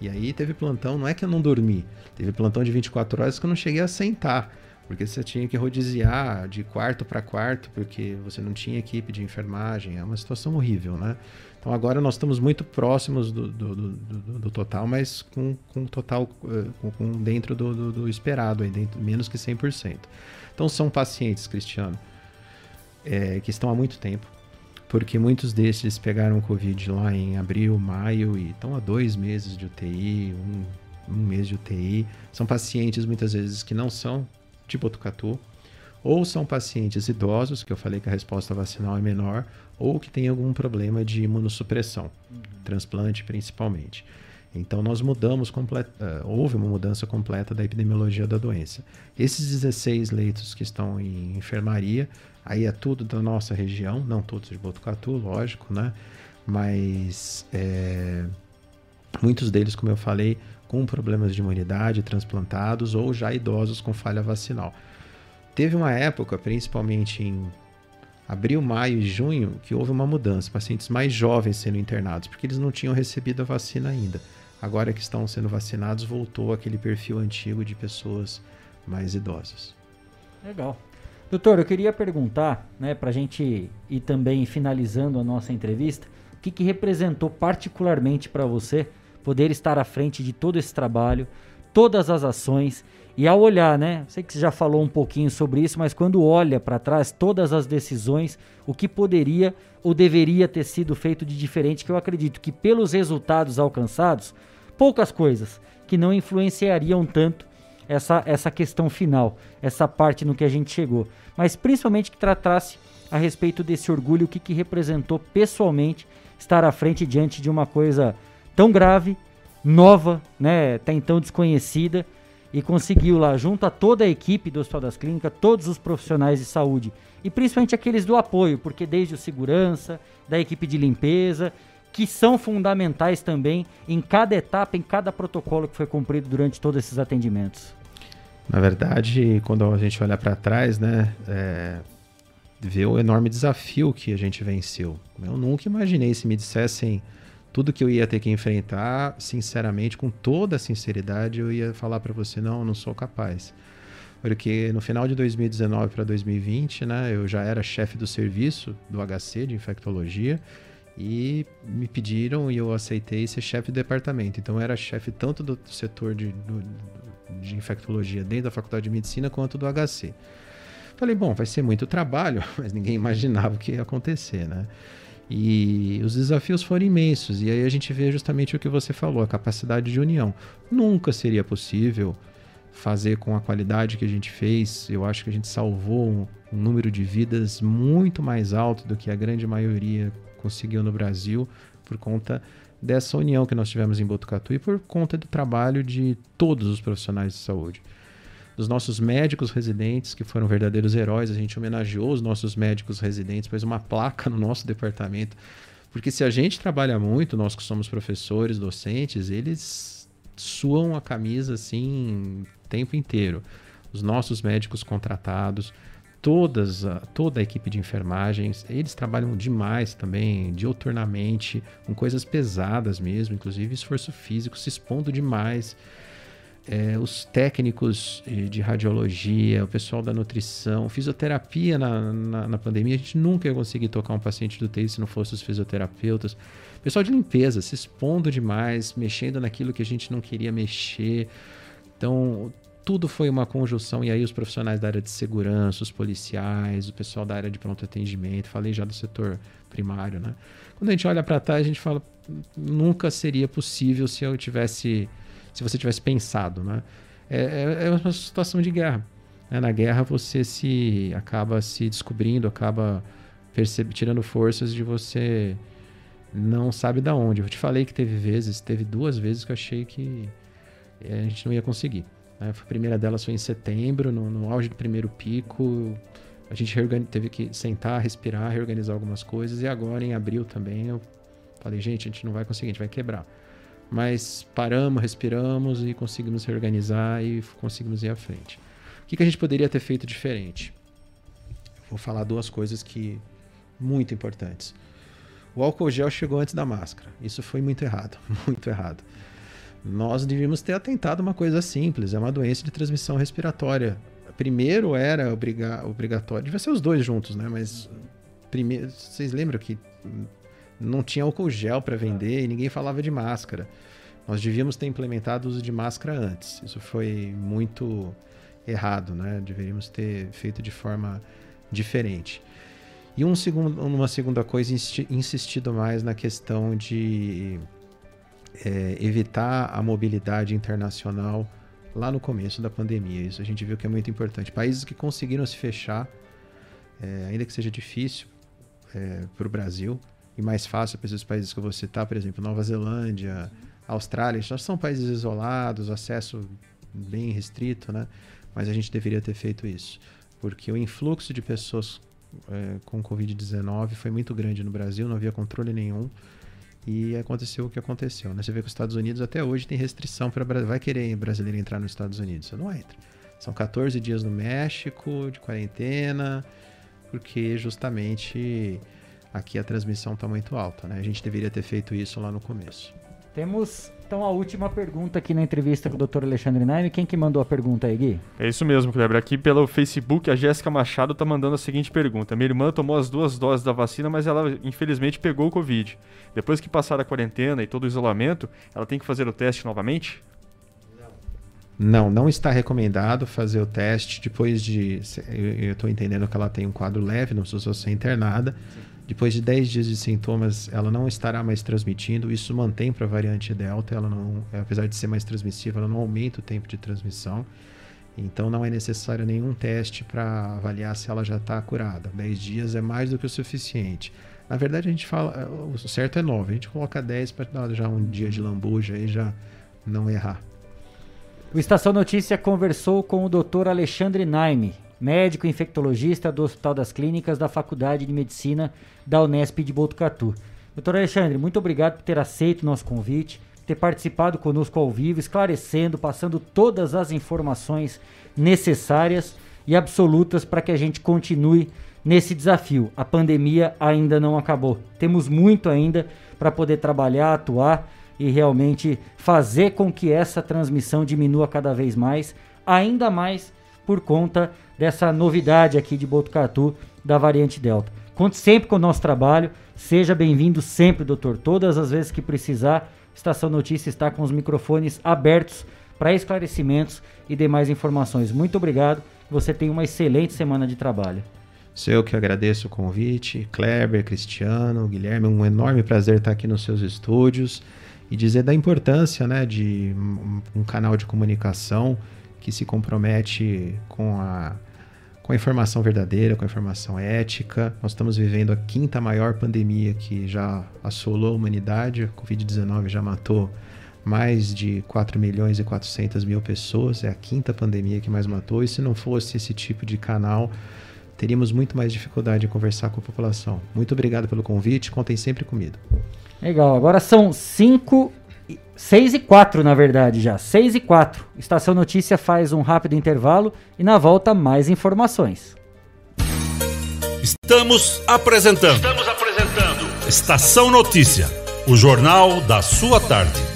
[SPEAKER 13] E aí teve plantão, não é que eu não dormi, teve plantão de 24 horas que eu não cheguei a sentar porque você tinha que rodiziar de quarto para quarto, porque você não tinha equipe de enfermagem. É uma situação horrível, né? Então agora nós estamos muito próximos do, do, do, do total, mas com, com total eh, com, com dentro do, esperado, aí, dentro, menos que 100%. Então são pacientes, Cristiano, é, que estão há muito tempo, porque muitos desses pegaram Covid lá em abril, maio e estão há dois meses de UTI, um, um mês de UTI. São pacientes muitas vezes que não são de Botucatu, ou são pacientes idosos, que eu falei que a resposta vacinal é menor, ou que tem algum problema de imunossupressão, uhum. transplante principalmente. Então nós mudamos completa, uh, houve uma mudança completa da epidemiologia da doença. Esses 16 leitos que estão em enfermaria, aí é tudo da nossa região, não todos de Botucatu, lógico, né? Mas é, muitos deles, como eu falei, com problemas de imunidade, transplantados ou já idosos com falha vacinal. Teve uma época, principalmente em abril, maio e junho, que houve uma mudança, pacientes mais jovens sendo internados, porque eles não tinham recebido a vacina ainda. Agora que estão sendo vacinados, voltou aquele perfil antigo de pessoas mais idosas.
[SPEAKER 3] Legal. Doutor, eu queria perguntar, né, para a gente ir também finalizando a nossa entrevista, o que, que representou particularmente para você poder estar à frente de todo esse trabalho, todas as ações e ao olhar, né? Sei que você já falou um pouquinho sobre isso, mas quando olha para trás todas as decisões, o que poderia ou deveria ter sido feito de diferente, que eu acredito que pelos resultados alcançados, poucas coisas que não influenciariam tanto essa, essa questão final, essa parte no que a gente chegou, mas principalmente que tratasse a respeito desse orgulho, o que, que representou pessoalmente estar à frente diante de uma coisa tão grave, nova, né, até então desconhecida, e conseguiu lá, junto a toda a equipe do Hospital das Clínicas, todos os profissionais de saúde, e principalmente aqueles do apoio, porque desde o segurança, da equipe de limpeza, que são fundamentais também em cada etapa, em cada protocolo que foi cumprido durante todos esses atendimentos.
[SPEAKER 13] Na verdade, quando a gente olha para trás, né, é, vê o enorme desafio que a gente venceu. Eu nunca imaginei se me dissessem tudo que eu ia ter que enfrentar, sinceramente, com toda a sinceridade, eu ia falar para você: não, eu não sou capaz. Porque no final de 2019 para 2020, né, eu já era chefe do serviço do HC de infectologia e me pediram e eu aceitei ser chefe do departamento. Então eu era chefe tanto do setor de, do, de infectologia dentro da faculdade de medicina quanto do HC. Falei, bom, vai ser muito trabalho, mas ninguém imaginava o que ia acontecer, né? E os desafios foram imensos. E aí a gente vê justamente o que você falou, a capacidade de união. Nunca seria possível fazer com a qualidade que a gente fez. Eu acho que a gente salvou um, um número de vidas muito mais alto do que a grande maioria conseguiu no Brasil por conta dessa união que nós tivemos em Botucatu e por conta do trabalho de todos os profissionais de saúde dos nossos médicos residentes, que foram verdadeiros heróis. A gente homenageou os nossos médicos residentes, pôs uma placa no nosso departamento, Porque se a gente trabalha muito, nós que somos professores, docentes, eles suam a camisa assim o tempo inteiro. Os nossos médicos contratados, todas toda a equipe de enfermagens, eles trabalham demais também, dioturnamente, com coisas pesadas mesmo, inclusive esforço físico, se expondo demais é, os técnicos de radiologia, o pessoal da nutrição, fisioterapia na, na, na, pandemia, a gente nunca ia conseguir tocar um paciente do TI se não fosse os fisioterapeutas. Pessoal de limpeza, se expondo demais, mexendo naquilo que a gente não queria mexer. Então, tudo foi uma conjunção. E aí, os profissionais da área de segurança, os policiais, o pessoal da área de pronto atendimento, falei já do setor primário, né? Quando a gente olha para trás, a gente fala: nunca seria possível se eu tivesse se você tivesse pensado, né? É, é, é uma situação de guerra. Né? Na guerra você se acaba se descobrindo, acaba tirando forças de você não sabe da onde. Eu te falei que teve vezes, teve duas vezes que eu achei que é, a gente não ia conseguir. Né? A primeira delas foi em setembro, no, no auge do primeiro pico. A gente teve que sentar, respirar, reorganizar algumas coisas. E agora, em abril também, eu falei, gente, a gente não vai conseguir, a gente vai quebrar mas paramos, respiramos e conseguimos reorganizar e conseguimos ir à frente. O que, que a gente poderia ter feito diferente? Vou falar duas coisas que muito importantes. O álcool gel chegou antes da máscara. Isso foi muito errado, muito errado. Nós devíamos ter atentado uma coisa simples, é uma doença de transmissão respiratória. Primeiro era obriga obrigatório, devia ser os dois juntos, né? Mas primeiro, vocês lembram que não tinha álcool gel para vender e ninguém falava de máscara. Nós devíamos ter implementado o uso de máscara antes. Isso foi muito errado, né? Deveríamos ter feito de forma diferente. E um segundo, uma segunda coisa, insistido mais na questão de é, evitar a mobilidade internacional lá no começo da pandemia. Isso a gente viu que é muito importante. Países que conseguiram se fechar, é, ainda que seja difícil é, para o Brasil, e mais fácil para esses países que eu vou citar, por exemplo, Nova Zelândia, Austrália, já são países isolados, acesso bem restrito, né? Mas a gente deveria ter feito isso, porque o influxo de pessoas é, com Covid-19 foi muito grande no Brasil, não havia controle nenhum e aconteceu o que aconteceu. Né? Você vê que os Estados Unidos até hoje tem restrição para vai querer brasileiro entrar nos Estados Unidos, você não entra. São 14 dias no México de quarentena, porque justamente aqui a transmissão está muito alta, né? A gente deveria ter feito isso lá no começo.
[SPEAKER 3] Temos então a última pergunta aqui na entrevista com o Dr. Alexandre Naime. Quem que mandou a pergunta aí, Gui?
[SPEAKER 7] É isso mesmo, Kleber. Aqui pelo Facebook, a Jéssica Machado está mandando a seguinte pergunta. Minha irmã tomou as duas doses da vacina, mas ela infelizmente pegou o Covid. Depois que passar a quarentena e todo o isolamento, ela tem que fazer o teste novamente?
[SPEAKER 13] Não, não está recomendado fazer o teste depois de. Eu estou entendendo que ela tem um quadro leve, não precisa ser internada. Sim depois de 10 dias de sintomas, ela não estará mais transmitindo. Isso mantém para a variante Delta. Ela não, apesar de ser mais transmissível, ela não aumenta o tempo de transmissão. Então não é necessário nenhum teste para avaliar se ela já está curada. 10 dias é mais do que o suficiente. Na verdade, a gente fala, o certo é 9. A gente coloca 10 para dar já um dia de lambuja e já não errar.
[SPEAKER 3] O Estação Notícia conversou com o Dr. Alexandre Naime, médico infectologista do Hospital das Clínicas da Faculdade de Medicina da Unesp de Botucatu. Doutor Alexandre, muito obrigado por ter aceito o nosso convite, ter participado conosco ao vivo, esclarecendo, passando todas as informações necessárias e absolutas para que a gente continue nesse desafio. A pandemia ainda não acabou. Temos muito ainda para poder trabalhar, atuar e realmente fazer com que essa transmissão diminua cada vez mais, ainda mais por conta dessa novidade aqui de Botucatu da variante Delta. Conte sempre com o nosso trabalho. Seja bem-vindo sempre, doutor. Todas as vezes que precisar, Estação Notícia está com os microfones abertos para esclarecimentos e demais informações. Muito obrigado. Você tem uma excelente semana de trabalho.
[SPEAKER 13] Sou eu que agradeço o convite. Kleber, Cristiano, Guilherme, um enorme prazer estar aqui nos seus estúdios e dizer da importância né, de um canal de comunicação que se compromete com a, com a informação verdadeira, com a informação ética. Nós estamos vivendo a quinta maior pandemia que já assolou a humanidade. A Covid-19 já matou mais de 4 milhões e 400 mil pessoas. É a quinta pandemia que mais matou. E se não fosse esse tipo de canal, teríamos muito mais dificuldade em conversar com a população. Muito obrigado pelo convite, contem sempre comigo.
[SPEAKER 3] Legal, agora são 5, 6 e 4 na verdade já, 6 e 4. Estação Notícia faz um rápido intervalo e na volta mais informações.
[SPEAKER 6] Estamos apresentando.
[SPEAKER 2] Estamos apresentando.
[SPEAKER 6] Estação Notícia, o jornal da sua tarde.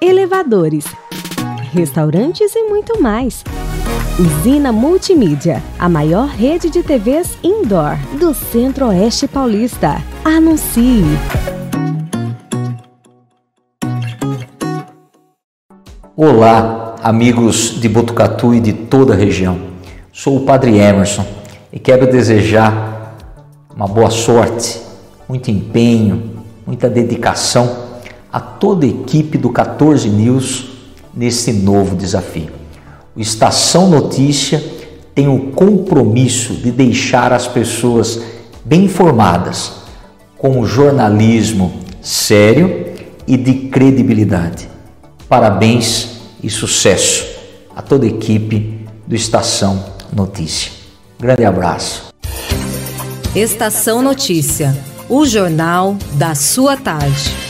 [SPEAKER 10] elevadores, restaurantes e muito mais. Usina Multimídia, a maior rede de TVs indoor do Centro-Oeste Paulista. Anuncie!
[SPEAKER 17] Olá, amigos de Botucatu e de toda a região. Sou o Padre Emerson e quero desejar uma boa sorte, muito empenho, muita dedicação a toda a equipe do 14 News nesse novo desafio. O Estação Notícia tem o compromisso de deixar as pessoas bem informadas, com jornalismo sério e de credibilidade. Parabéns e sucesso a toda a equipe do Estação Notícia. Grande abraço.
[SPEAKER 4] Estação Notícia, o jornal da sua tarde.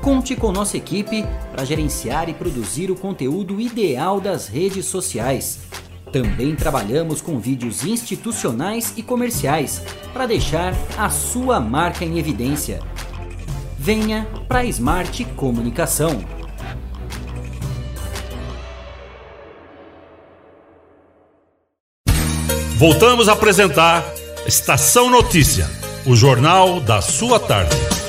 [SPEAKER 14] Conte com nossa equipe para gerenciar e produzir o conteúdo ideal das redes sociais. Também trabalhamos com vídeos institucionais e comerciais para deixar a sua marca em evidência. Venha para a Smart Comunicação.
[SPEAKER 6] Voltamos a apresentar Estação Notícia, o jornal da sua tarde.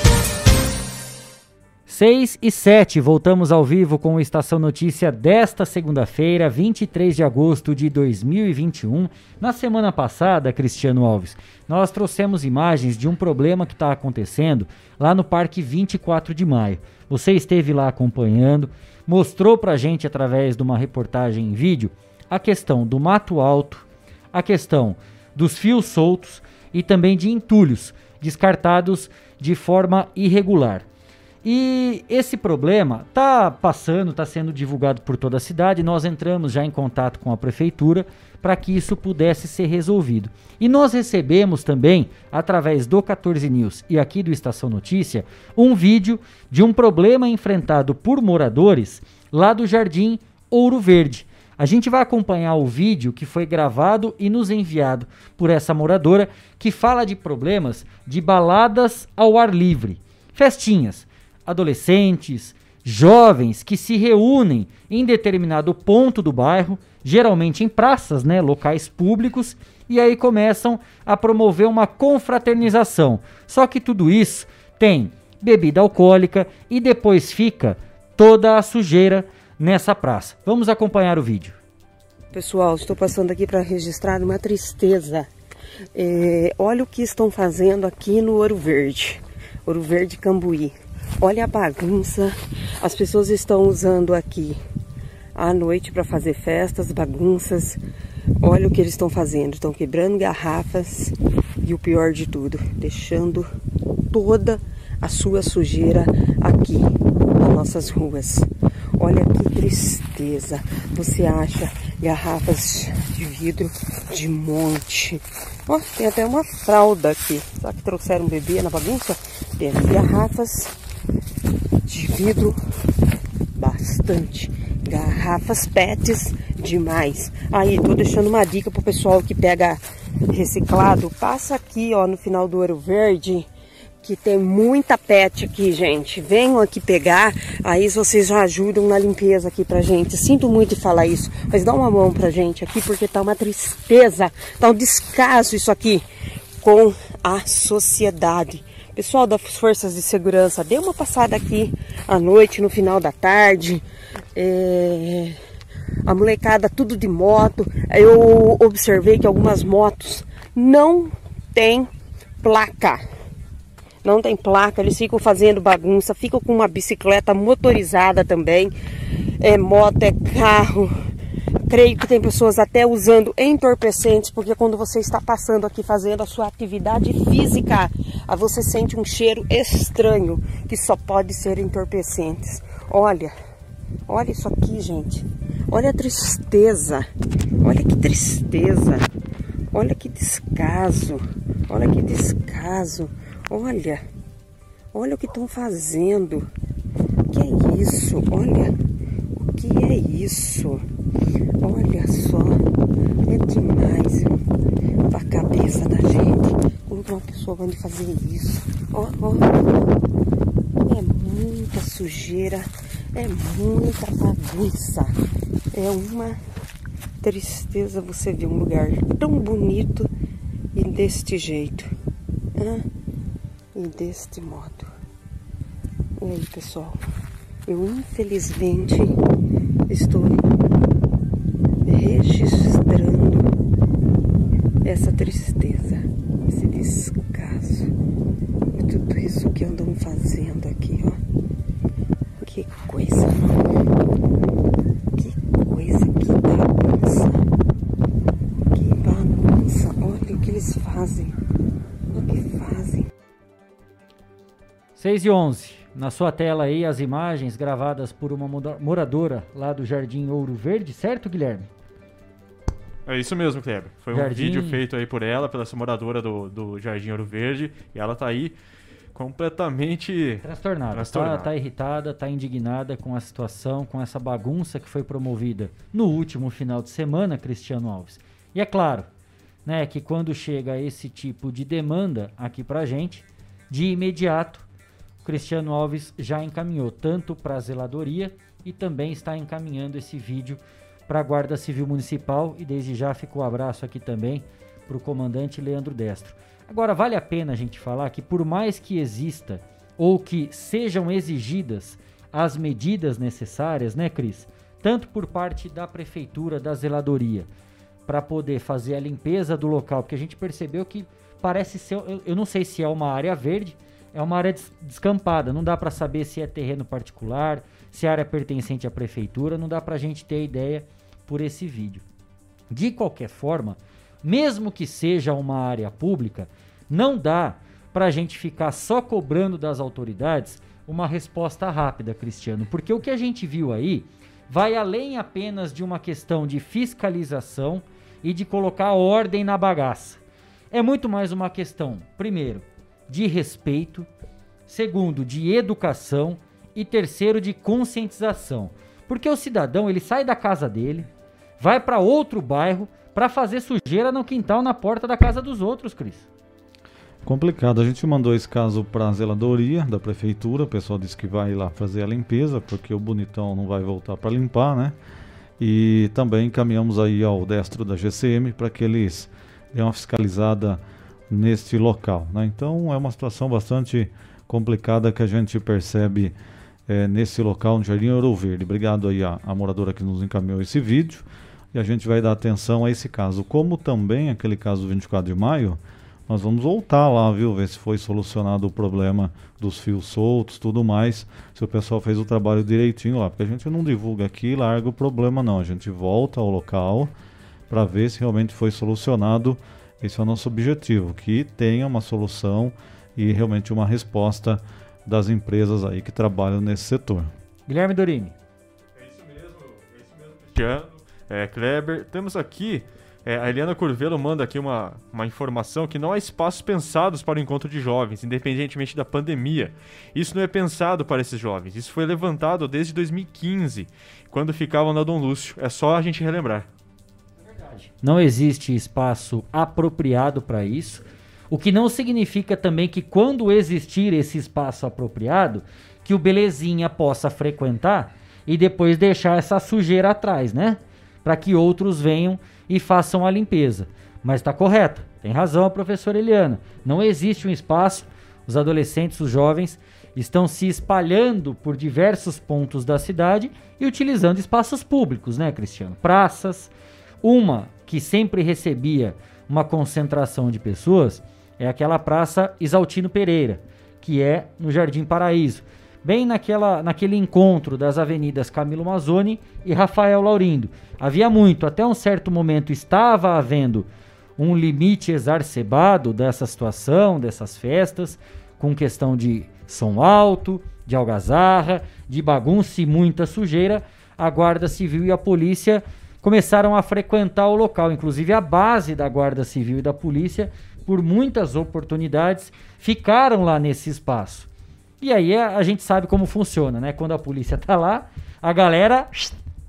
[SPEAKER 3] 6 e 7, voltamos ao vivo com o Estação Notícia desta segunda-feira, 23 de agosto de 2021. Na semana passada, Cristiano Alves, nós trouxemos imagens de um problema que está acontecendo lá no Parque 24 de Maio. Você esteve lá acompanhando, mostrou para gente através de uma reportagem em vídeo a questão do mato alto, a questão dos fios soltos e também de entulhos descartados de forma irregular. E esse problema está passando, está sendo divulgado por toda a cidade. Nós entramos já em contato com a prefeitura para que isso pudesse ser resolvido. E nós recebemos também, através do 14 News e aqui do Estação Notícia, um vídeo de um problema enfrentado por moradores lá do Jardim Ouro Verde. A gente vai acompanhar o vídeo que foi gravado e nos enviado por essa moradora que fala de problemas de baladas ao ar livre, festinhas adolescentes, jovens que se reúnem em determinado ponto do bairro, geralmente em praças, né, locais públicos, e aí começam a promover uma confraternização. Só que tudo isso tem bebida alcoólica e depois fica toda a sujeira nessa praça. Vamos acompanhar o vídeo.
[SPEAKER 18] Pessoal, estou passando aqui para registrar uma tristeza. É, olha o que estão fazendo aqui no Ouro Verde, Ouro Verde Cambuí. Olha a bagunça. As pessoas estão usando aqui à noite para fazer festas, bagunças. Olha o que eles estão fazendo. Estão quebrando garrafas e o pior de tudo, deixando toda a sua sujeira aqui nas nossas ruas. Olha que tristeza. Você acha garrafas de vidro de monte. Ó, tem até uma fralda aqui. Será que trouxeram um bebê na bagunça? Tem garrafas de vidro, bastante. Garrafas PETs, demais. Aí, tô deixando uma dica pro pessoal que pega reciclado. Passa aqui, ó, no final do Ouro Verde, que tem muita PET aqui, gente. Venham aqui pegar, aí vocês já ajudam na limpeza aqui pra gente. Sinto muito de falar isso, mas dá uma mão pra gente aqui, porque tá uma tristeza, tá um descaso isso aqui com a sociedade. Pessoal das forças de segurança, dê uma passada aqui à noite, no final da tarde. É... A molecada tudo de moto. Eu observei que algumas motos não tem placa. Não tem placa, eles ficam fazendo bagunça, ficam com uma bicicleta motorizada também. É moto, é carro, creio que tem pessoas até usando entorpecentes, porque quando você está passando aqui fazendo a sua atividade física, você sente um cheiro estranho, que só pode ser entorpecentes. Olha, olha isso aqui, gente. Olha a tristeza. Olha que tristeza. Olha que descaso. Olha que descaso. Olha. Olha o que estão fazendo. Que é isso? Olha. Que é isso? Olha só, é demais a cabeça da gente. Como uma pessoa vai fazer isso? Ó, ó. É muita sujeira, é muita bagunça. É uma tristeza você ver um lugar tão bonito e deste jeito. Ah, e deste modo. E aí, pessoal? Eu infelizmente estou registrando essa tristeza, esse descaso e tudo isso que andam fazendo aqui, ó. Que coisa, que coisa, que bagunça, que bagunça. Olha o que eles fazem, o que fazem.
[SPEAKER 3] 6 e 11. Na sua tela aí as imagens gravadas por uma moradora lá do Jardim Ouro Verde, certo, Guilherme?
[SPEAKER 7] É isso mesmo, Kleber. Foi Jardim... um vídeo feito aí por ela, pela moradora do, do Jardim Ouro Verde, e ela tá aí completamente
[SPEAKER 3] transtornada. transtornada. Tá, tá, irritada, tá indignada com a situação, com essa bagunça que foi promovida no último final de semana, Cristiano Alves. E é claro, né, que quando chega esse tipo de demanda aqui pra gente, de imediato Cristiano Alves já encaminhou tanto para a zeladoria e também está encaminhando esse vídeo para a Guarda Civil Municipal e desde já ficou o um abraço aqui também para o comandante Leandro Destro. Agora vale a pena a gente falar que por mais que exista ou que sejam exigidas as medidas necessárias, né, Cris? Tanto por parte da prefeitura, da zeladoria, para poder fazer a limpeza do local, porque a gente percebeu que parece ser, eu, eu não sei se é uma área verde, é uma área descampada, não dá para saber se é terreno particular, se é área pertencente à prefeitura, não dá para a gente ter ideia por esse vídeo. De qualquer forma, mesmo que seja uma área pública, não dá para a gente ficar só cobrando das autoridades uma resposta rápida, Cristiano, porque o que a gente viu aí vai além apenas de uma questão de fiscalização e de colocar ordem na bagaça. É muito mais uma questão, primeiro, de respeito, segundo, de educação e terceiro, de conscientização. Porque o cidadão, ele sai da casa dele, vai para outro bairro para fazer sujeira no quintal, na porta da casa dos outros, Cris.
[SPEAKER 5] Complicado. A gente mandou esse caso para a zeladoria da prefeitura. O pessoal disse que vai lá fazer a limpeza, porque o bonitão não vai voltar para limpar, né? E também encaminhamos aí ao destro da GCM para que eles dêem uma fiscalizada neste local. Né? Então é uma situação bastante complicada que a gente percebe é, nesse local no Jardim Ouro Verde. Obrigado aí a moradora que nos encaminhou esse vídeo e a gente vai dar atenção a esse caso. Como também aquele caso do 24 de maio, nós vamos voltar lá, viu, ver se foi solucionado o problema dos fios soltos, tudo mais, se o pessoal fez o trabalho direitinho lá, porque a gente não divulga aqui e larga o problema não, a gente volta ao local para ver se realmente foi solucionado esse é o nosso objetivo, que tenha uma solução e realmente uma resposta das empresas aí que trabalham nesse setor.
[SPEAKER 3] Guilherme Dorini.
[SPEAKER 7] É isso mesmo, é isso mesmo, Cristiano, é, Kleber. Temos aqui É, a Eliana Curvelo manda aqui uma, uma informação que não há espaços pensados para o encontro de jovens, independentemente da pandemia. Isso não é pensado para esses jovens. Isso foi levantado desde 2015, quando ficavam na Dom Lúcio. É só a gente relembrar.
[SPEAKER 3] Não existe espaço apropriado para isso. O que não significa também que quando existir esse espaço apropriado, que o belezinha possa frequentar e depois deixar essa sujeira atrás, né? Para que outros venham e façam a limpeza. Mas está correto, tem razão a professora Eliana. Não existe um espaço, os adolescentes, os jovens estão se espalhando por diversos pontos da cidade e utilizando espaços públicos, né, Cristiano? Praças. Uma que sempre recebia uma concentração de pessoas é aquela praça Isaltino Pereira, que é no Jardim Paraíso, bem naquela, naquele encontro das avenidas Camilo Mazzoni e Rafael Laurindo. Havia muito, até um certo momento estava havendo um limite exacerbado dessa situação, dessas festas, com questão de som alto, de algazarra, de bagunça e muita sujeira. A Guarda Civil e a polícia começaram a frequentar o local, inclusive a base da Guarda Civil e da polícia por muitas oportunidades, ficaram lá nesse espaço. E aí a, gente sabe como funciona, né? Quando a polícia tá lá, a galera,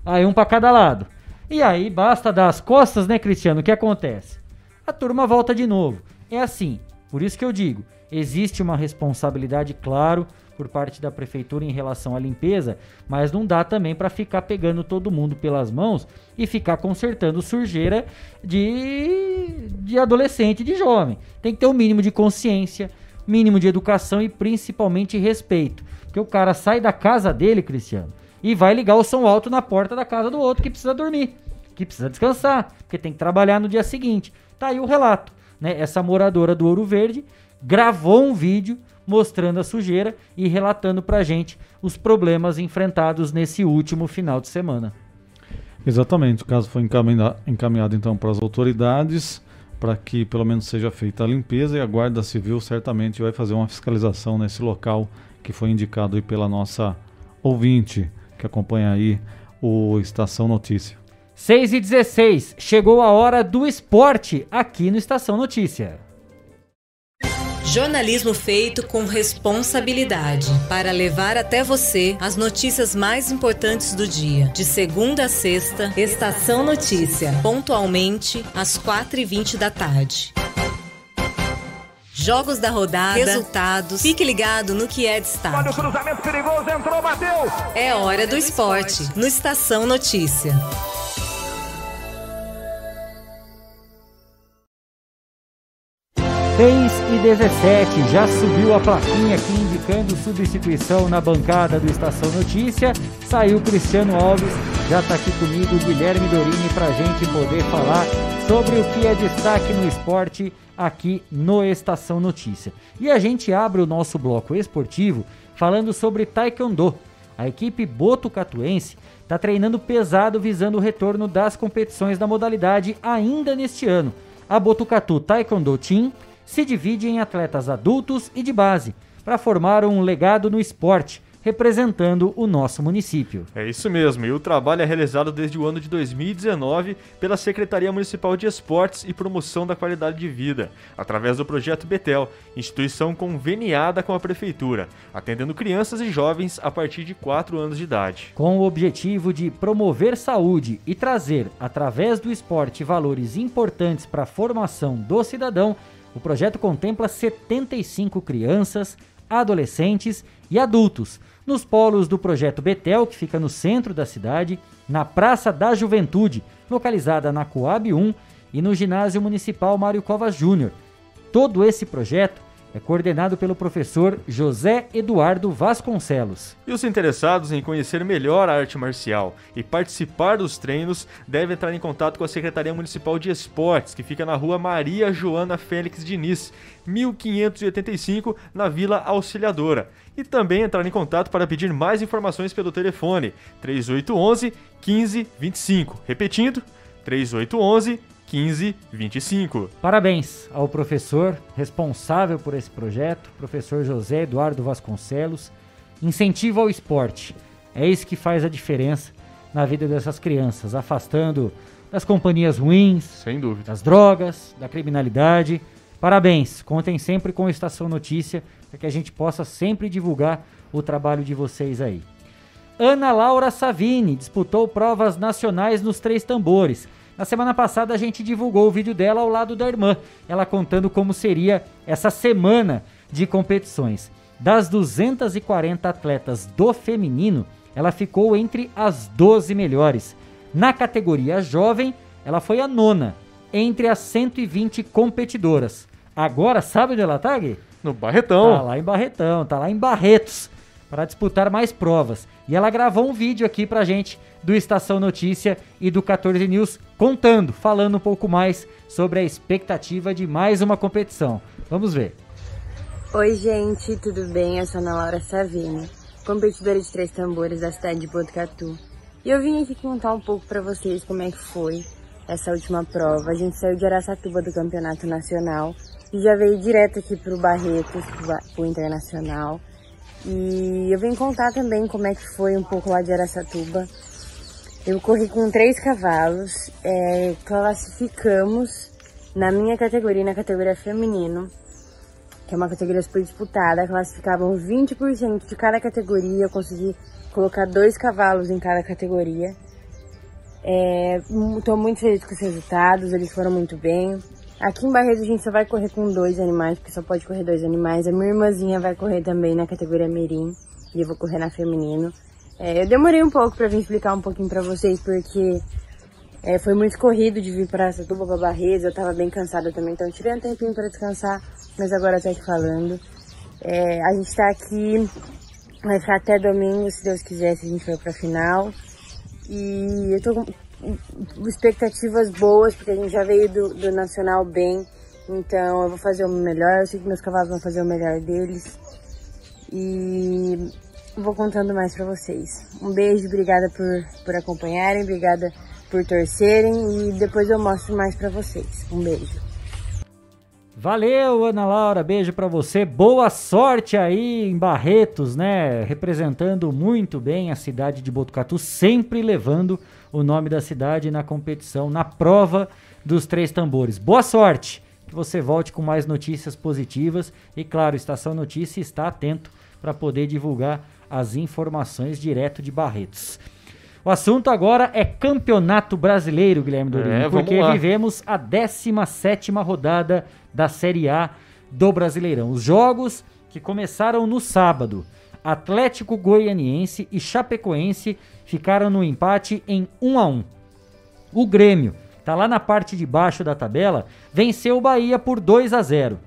[SPEAKER 3] aí um para cada lado. E aí basta dar as costas, né, Cristiano? O que acontece? A turma volta de novo. É assim. Por isso que eu digo, existe uma responsabilidade, claro, por parte da prefeitura em relação à limpeza, mas não dá também para ficar pegando todo mundo pelas mãos e ficar consertando sujeira de, de adolescente, de jovem. Tem que ter um mínimo de consciência, mínimo de educação e principalmente respeito. Porque o cara sai da casa dele, Cristiano, e vai ligar o som alto na porta da casa do outro que precisa dormir, que precisa descansar, porque tem que trabalhar no dia seguinte. Tá aí o relato, né? Essa moradora do Ouro Verde gravou um vídeo mostrando a sujeira e relatando pra gente os problemas enfrentados nesse último final de semana.
[SPEAKER 5] Exatamente, o caso foi encaminhado, encaminhado então para as autoridades para que pelo menos seja feita a limpeza e a Guarda Civil certamente vai fazer uma fiscalização nesse local que foi indicado aí pela nossa ouvinte que acompanha aí o Estação Notícia.
[SPEAKER 3] 6 e 16 chegou a hora do esporte aqui no Estação Notícia.
[SPEAKER 4] Jornalismo feito com responsabilidade para levar até você as notícias mais importantes do dia. De segunda a sexta, Estação Notícia, pontualmente às 4h20 da tarde. Jogos da rodada, resultados. Fique ligado no que é destaque.
[SPEAKER 9] Olha o cruzamento perigoso, entrou, bateu.
[SPEAKER 4] É hora do esporte, no Estação Notícia.
[SPEAKER 3] 6 e 17, já subiu a plaquinha aqui indicando substituição na bancada do Estação Notícia. Saiu Cristiano Alves, já está aqui comigo Guilherme Dorini para a gente poder falar sobre o que é destaque no esporte aqui no Estação Notícia. E a gente abre o nosso bloco esportivo falando sobre Taekwondo. A equipe botucatuense está treinando pesado visando o retorno das competições da modalidade ainda neste ano. A Botucatu Taekwondo Team se divide em atletas adultos e de base, para formar um legado no esporte, representando o nosso município.
[SPEAKER 7] É isso mesmo, e o trabalho é realizado desde o ano de 2019 pela Secretaria Municipal de Esportes e Promoção da Qualidade de Vida, através do projeto Betel, instituição conveniada com a Prefeitura, atendendo crianças e jovens a partir de 4 anos de idade.
[SPEAKER 3] Com o objetivo de promover saúde e trazer, através do esporte, valores importantes para a formação do cidadão, o projeto contempla 75 crianças, adolescentes e adultos nos polos do projeto Betel, que fica no centro da cidade, na Praça da Juventude, localizada na Coab 1, e no Ginásio Municipal Mário Covas Júnior. Todo esse projeto é coordenado pelo professor José Eduardo Vasconcelos.
[SPEAKER 7] E os interessados em conhecer melhor a arte marcial e participar dos treinos devem entrar em contato com a Secretaria Municipal de Esportes, que fica na rua Maria Joana Félix Diniz, 1585, na Vila Auxiliadora. E também entrar em contato para pedir mais informações pelo telefone 3811 1525. Repetindo, 3811 1525.
[SPEAKER 3] Parabéns ao professor responsável por esse projeto, professor José Eduardo Vasconcelos. Incentivo ao esporte. É isso que faz a diferença na vida dessas crianças, afastando das companhias ruins,
[SPEAKER 7] Sem dúvida.
[SPEAKER 3] das drogas, da criminalidade. Parabéns, contem sempre com o Estação Notícia para que a gente possa sempre divulgar o trabalho de vocês aí. Ana Laura Savini disputou provas nacionais nos três tambores. Na semana passada a gente divulgou o vídeo dela ao lado da irmã, ela contando como seria essa semana de competições. Das 240 atletas do feminino, ela ficou entre as 12 melhores. Na categoria jovem, ela foi a nona, entre as 120 competidoras. Agora, sabe onde ela tá, Gui?
[SPEAKER 7] No Barretão.
[SPEAKER 3] Tá lá em Barretão, tá lá em Barretos, para disputar mais provas. E ela gravou um vídeo aqui pra gente do Estação Notícia e do 14 News contando, falando um pouco mais sobre a expectativa de mais uma competição. Vamos ver.
[SPEAKER 19] Oi, gente, tudo bem? Eu sou Ana Laura Savini, competidora de três tambores da cidade de Botucatu. E eu vim aqui contar um pouco para vocês como é que foi essa última prova. A gente saiu de Araçatuba do Campeonato Nacional e já veio direto aqui pro Barretos, pro, Internacional. E eu vim contar também como é que foi um pouco lá de Araçatuba. Eu corri com três cavalos, é, classificamos na minha categoria, na categoria feminino, que é uma categoria super disputada, classificavam 20% de cada categoria, eu consegui colocar dois cavalos em cada categoria. Estou muito feliz com os resultados, eles foram muito bem. Aqui em Barretos a gente só vai correr com dois animais, porque só pode correr dois animais. A minha irmãzinha vai correr também na categoria Mirim e eu vou correr na feminino. É, eu demorei um pouco para vir explicar um pouquinho para vocês, porque é, foi muito corrido de vir para Satuba, para Barretos, eu tava bem cansada também, então tirei um tempinho para descansar, mas agora tô aqui falando. É, a gente tá aqui, vai ficar até domingo, se Deus quiser, se a gente for pra final. E eu tô com expectativas boas, porque a gente já veio do, do Nacional bem, então eu vou fazer o melhor, eu sei que meus cavalos vão fazer o melhor deles. E vou contando mais pra vocês. Um beijo, obrigada por, por acompanharem, obrigada por torcerem e depois eu mostro mais pra vocês. Um beijo.
[SPEAKER 3] Valeu, Ana Laura, beijo pra você. Boa sorte aí em Barretos, né? Representando muito bem a cidade de Botucatu, sempre levando o nome da cidade na competição, na prova dos três tambores. Boa sorte! Que você volte com mais notícias positivas e, claro, Estação Notícia está atento para poder divulgar as informações direto de Barretos. O assunto agora é Campeonato Brasileiro, Guilherme Dorino,
[SPEAKER 7] É,
[SPEAKER 3] porque vivemos a 17ª rodada da Série A do Brasileirão. Os jogos que começaram no sábado. Atlético Goianiense e Chapecoense ficaram no empate em 1 a 1. O Grêmio, tá lá na parte de baixo da tabela, venceu o Bahia por 2 a 0.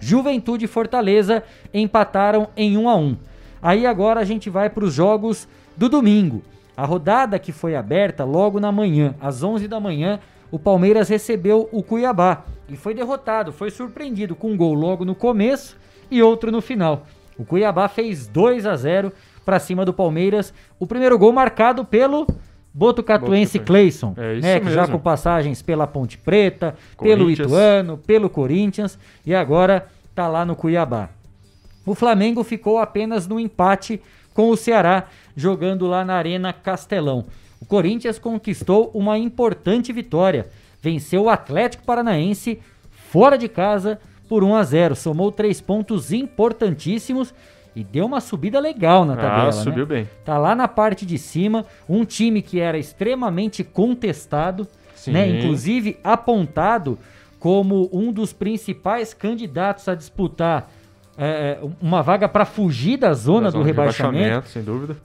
[SPEAKER 3] Juventude e Fortaleza empataram em 1 a 1. Aí agora a gente vai para os jogos do domingo. A rodada que foi aberta logo na manhã, às 11 da manhã, o Palmeiras recebeu o Cuiabá e foi derrotado, foi surpreendido com um gol logo no começo e outro no final. O Cuiabá fez 2 a 0 para cima do Palmeiras. O primeiro gol marcado pelo Botucatuense Cleison,
[SPEAKER 7] É
[SPEAKER 3] né, que já com passagens pela Ponte Preta, pelo. Ituano, pelo Corinthians e agora tá lá no Cuiabá. O Flamengo ficou apenas no empate com o Ceará, jogando lá na Arena Castelão. O Corinthians conquistou uma importante vitória. Venceu o Atlético Paranaense fora de casa por 1 a 0. Somou três pontos importantíssimos e deu uma subida legal na
[SPEAKER 7] Ah,
[SPEAKER 3] tabela.
[SPEAKER 7] subiu
[SPEAKER 3] né?
[SPEAKER 7] bem.
[SPEAKER 3] Tá lá na parte de cima, um time que era extremamente contestado,
[SPEAKER 7] Sim.
[SPEAKER 3] né? Inclusive apontado como um dos principais candidatos a disputar é, uma vaga para fugir da zona
[SPEAKER 7] Da
[SPEAKER 3] do
[SPEAKER 7] zona de
[SPEAKER 3] rebaixamento.
[SPEAKER 7] Sem dúvida.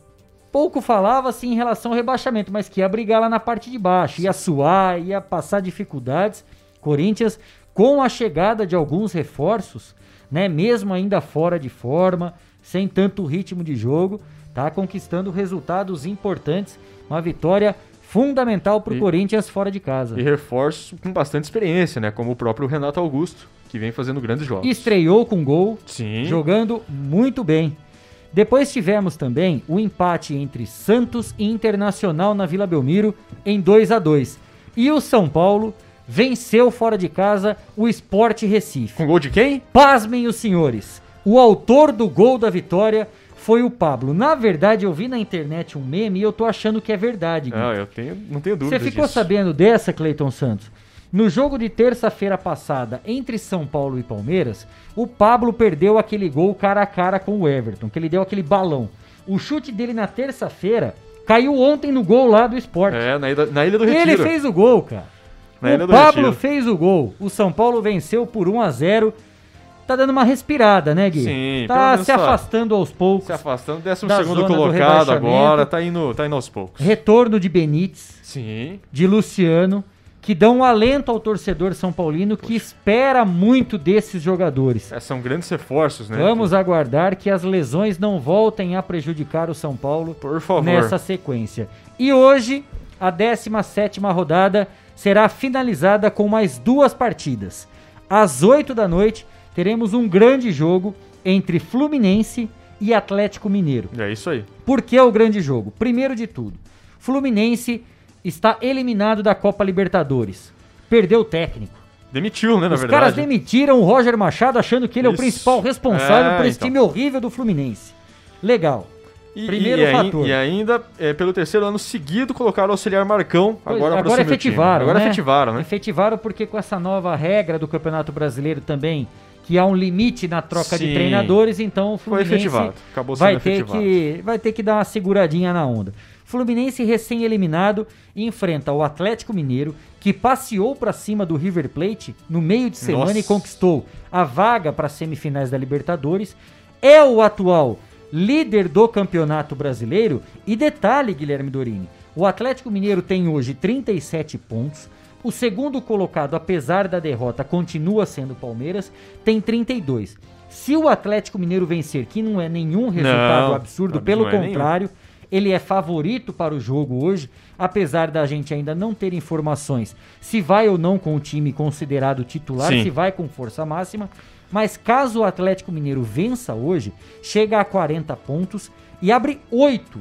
[SPEAKER 3] Pouco falava-se em relação ao rebaixamento, mas que ia brigar lá na parte de baixo, ia suar, ia passar dificuldades. Corinthians, com a chegada de alguns reforços, né, mesmo ainda fora de forma, sem tanto ritmo de jogo, tá conquistando resultados importantes, uma vitória fundamental para o Corinthians fora de casa.
[SPEAKER 7] E reforço com bastante experiência, né? Como o próprio Renato Augusto, que vem fazendo grandes jogos.
[SPEAKER 3] Estreou com gol,
[SPEAKER 7] Sim.
[SPEAKER 3] jogando muito bem. Depois tivemos também o empate entre Santos e Internacional na Vila Belmiro em 2 a 2 E o São Paulo venceu fora de casa o Sport Recife.
[SPEAKER 7] Com gol de quem?
[SPEAKER 3] Pasmem os senhores. O autor do gol da vitória foi o Pablo. Na verdade, eu vi na internet um meme e eu tô achando que é verdade.
[SPEAKER 7] Não, eu tenho, não tenho dúvida
[SPEAKER 3] Você ficou
[SPEAKER 7] disso.
[SPEAKER 3] sabendo dessa, Cleiton Santos? No jogo de terça-feira passada entre São Paulo e Palmeiras, o Pablo perdeu aquele gol cara a cara com o Everton, que ele deu aquele balão. O chute dele na terça-feira caiu ontem no gol lá do esporte.
[SPEAKER 7] É, na ilha, na ilha do Retiro.
[SPEAKER 3] Ele fez o gol, cara.
[SPEAKER 7] Na Ilha
[SPEAKER 3] o Pablo
[SPEAKER 7] Retiro.
[SPEAKER 3] fez o gol. O São Paulo venceu por 1 a 0 Tá dando uma respirada, né, Gui?
[SPEAKER 7] Sim,
[SPEAKER 3] Tá se
[SPEAKER 7] tá.
[SPEAKER 3] afastando aos poucos.
[SPEAKER 7] Se afastando, décimo
[SPEAKER 3] da
[SPEAKER 7] segundo
[SPEAKER 3] zona do
[SPEAKER 7] colocado agora, tá indo, tá indo aos poucos.
[SPEAKER 3] Retorno de Benítez.
[SPEAKER 7] Sim.
[SPEAKER 3] De Luciano. Que dão um alento ao torcedor São Paulino que espera muito desses jogadores.
[SPEAKER 7] É, são grandes reforços, né?
[SPEAKER 3] Vamos aguardar que as lesões não voltem a prejudicar o São Paulo
[SPEAKER 7] Por favor.
[SPEAKER 3] nessa sequência. E hoje, a 17ª rodada será finalizada com mais duas partidas. Às 8 da noite, teremos um grande jogo entre Fluminense e Atlético Mineiro.
[SPEAKER 7] É isso aí.
[SPEAKER 3] Por que o grande jogo? Primeiro de tudo, Fluminense está eliminado da Copa Libertadores. Perdeu o técnico.
[SPEAKER 7] Demitiu, né, na
[SPEAKER 3] Os
[SPEAKER 7] verdade.
[SPEAKER 3] caras demitiram o Roger Machado achando que ele é o
[SPEAKER 7] Isso.
[SPEAKER 3] principal responsável
[SPEAKER 7] É,
[SPEAKER 3] por esse
[SPEAKER 7] então.
[SPEAKER 3] time horrível do Fluminense. Legal.
[SPEAKER 7] E,
[SPEAKER 3] Primeiro
[SPEAKER 7] e,
[SPEAKER 3] fator.
[SPEAKER 7] e ainda, é, pelo terceiro ano seguido, colocaram o auxiliar Marcão.
[SPEAKER 3] Pois,
[SPEAKER 7] agora
[SPEAKER 3] agora efetivaram.
[SPEAKER 7] Agora
[SPEAKER 3] né?
[SPEAKER 7] efetivaram, né?
[SPEAKER 3] Efetivaram porque com essa nova regra do Campeonato Brasileiro também, que há um limite na troca de
[SPEAKER 7] Sim.
[SPEAKER 3] treinadores, então o
[SPEAKER 7] Foi
[SPEAKER 3] Fluminense
[SPEAKER 7] efetivado. Acabou sendo
[SPEAKER 3] vai ter
[SPEAKER 7] efetivado.
[SPEAKER 3] que vai ter que dar uma seguradinha na onda. Fluminense recém-eliminado enfrenta o Atlético Mineiro, que passeou para cima do River Plate no meio de semana
[SPEAKER 7] Nossa.
[SPEAKER 3] e conquistou a vaga para as semifinais da Libertadores. É o atual líder do Campeonato Brasileiro. E detalhe, Guilherme Dorini, o Atlético Mineiro tem hoje 37 pontos. O segundo colocado, apesar da derrota, continua sendo o Palmeiras, tem 32. Se o Atlético Mineiro vencer, que não é nenhum resultado
[SPEAKER 7] Não,
[SPEAKER 3] absurdo, pelo
[SPEAKER 7] é
[SPEAKER 3] contrário, ele é favorito para o jogo hoje, apesar da gente ainda não ter informações se vai ou não com o time considerado titular,
[SPEAKER 7] Sim.
[SPEAKER 3] se vai com força máxima. Mas caso o Atlético Mineiro vença hoje, chega a 40 pontos e abre 8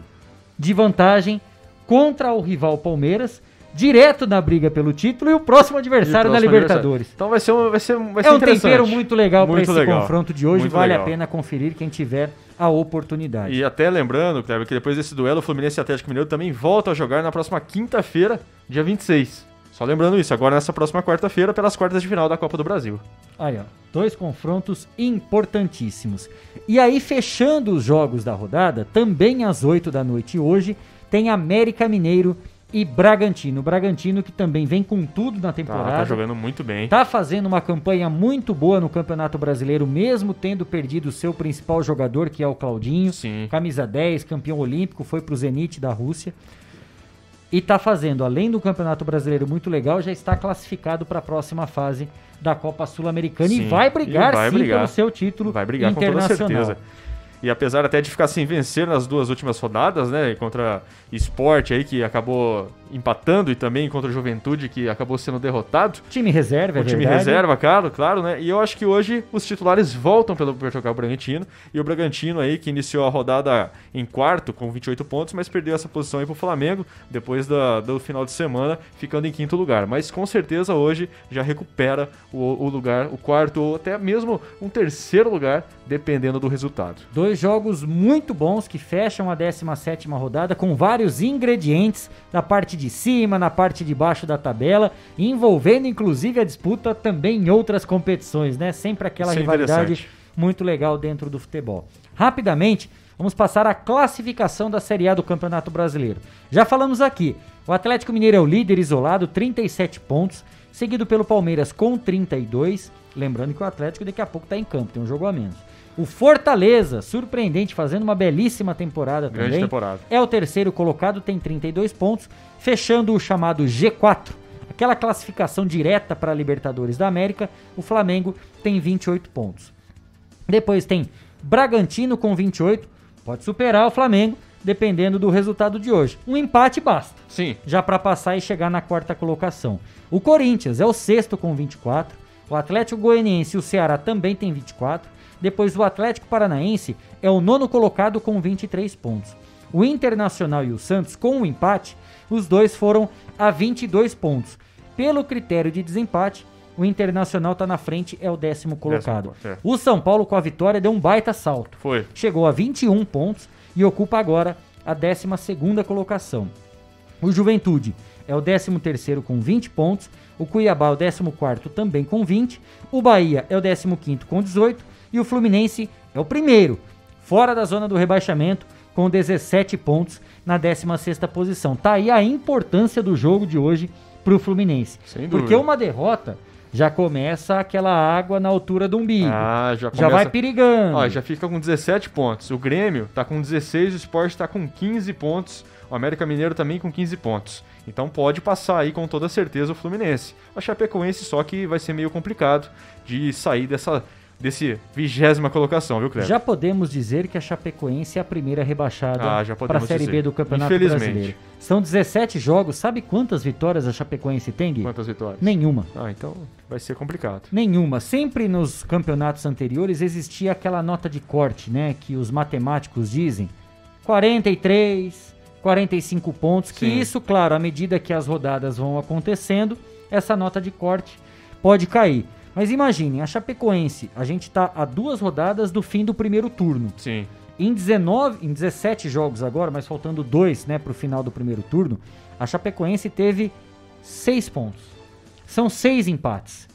[SPEAKER 3] de vantagem contra o rival Palmeiras, direto na briga pelo título e o próximo adversário
[SPEAKER 7] o próximo
[SPEAKER 3] Libertadores.
[SPEAKER 7] adversário. Então vai ser um, vai ser, vai ser
[SPEAKER 3] É um tempero muito legal para esse
[SPEAKER 7] legal.
[SPEAKER 3] confronto de hoje,
[SPEAKER 7] Muito
[SPEAKER 3] vale
[SPEAKER 7] legal.
[SPEAKER 3] a pena conferir quem tiver a oportunidade.
[SPEAKER 7] E até lembrando, Kleber, que depois desse duelo, o Fluminense e Atlético Mineiro também voltam a jogar na próxima quinta-feira, dia 26. Só lembrando isso, agora nessa próxima quarta-feira, pelas quartas de final da Copa do Brasil.
[SPEAKER 3] Aí, ó, dois confrontos importantíssimos. E aí, fechando os jogos da rodada, também às 8 da noite hoje, tem América Mineiro e Bragantino. Bragantino que também vem com tudo na
[SPEAKER 7] Tá,
[SPEAKER 3] temporada.
[SPEAKER 7] tá jogando muito bem.
[SPEAKER 3] Tá fazendo uma campanha muito boa no Campeonato Brasileiro, mesmo tendo perdido o seu principal jogador, que é o Claudinho. Camisa 10, campeão olímpico, foi pro Zenit da Rússia. E tá fazendo, além do Campeonato Brasileiro muito legal, já está classificado para a próxima fase da Copa Sul-Americana e
[SPEAKER 7] Sim,
[SPEAKER 3] vai brigar
[SPEAKER 7] e vai
[SPEAKER 3] sim
[SPEAKER 7] brigar.
[SPEAKER 3] pelo seu título
[SPEAKER 7] Vai brigar com toda
[SPEAKER 3] internacional.
[SPEAKER 7] certeza. E apesar até de ficar sem vencer nas duas últimas rodadas, né, contra Sport aí que acabou empatando e também contra o Juventude que acabou sendo derrotado.
[SPEAKER 3] Time reserva, é
[SPEAKER 7] O time
[SPEAKER 3] verdade.
[SPEAKER 7] reserva, claro, claro, né? E eu acho que hoje os titulares voltam pelo Portugal Bragantino e o Bragantino aí que iniciou a rodada em quarto com 28 pontos, mas perdeu essa posição aí pro Flamengo depois da, do final de semana, ficando em quinto lugar. Mas com certeza hoje já recupera o, o lugar, o quarto ou até mesmo um terceiro lugar, dependendo do resultado.
[SPEAKER 3] Dois jogos muito bons que fecham a 17ª rodada com vários ingredientes da parte de cima, na parte de baixo da tabela, envolvendo inclusive a disputa também em outras competições, né? Sempre aquela
[SPEAKER 7] Isso é
[SPEAKER 3] rivalidade
[SPEAKER 7] interessante.
[SPEAKER 3] muito legal dentro do futebol. Rapidamente, vamos passar a classificação da Série A do Campeonato Brasileiro. Já falamos aqui, o Atlético Mineiro é o líder isolado, 37 pontos, seguido pelo Palmeiras com 32. Lembrando que o Atlético daqui a pouco está em campo, tem um jogo a menos. O Fortaleza, surpreendente, fazendo uma belíssima temporada
[SPEAKER 7] Grande
[SPEAKER 3] também.
[SPEAKER 7] temporada.
[SPEAKER 3] É o terceiro colocado, tem 32 pontos, fechando o chamado G4, aquela classificação direta para a Libertadores da América. O Flamengo tem 28 pontos. Depois tem Bragantino com 28, pode superar o Flamengo, dependendo do resultado de hoje. Um empate basta.
[SPEAKER 7] Sim.
[SPEAKER 3] Já para passar e chegar na quarta colocação. O Corinthians é o sexto com 24. O Atlético Goianiense e o Ceará também tem 24. Depois o Atlético Paranaense é o nono colocado com 23 pontos. O Internacional e o Santos, com o empate, os dois foram a 22 pontos. Pelo critério de desempate, O Internacional está na frente, é o décimo colocado.
[SPEAKER 7] Décimo, é.
[SPEAKER 3] O São Paulo, com a vitória, deu um baita salto.
[SPEAKER 7] Foi.
[SPEAKER 3] Chegou a 21 pontos e ocupa agora a 12 colocação. O Juventude é o 13º com 20 pontos. O Cuiabá é o 14º também com 20. O Bahia é o 15º com 18. E o Fluminense é o primeiro, fora da zona do rebaixamento, com 17 pontos na 16ª posição. Tá aí a importância do jogo de hoje pro Fluminense.
[SPEAKER 7] Sem
[SPEAKER 3] Porque uma derrota já começa aquela água na altura do umbigo.
[SPEAKER 7] Ah, já,
[SPEAKER 3] já
[SPEAKER 7] começa-
[SPEAKER 3] vai perigando.
[SPEAKER 7] Ó, já fica com 17 pontos. O Grêmio tá com 16, o Sport tá com 15 pontos. O América Mineiro também com 15 pontos. Então pode passar aí com toda certeza o Fluminense. A Chapecoense só que vai ser meio complicado de sair dessa desse vigésima colocação, viu, Cleber?
[SPEAKER 3] Já podemos dizer que a Chapecoense é a primeira rebaixada
[SPEAKER 7] Ah,
[SPEAKER 3] para a Série
[SPEAKER 7] dizer.
[SPEAKER 3] B do Campeonato. Brasileiro. São 17 jogos. Sabe quantas vitórias a Chapecoense tem, Gui?
[SPEAKER 7] Quantas vitórias?
[SPEAKER 3] Nenhuma.
[SPEAKER 7] Ah, então vai ser complicado.
[SPEAKER 3] Nenhuma. Sempre nos campeonatos anteriores existia aquela nota de corte, né? Que os matemáticos dizem. 43, 45 pontos. Que
[SPEAKER 7] Sim.
[SPEAKER 3] isso, claro, à medida que as rodadas vão acontecendo, essa nota de corte pode cair. Mas imaginem, a Chapecoense, a gente tá a duas rodadas do fim do primeiro turno.
[SPEAKER 7] Sim.
[SPEAKER 3] Em 19, em 17 jogos agora, mas faltando dois, né, pro final do primeiro turno, a Chapecoense teve seis pontos. São seis empates.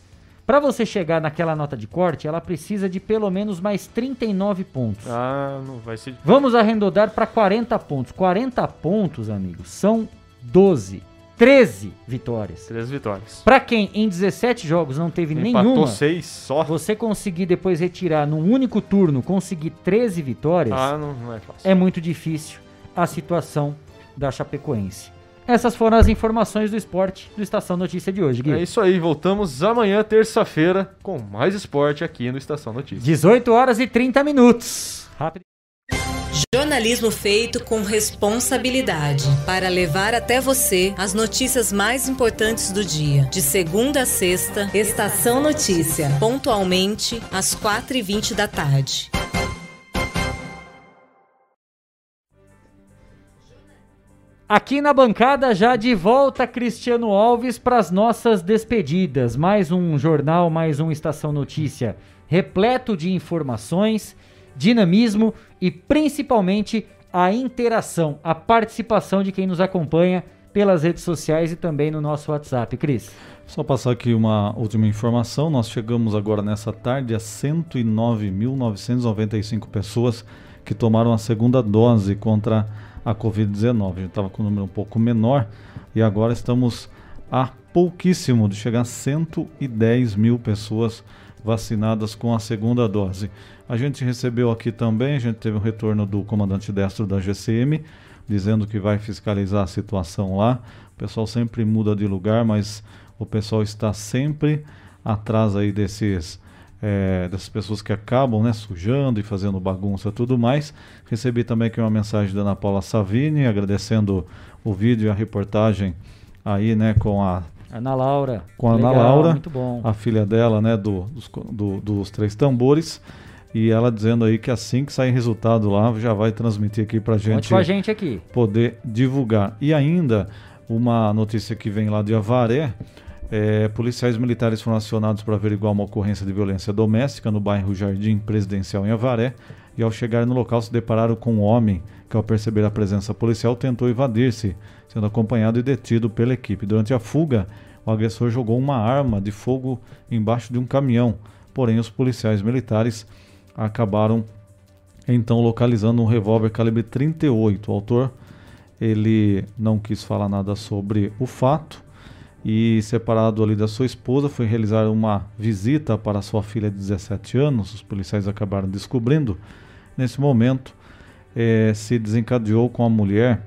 [SPEAKER 3] Para você chegar naquela nota de corte, ela precisa de pelo menos mais 39 pontos.
[SPEAKER 7] Ah, não vai ser.
[SPEAKER 3] Vamos arredondar para 40 pontos. 40 pontos, amigos, são 12, 13 vitórias.
[SPEAKER 7] 13 vitórias.
[SPEAKER 3] Para quem em 17 jogos não teve
[SPEAKER 7] Empatou
[SPEAKER 3] nenhuma,
[SPEAKER 7] seis só.
[SPEAKER 3] você conseguir depois retirar num único turno, conseguir 13 vitórias,
[SPEAKER 7] Ah, não, não é fácil.
[SPEAKER 3] é muito difícil a situação da Chapecoense. Essas foram as informações do esporte do Estação Notícia de hoje, Gui.
[SPEAKER 7] É isso aí, voltamos amanhã, terça-feira, com mais esporte aqui no Estação Notícias.
[SPEAKER 3] 18 horas e 30 minutos. Rápido.
[SPEAKER 4] Jornalismo feito com responsabilidade para levar até você as notícias mais importantes do dia. De segunda a sexta, Estação Notícia, pontualmente às 4h20 da tarde.
[SPEAKER 3] Aqui na bancada, já de volta, Cristiano Alves para as nossas despedidas. Mais um jornal, mais um Estação Notícia, repleto de informações, dinamismo e principalmente a interação, a participação de quem nos acompanha pelas redes sociais e também no nosso WhatsApp. Cris.
[SPEAKER 5] Só passar aqui uma última informação. Nós chegamos agora nessa tarde a 109.995 pessoas que tomaram a segunda dose contra a Covid-19. A gente estava com um número um pouco menor e agora estamos a pouquíssimo de chegar a 110 mil pessoas vacinadas com a segunda dose. A gente recebeu aqui também, a gente teve um retorno do comandante destro da GCM, dizendo que vai fiscalizar a situação lá. O pessoal sempre muda de lugar, mas o pessoal está sempre atrás aí desses é, dessas pessoas que acabam né, sujando e fazendo bagunça e tudo mais. Recebi também aqui uma mensagem da Ana Paula Savini, agradecendo o vídeo e a reportagem aí, né, com a
[SPEAKER 3] Ana Laura.
[SPEAKER 5] com a Ana
[SPEAKER 3] Legal,
[SPEAKER 5] Laura, a filha dela, né, do, dos, do- dos três tambores. E ela dizendo aí que assim que sair resultado lá, já vai transmitir aqui pra gente,
[SPEAKER 3] Conte gente aqui.
[SPEAKER 5] poder divulgar. E ainda uma notícia que vem lá de Avaré. é, policiais militares foram acionados para averiguar uma ocorrência de violência doméstica no bairro Jardim Presidencial em Avaré. E ao chegar no local se depararam com um homem que, ao perceber a presença policial, tentou evadir-se, sendo acompanhado e detido pela equipe. Durante a fuga, o agressor jogou uma arma de fogo embaixo de um caminhão. Porém, os policiais militares acabaram então localizando um revólver calibre 38. O autor ele não quis falar nada sobre o fato e separado ali da sua esposa foi realizar uma visita para sua filha de 17 anos. Os policiais acabaram descobrindo. Nesse momento eh, se desencadeou com a mulher,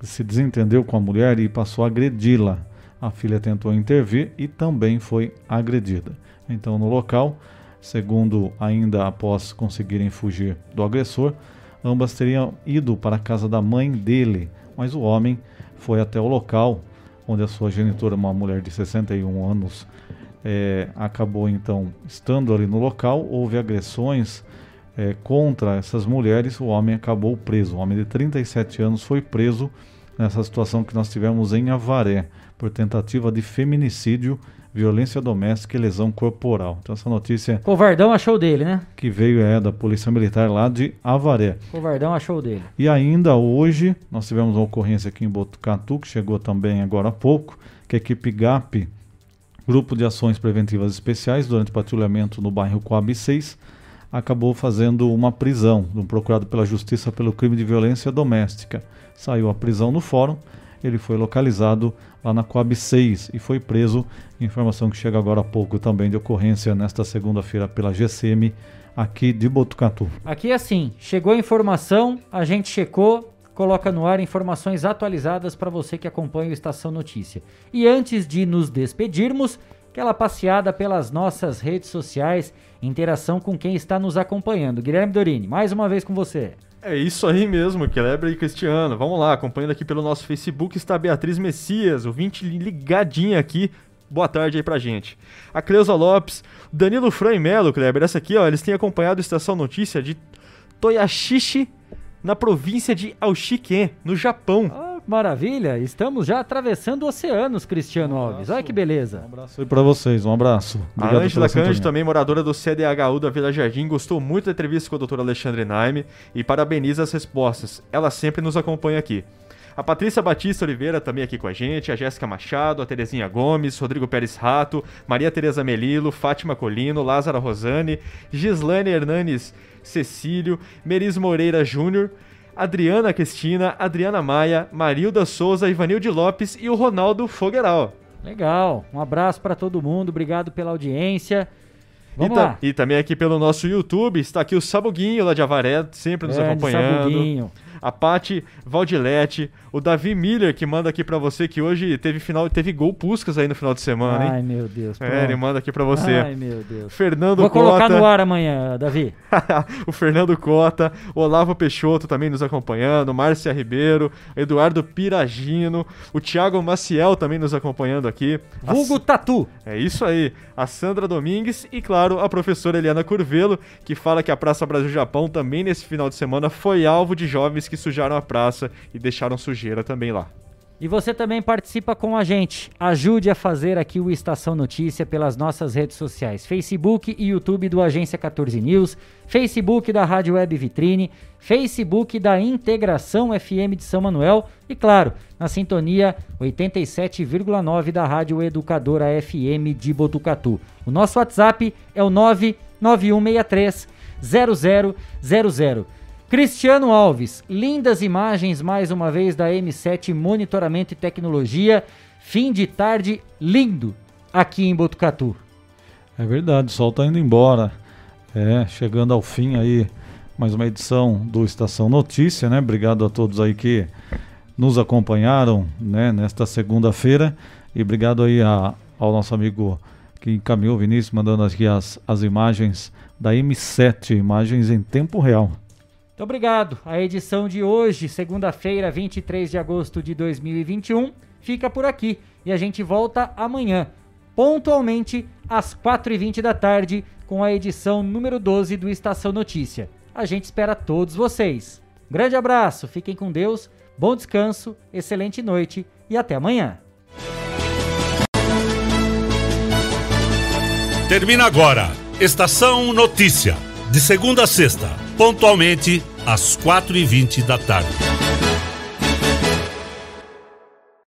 [SPEAKER 5] se desentendeu com a mulher e passou a agredi-la. A filha tentou intervir e também foi agredida. Então no local Segundo ainda após conseguirem fugir do agressor, ambas teriam ido para a casa da mãe dele, mas o homem foi até o local onde a sua genitora, uma mulher de 61 anos, eh, acabou então estando ali no local. Houve agressões eh, contra essas mulheres. O homem acabou preso. O homem de 37 anos foi preso nessa situação que nós tivemos em Avaré por tentativa de feminicídio violência doméstica e lesão corporal. Então essa notícia
[SPEAKER 3] Covardão achou dele, né?
[SPEAKER 5] que veio é da Polícia Militar lá de Avaré.
[SPEAKER 3] Covardão achou dele.
[SPEAKER 5] E ainda hoje nós tivemos uma ocorrência aqui em Botucatu, que chegou também agora há pouco, que a equipe GAP, Grupo de Ações Preventivas Especiais, durante patrulhamento no bairro Coab 6, acabou fazendo uma prisão de um procurado pela Justiça pelo crime de violência doméstica. Saiu a prisão no fórum, ele foi localizado lá na Coab 6 e foi preso. Informação que chega agora há pouco também de ocorrência nesta segunda-feira pela GCM aqui de Botucatu.
[SPEAKER 3] Aqui é assim, chegou a informação, a gente checou, coloca no ar informações atualizadas para você que acompanha o Estação Notícia. E antes de nos despedirmos, aquela passeada pelas nossas redes sociais, interação com quem está nos acompanhando. Guilherme Dorini, mais uma vez com você.
[SPEAKER 7] É isso aí mesmo, Kleber e Cristiano. Vamos lá, acompanhando aqui pelo nosso Facebook está Beatriz Messias, ouvinte ligadinha aqui. Boa tarde aí pra gente. A Cleusa Lopes, Danilo Fran e Melo, Kleber, essa aqui, ó, eles têm acompanhado a Estação Notícia de Toyashishi, na província de Aoshiken, no Japão.
[SPEAKER 3] Ah, maravilha, estamos já atravessando oceanos, Cristiano Alves. Olha que beleza.
[SPEAKER 5] Um abraço aí pra vocês, um abraço.
[SPEAKER 7] A Ângela Cândido, também moradora do CDHU da Vila Jardim, gostou muito da entrevista com o Dr. Alexandre Naime e parabeniza as respostas. Ela sempre nos acompanha aqui. A Patrícia Batista Oliveira também aqui com a gente, a Jéssica Machado, a Terezinha Gomes, Rodrigo Pérez Rato, Maria Tereza Melilo, Fátima Colino, Lázara Rosane, Gislaine Hernanes Cecílio, Meris Moreira Júnior, Adriana Cristina, Adriana Maia, Marilda Souza, Ivanilde Lopes e o Ronaldo Fogueral.
[SPEAKER 3] Legal, um abraço para todo mundo, obrigado pela audiência. Vamos
[SPEAKER 7] e,
[SPEAKER 3] lá.
[SPEAKER 7] e também aqui pelo nosso YouTube está aqui o Sabuguinho lá de Avaré, sempre nos acompanhando.
[SPEAKER 3] Sabuguinho.
[SPEAKER 7] A Pati Valdilete, o Davi Miller que manda aqui pra você que hoje teve final, teve gol Puscas aí no final de semana, hein?
[SPEAKER 3] Ai, meu Deus.
[SPEAKER 7] É,
[SPEAKER 3] pronto.
[SPEAKER 7] ele manda aqui pra você.
[SPEAKER 3] Ai, meu Deus.
[SPEAKER 7] Fernando
[SPEAKER 3] Vou colocar
[SPEAKER 7] Cota.
[SPEAKER 3] no ar amanhã, Davi.
[SPEAKER 7] o Fernando Cota, o Olavo Peixoto também nos acompanhando, Márcia Ribeiro, Eduardo Piragino, o Thiago Maciel também nos acompanhando aqui. A
[SPEAKER 3] Vulgo Tatu.
[SPEAKER 7] É isso aí. A Sandra Domingues e, claro, a professora Eliana Curvelo, que fala que a Praça Brasil-Japão também nesse final de semana foi alvo de jovens que sujaram a praça e deixaram sujeira também lá.
[SPEAKER 3] E você também participa com a gente. Ajude a fazer aqui o Estação Notícia pelas nossas redes sociais: Facebook e YouTube do Agência 14 News, Facebook da Rádio Web Vitrine, Facebook da Integração FM de São Manuel e, claro, na sintonia 87,9 da Rádio Educadora FM de Botucatu. O nosso WhatsApp é o 99163 0000. Cristiano Alves, lindas imagens mais uma vez da M7 Monitoramento e Tecnologia. Fim de tarde lindo aqui em Botucatu.
[SPEAKER 5] É verdade, o sol tá indo embora. É, chegando ao fim aí, mais uma edição do Estação Notícia, né? Obrigado a todos aí que nos acompanharam, né, nesta segunda-feira. E obrigado aí a- ao nosso amigo que encaminhou, Vinícius, mandando aqui as, as imagens da M7, imagens em tempo real.
[SPEAKER 3] Muito obrigado. A edição de hoje, segunda-feira, 23 de agosto de 2021, fica por aqui. E a gente volta amanhã, pontualmente às 4h20 da tarde, com a edição número 12 do Estação Notícia. A gente espera todos vocês. Grande abraço, fiquem com Deus, bom descanso, excelente noite e até amanhã.
[SPEAKER 6] Termina agora. Estação Notícia. De segunda a sexta, pontualmente às 4h20 da tarde.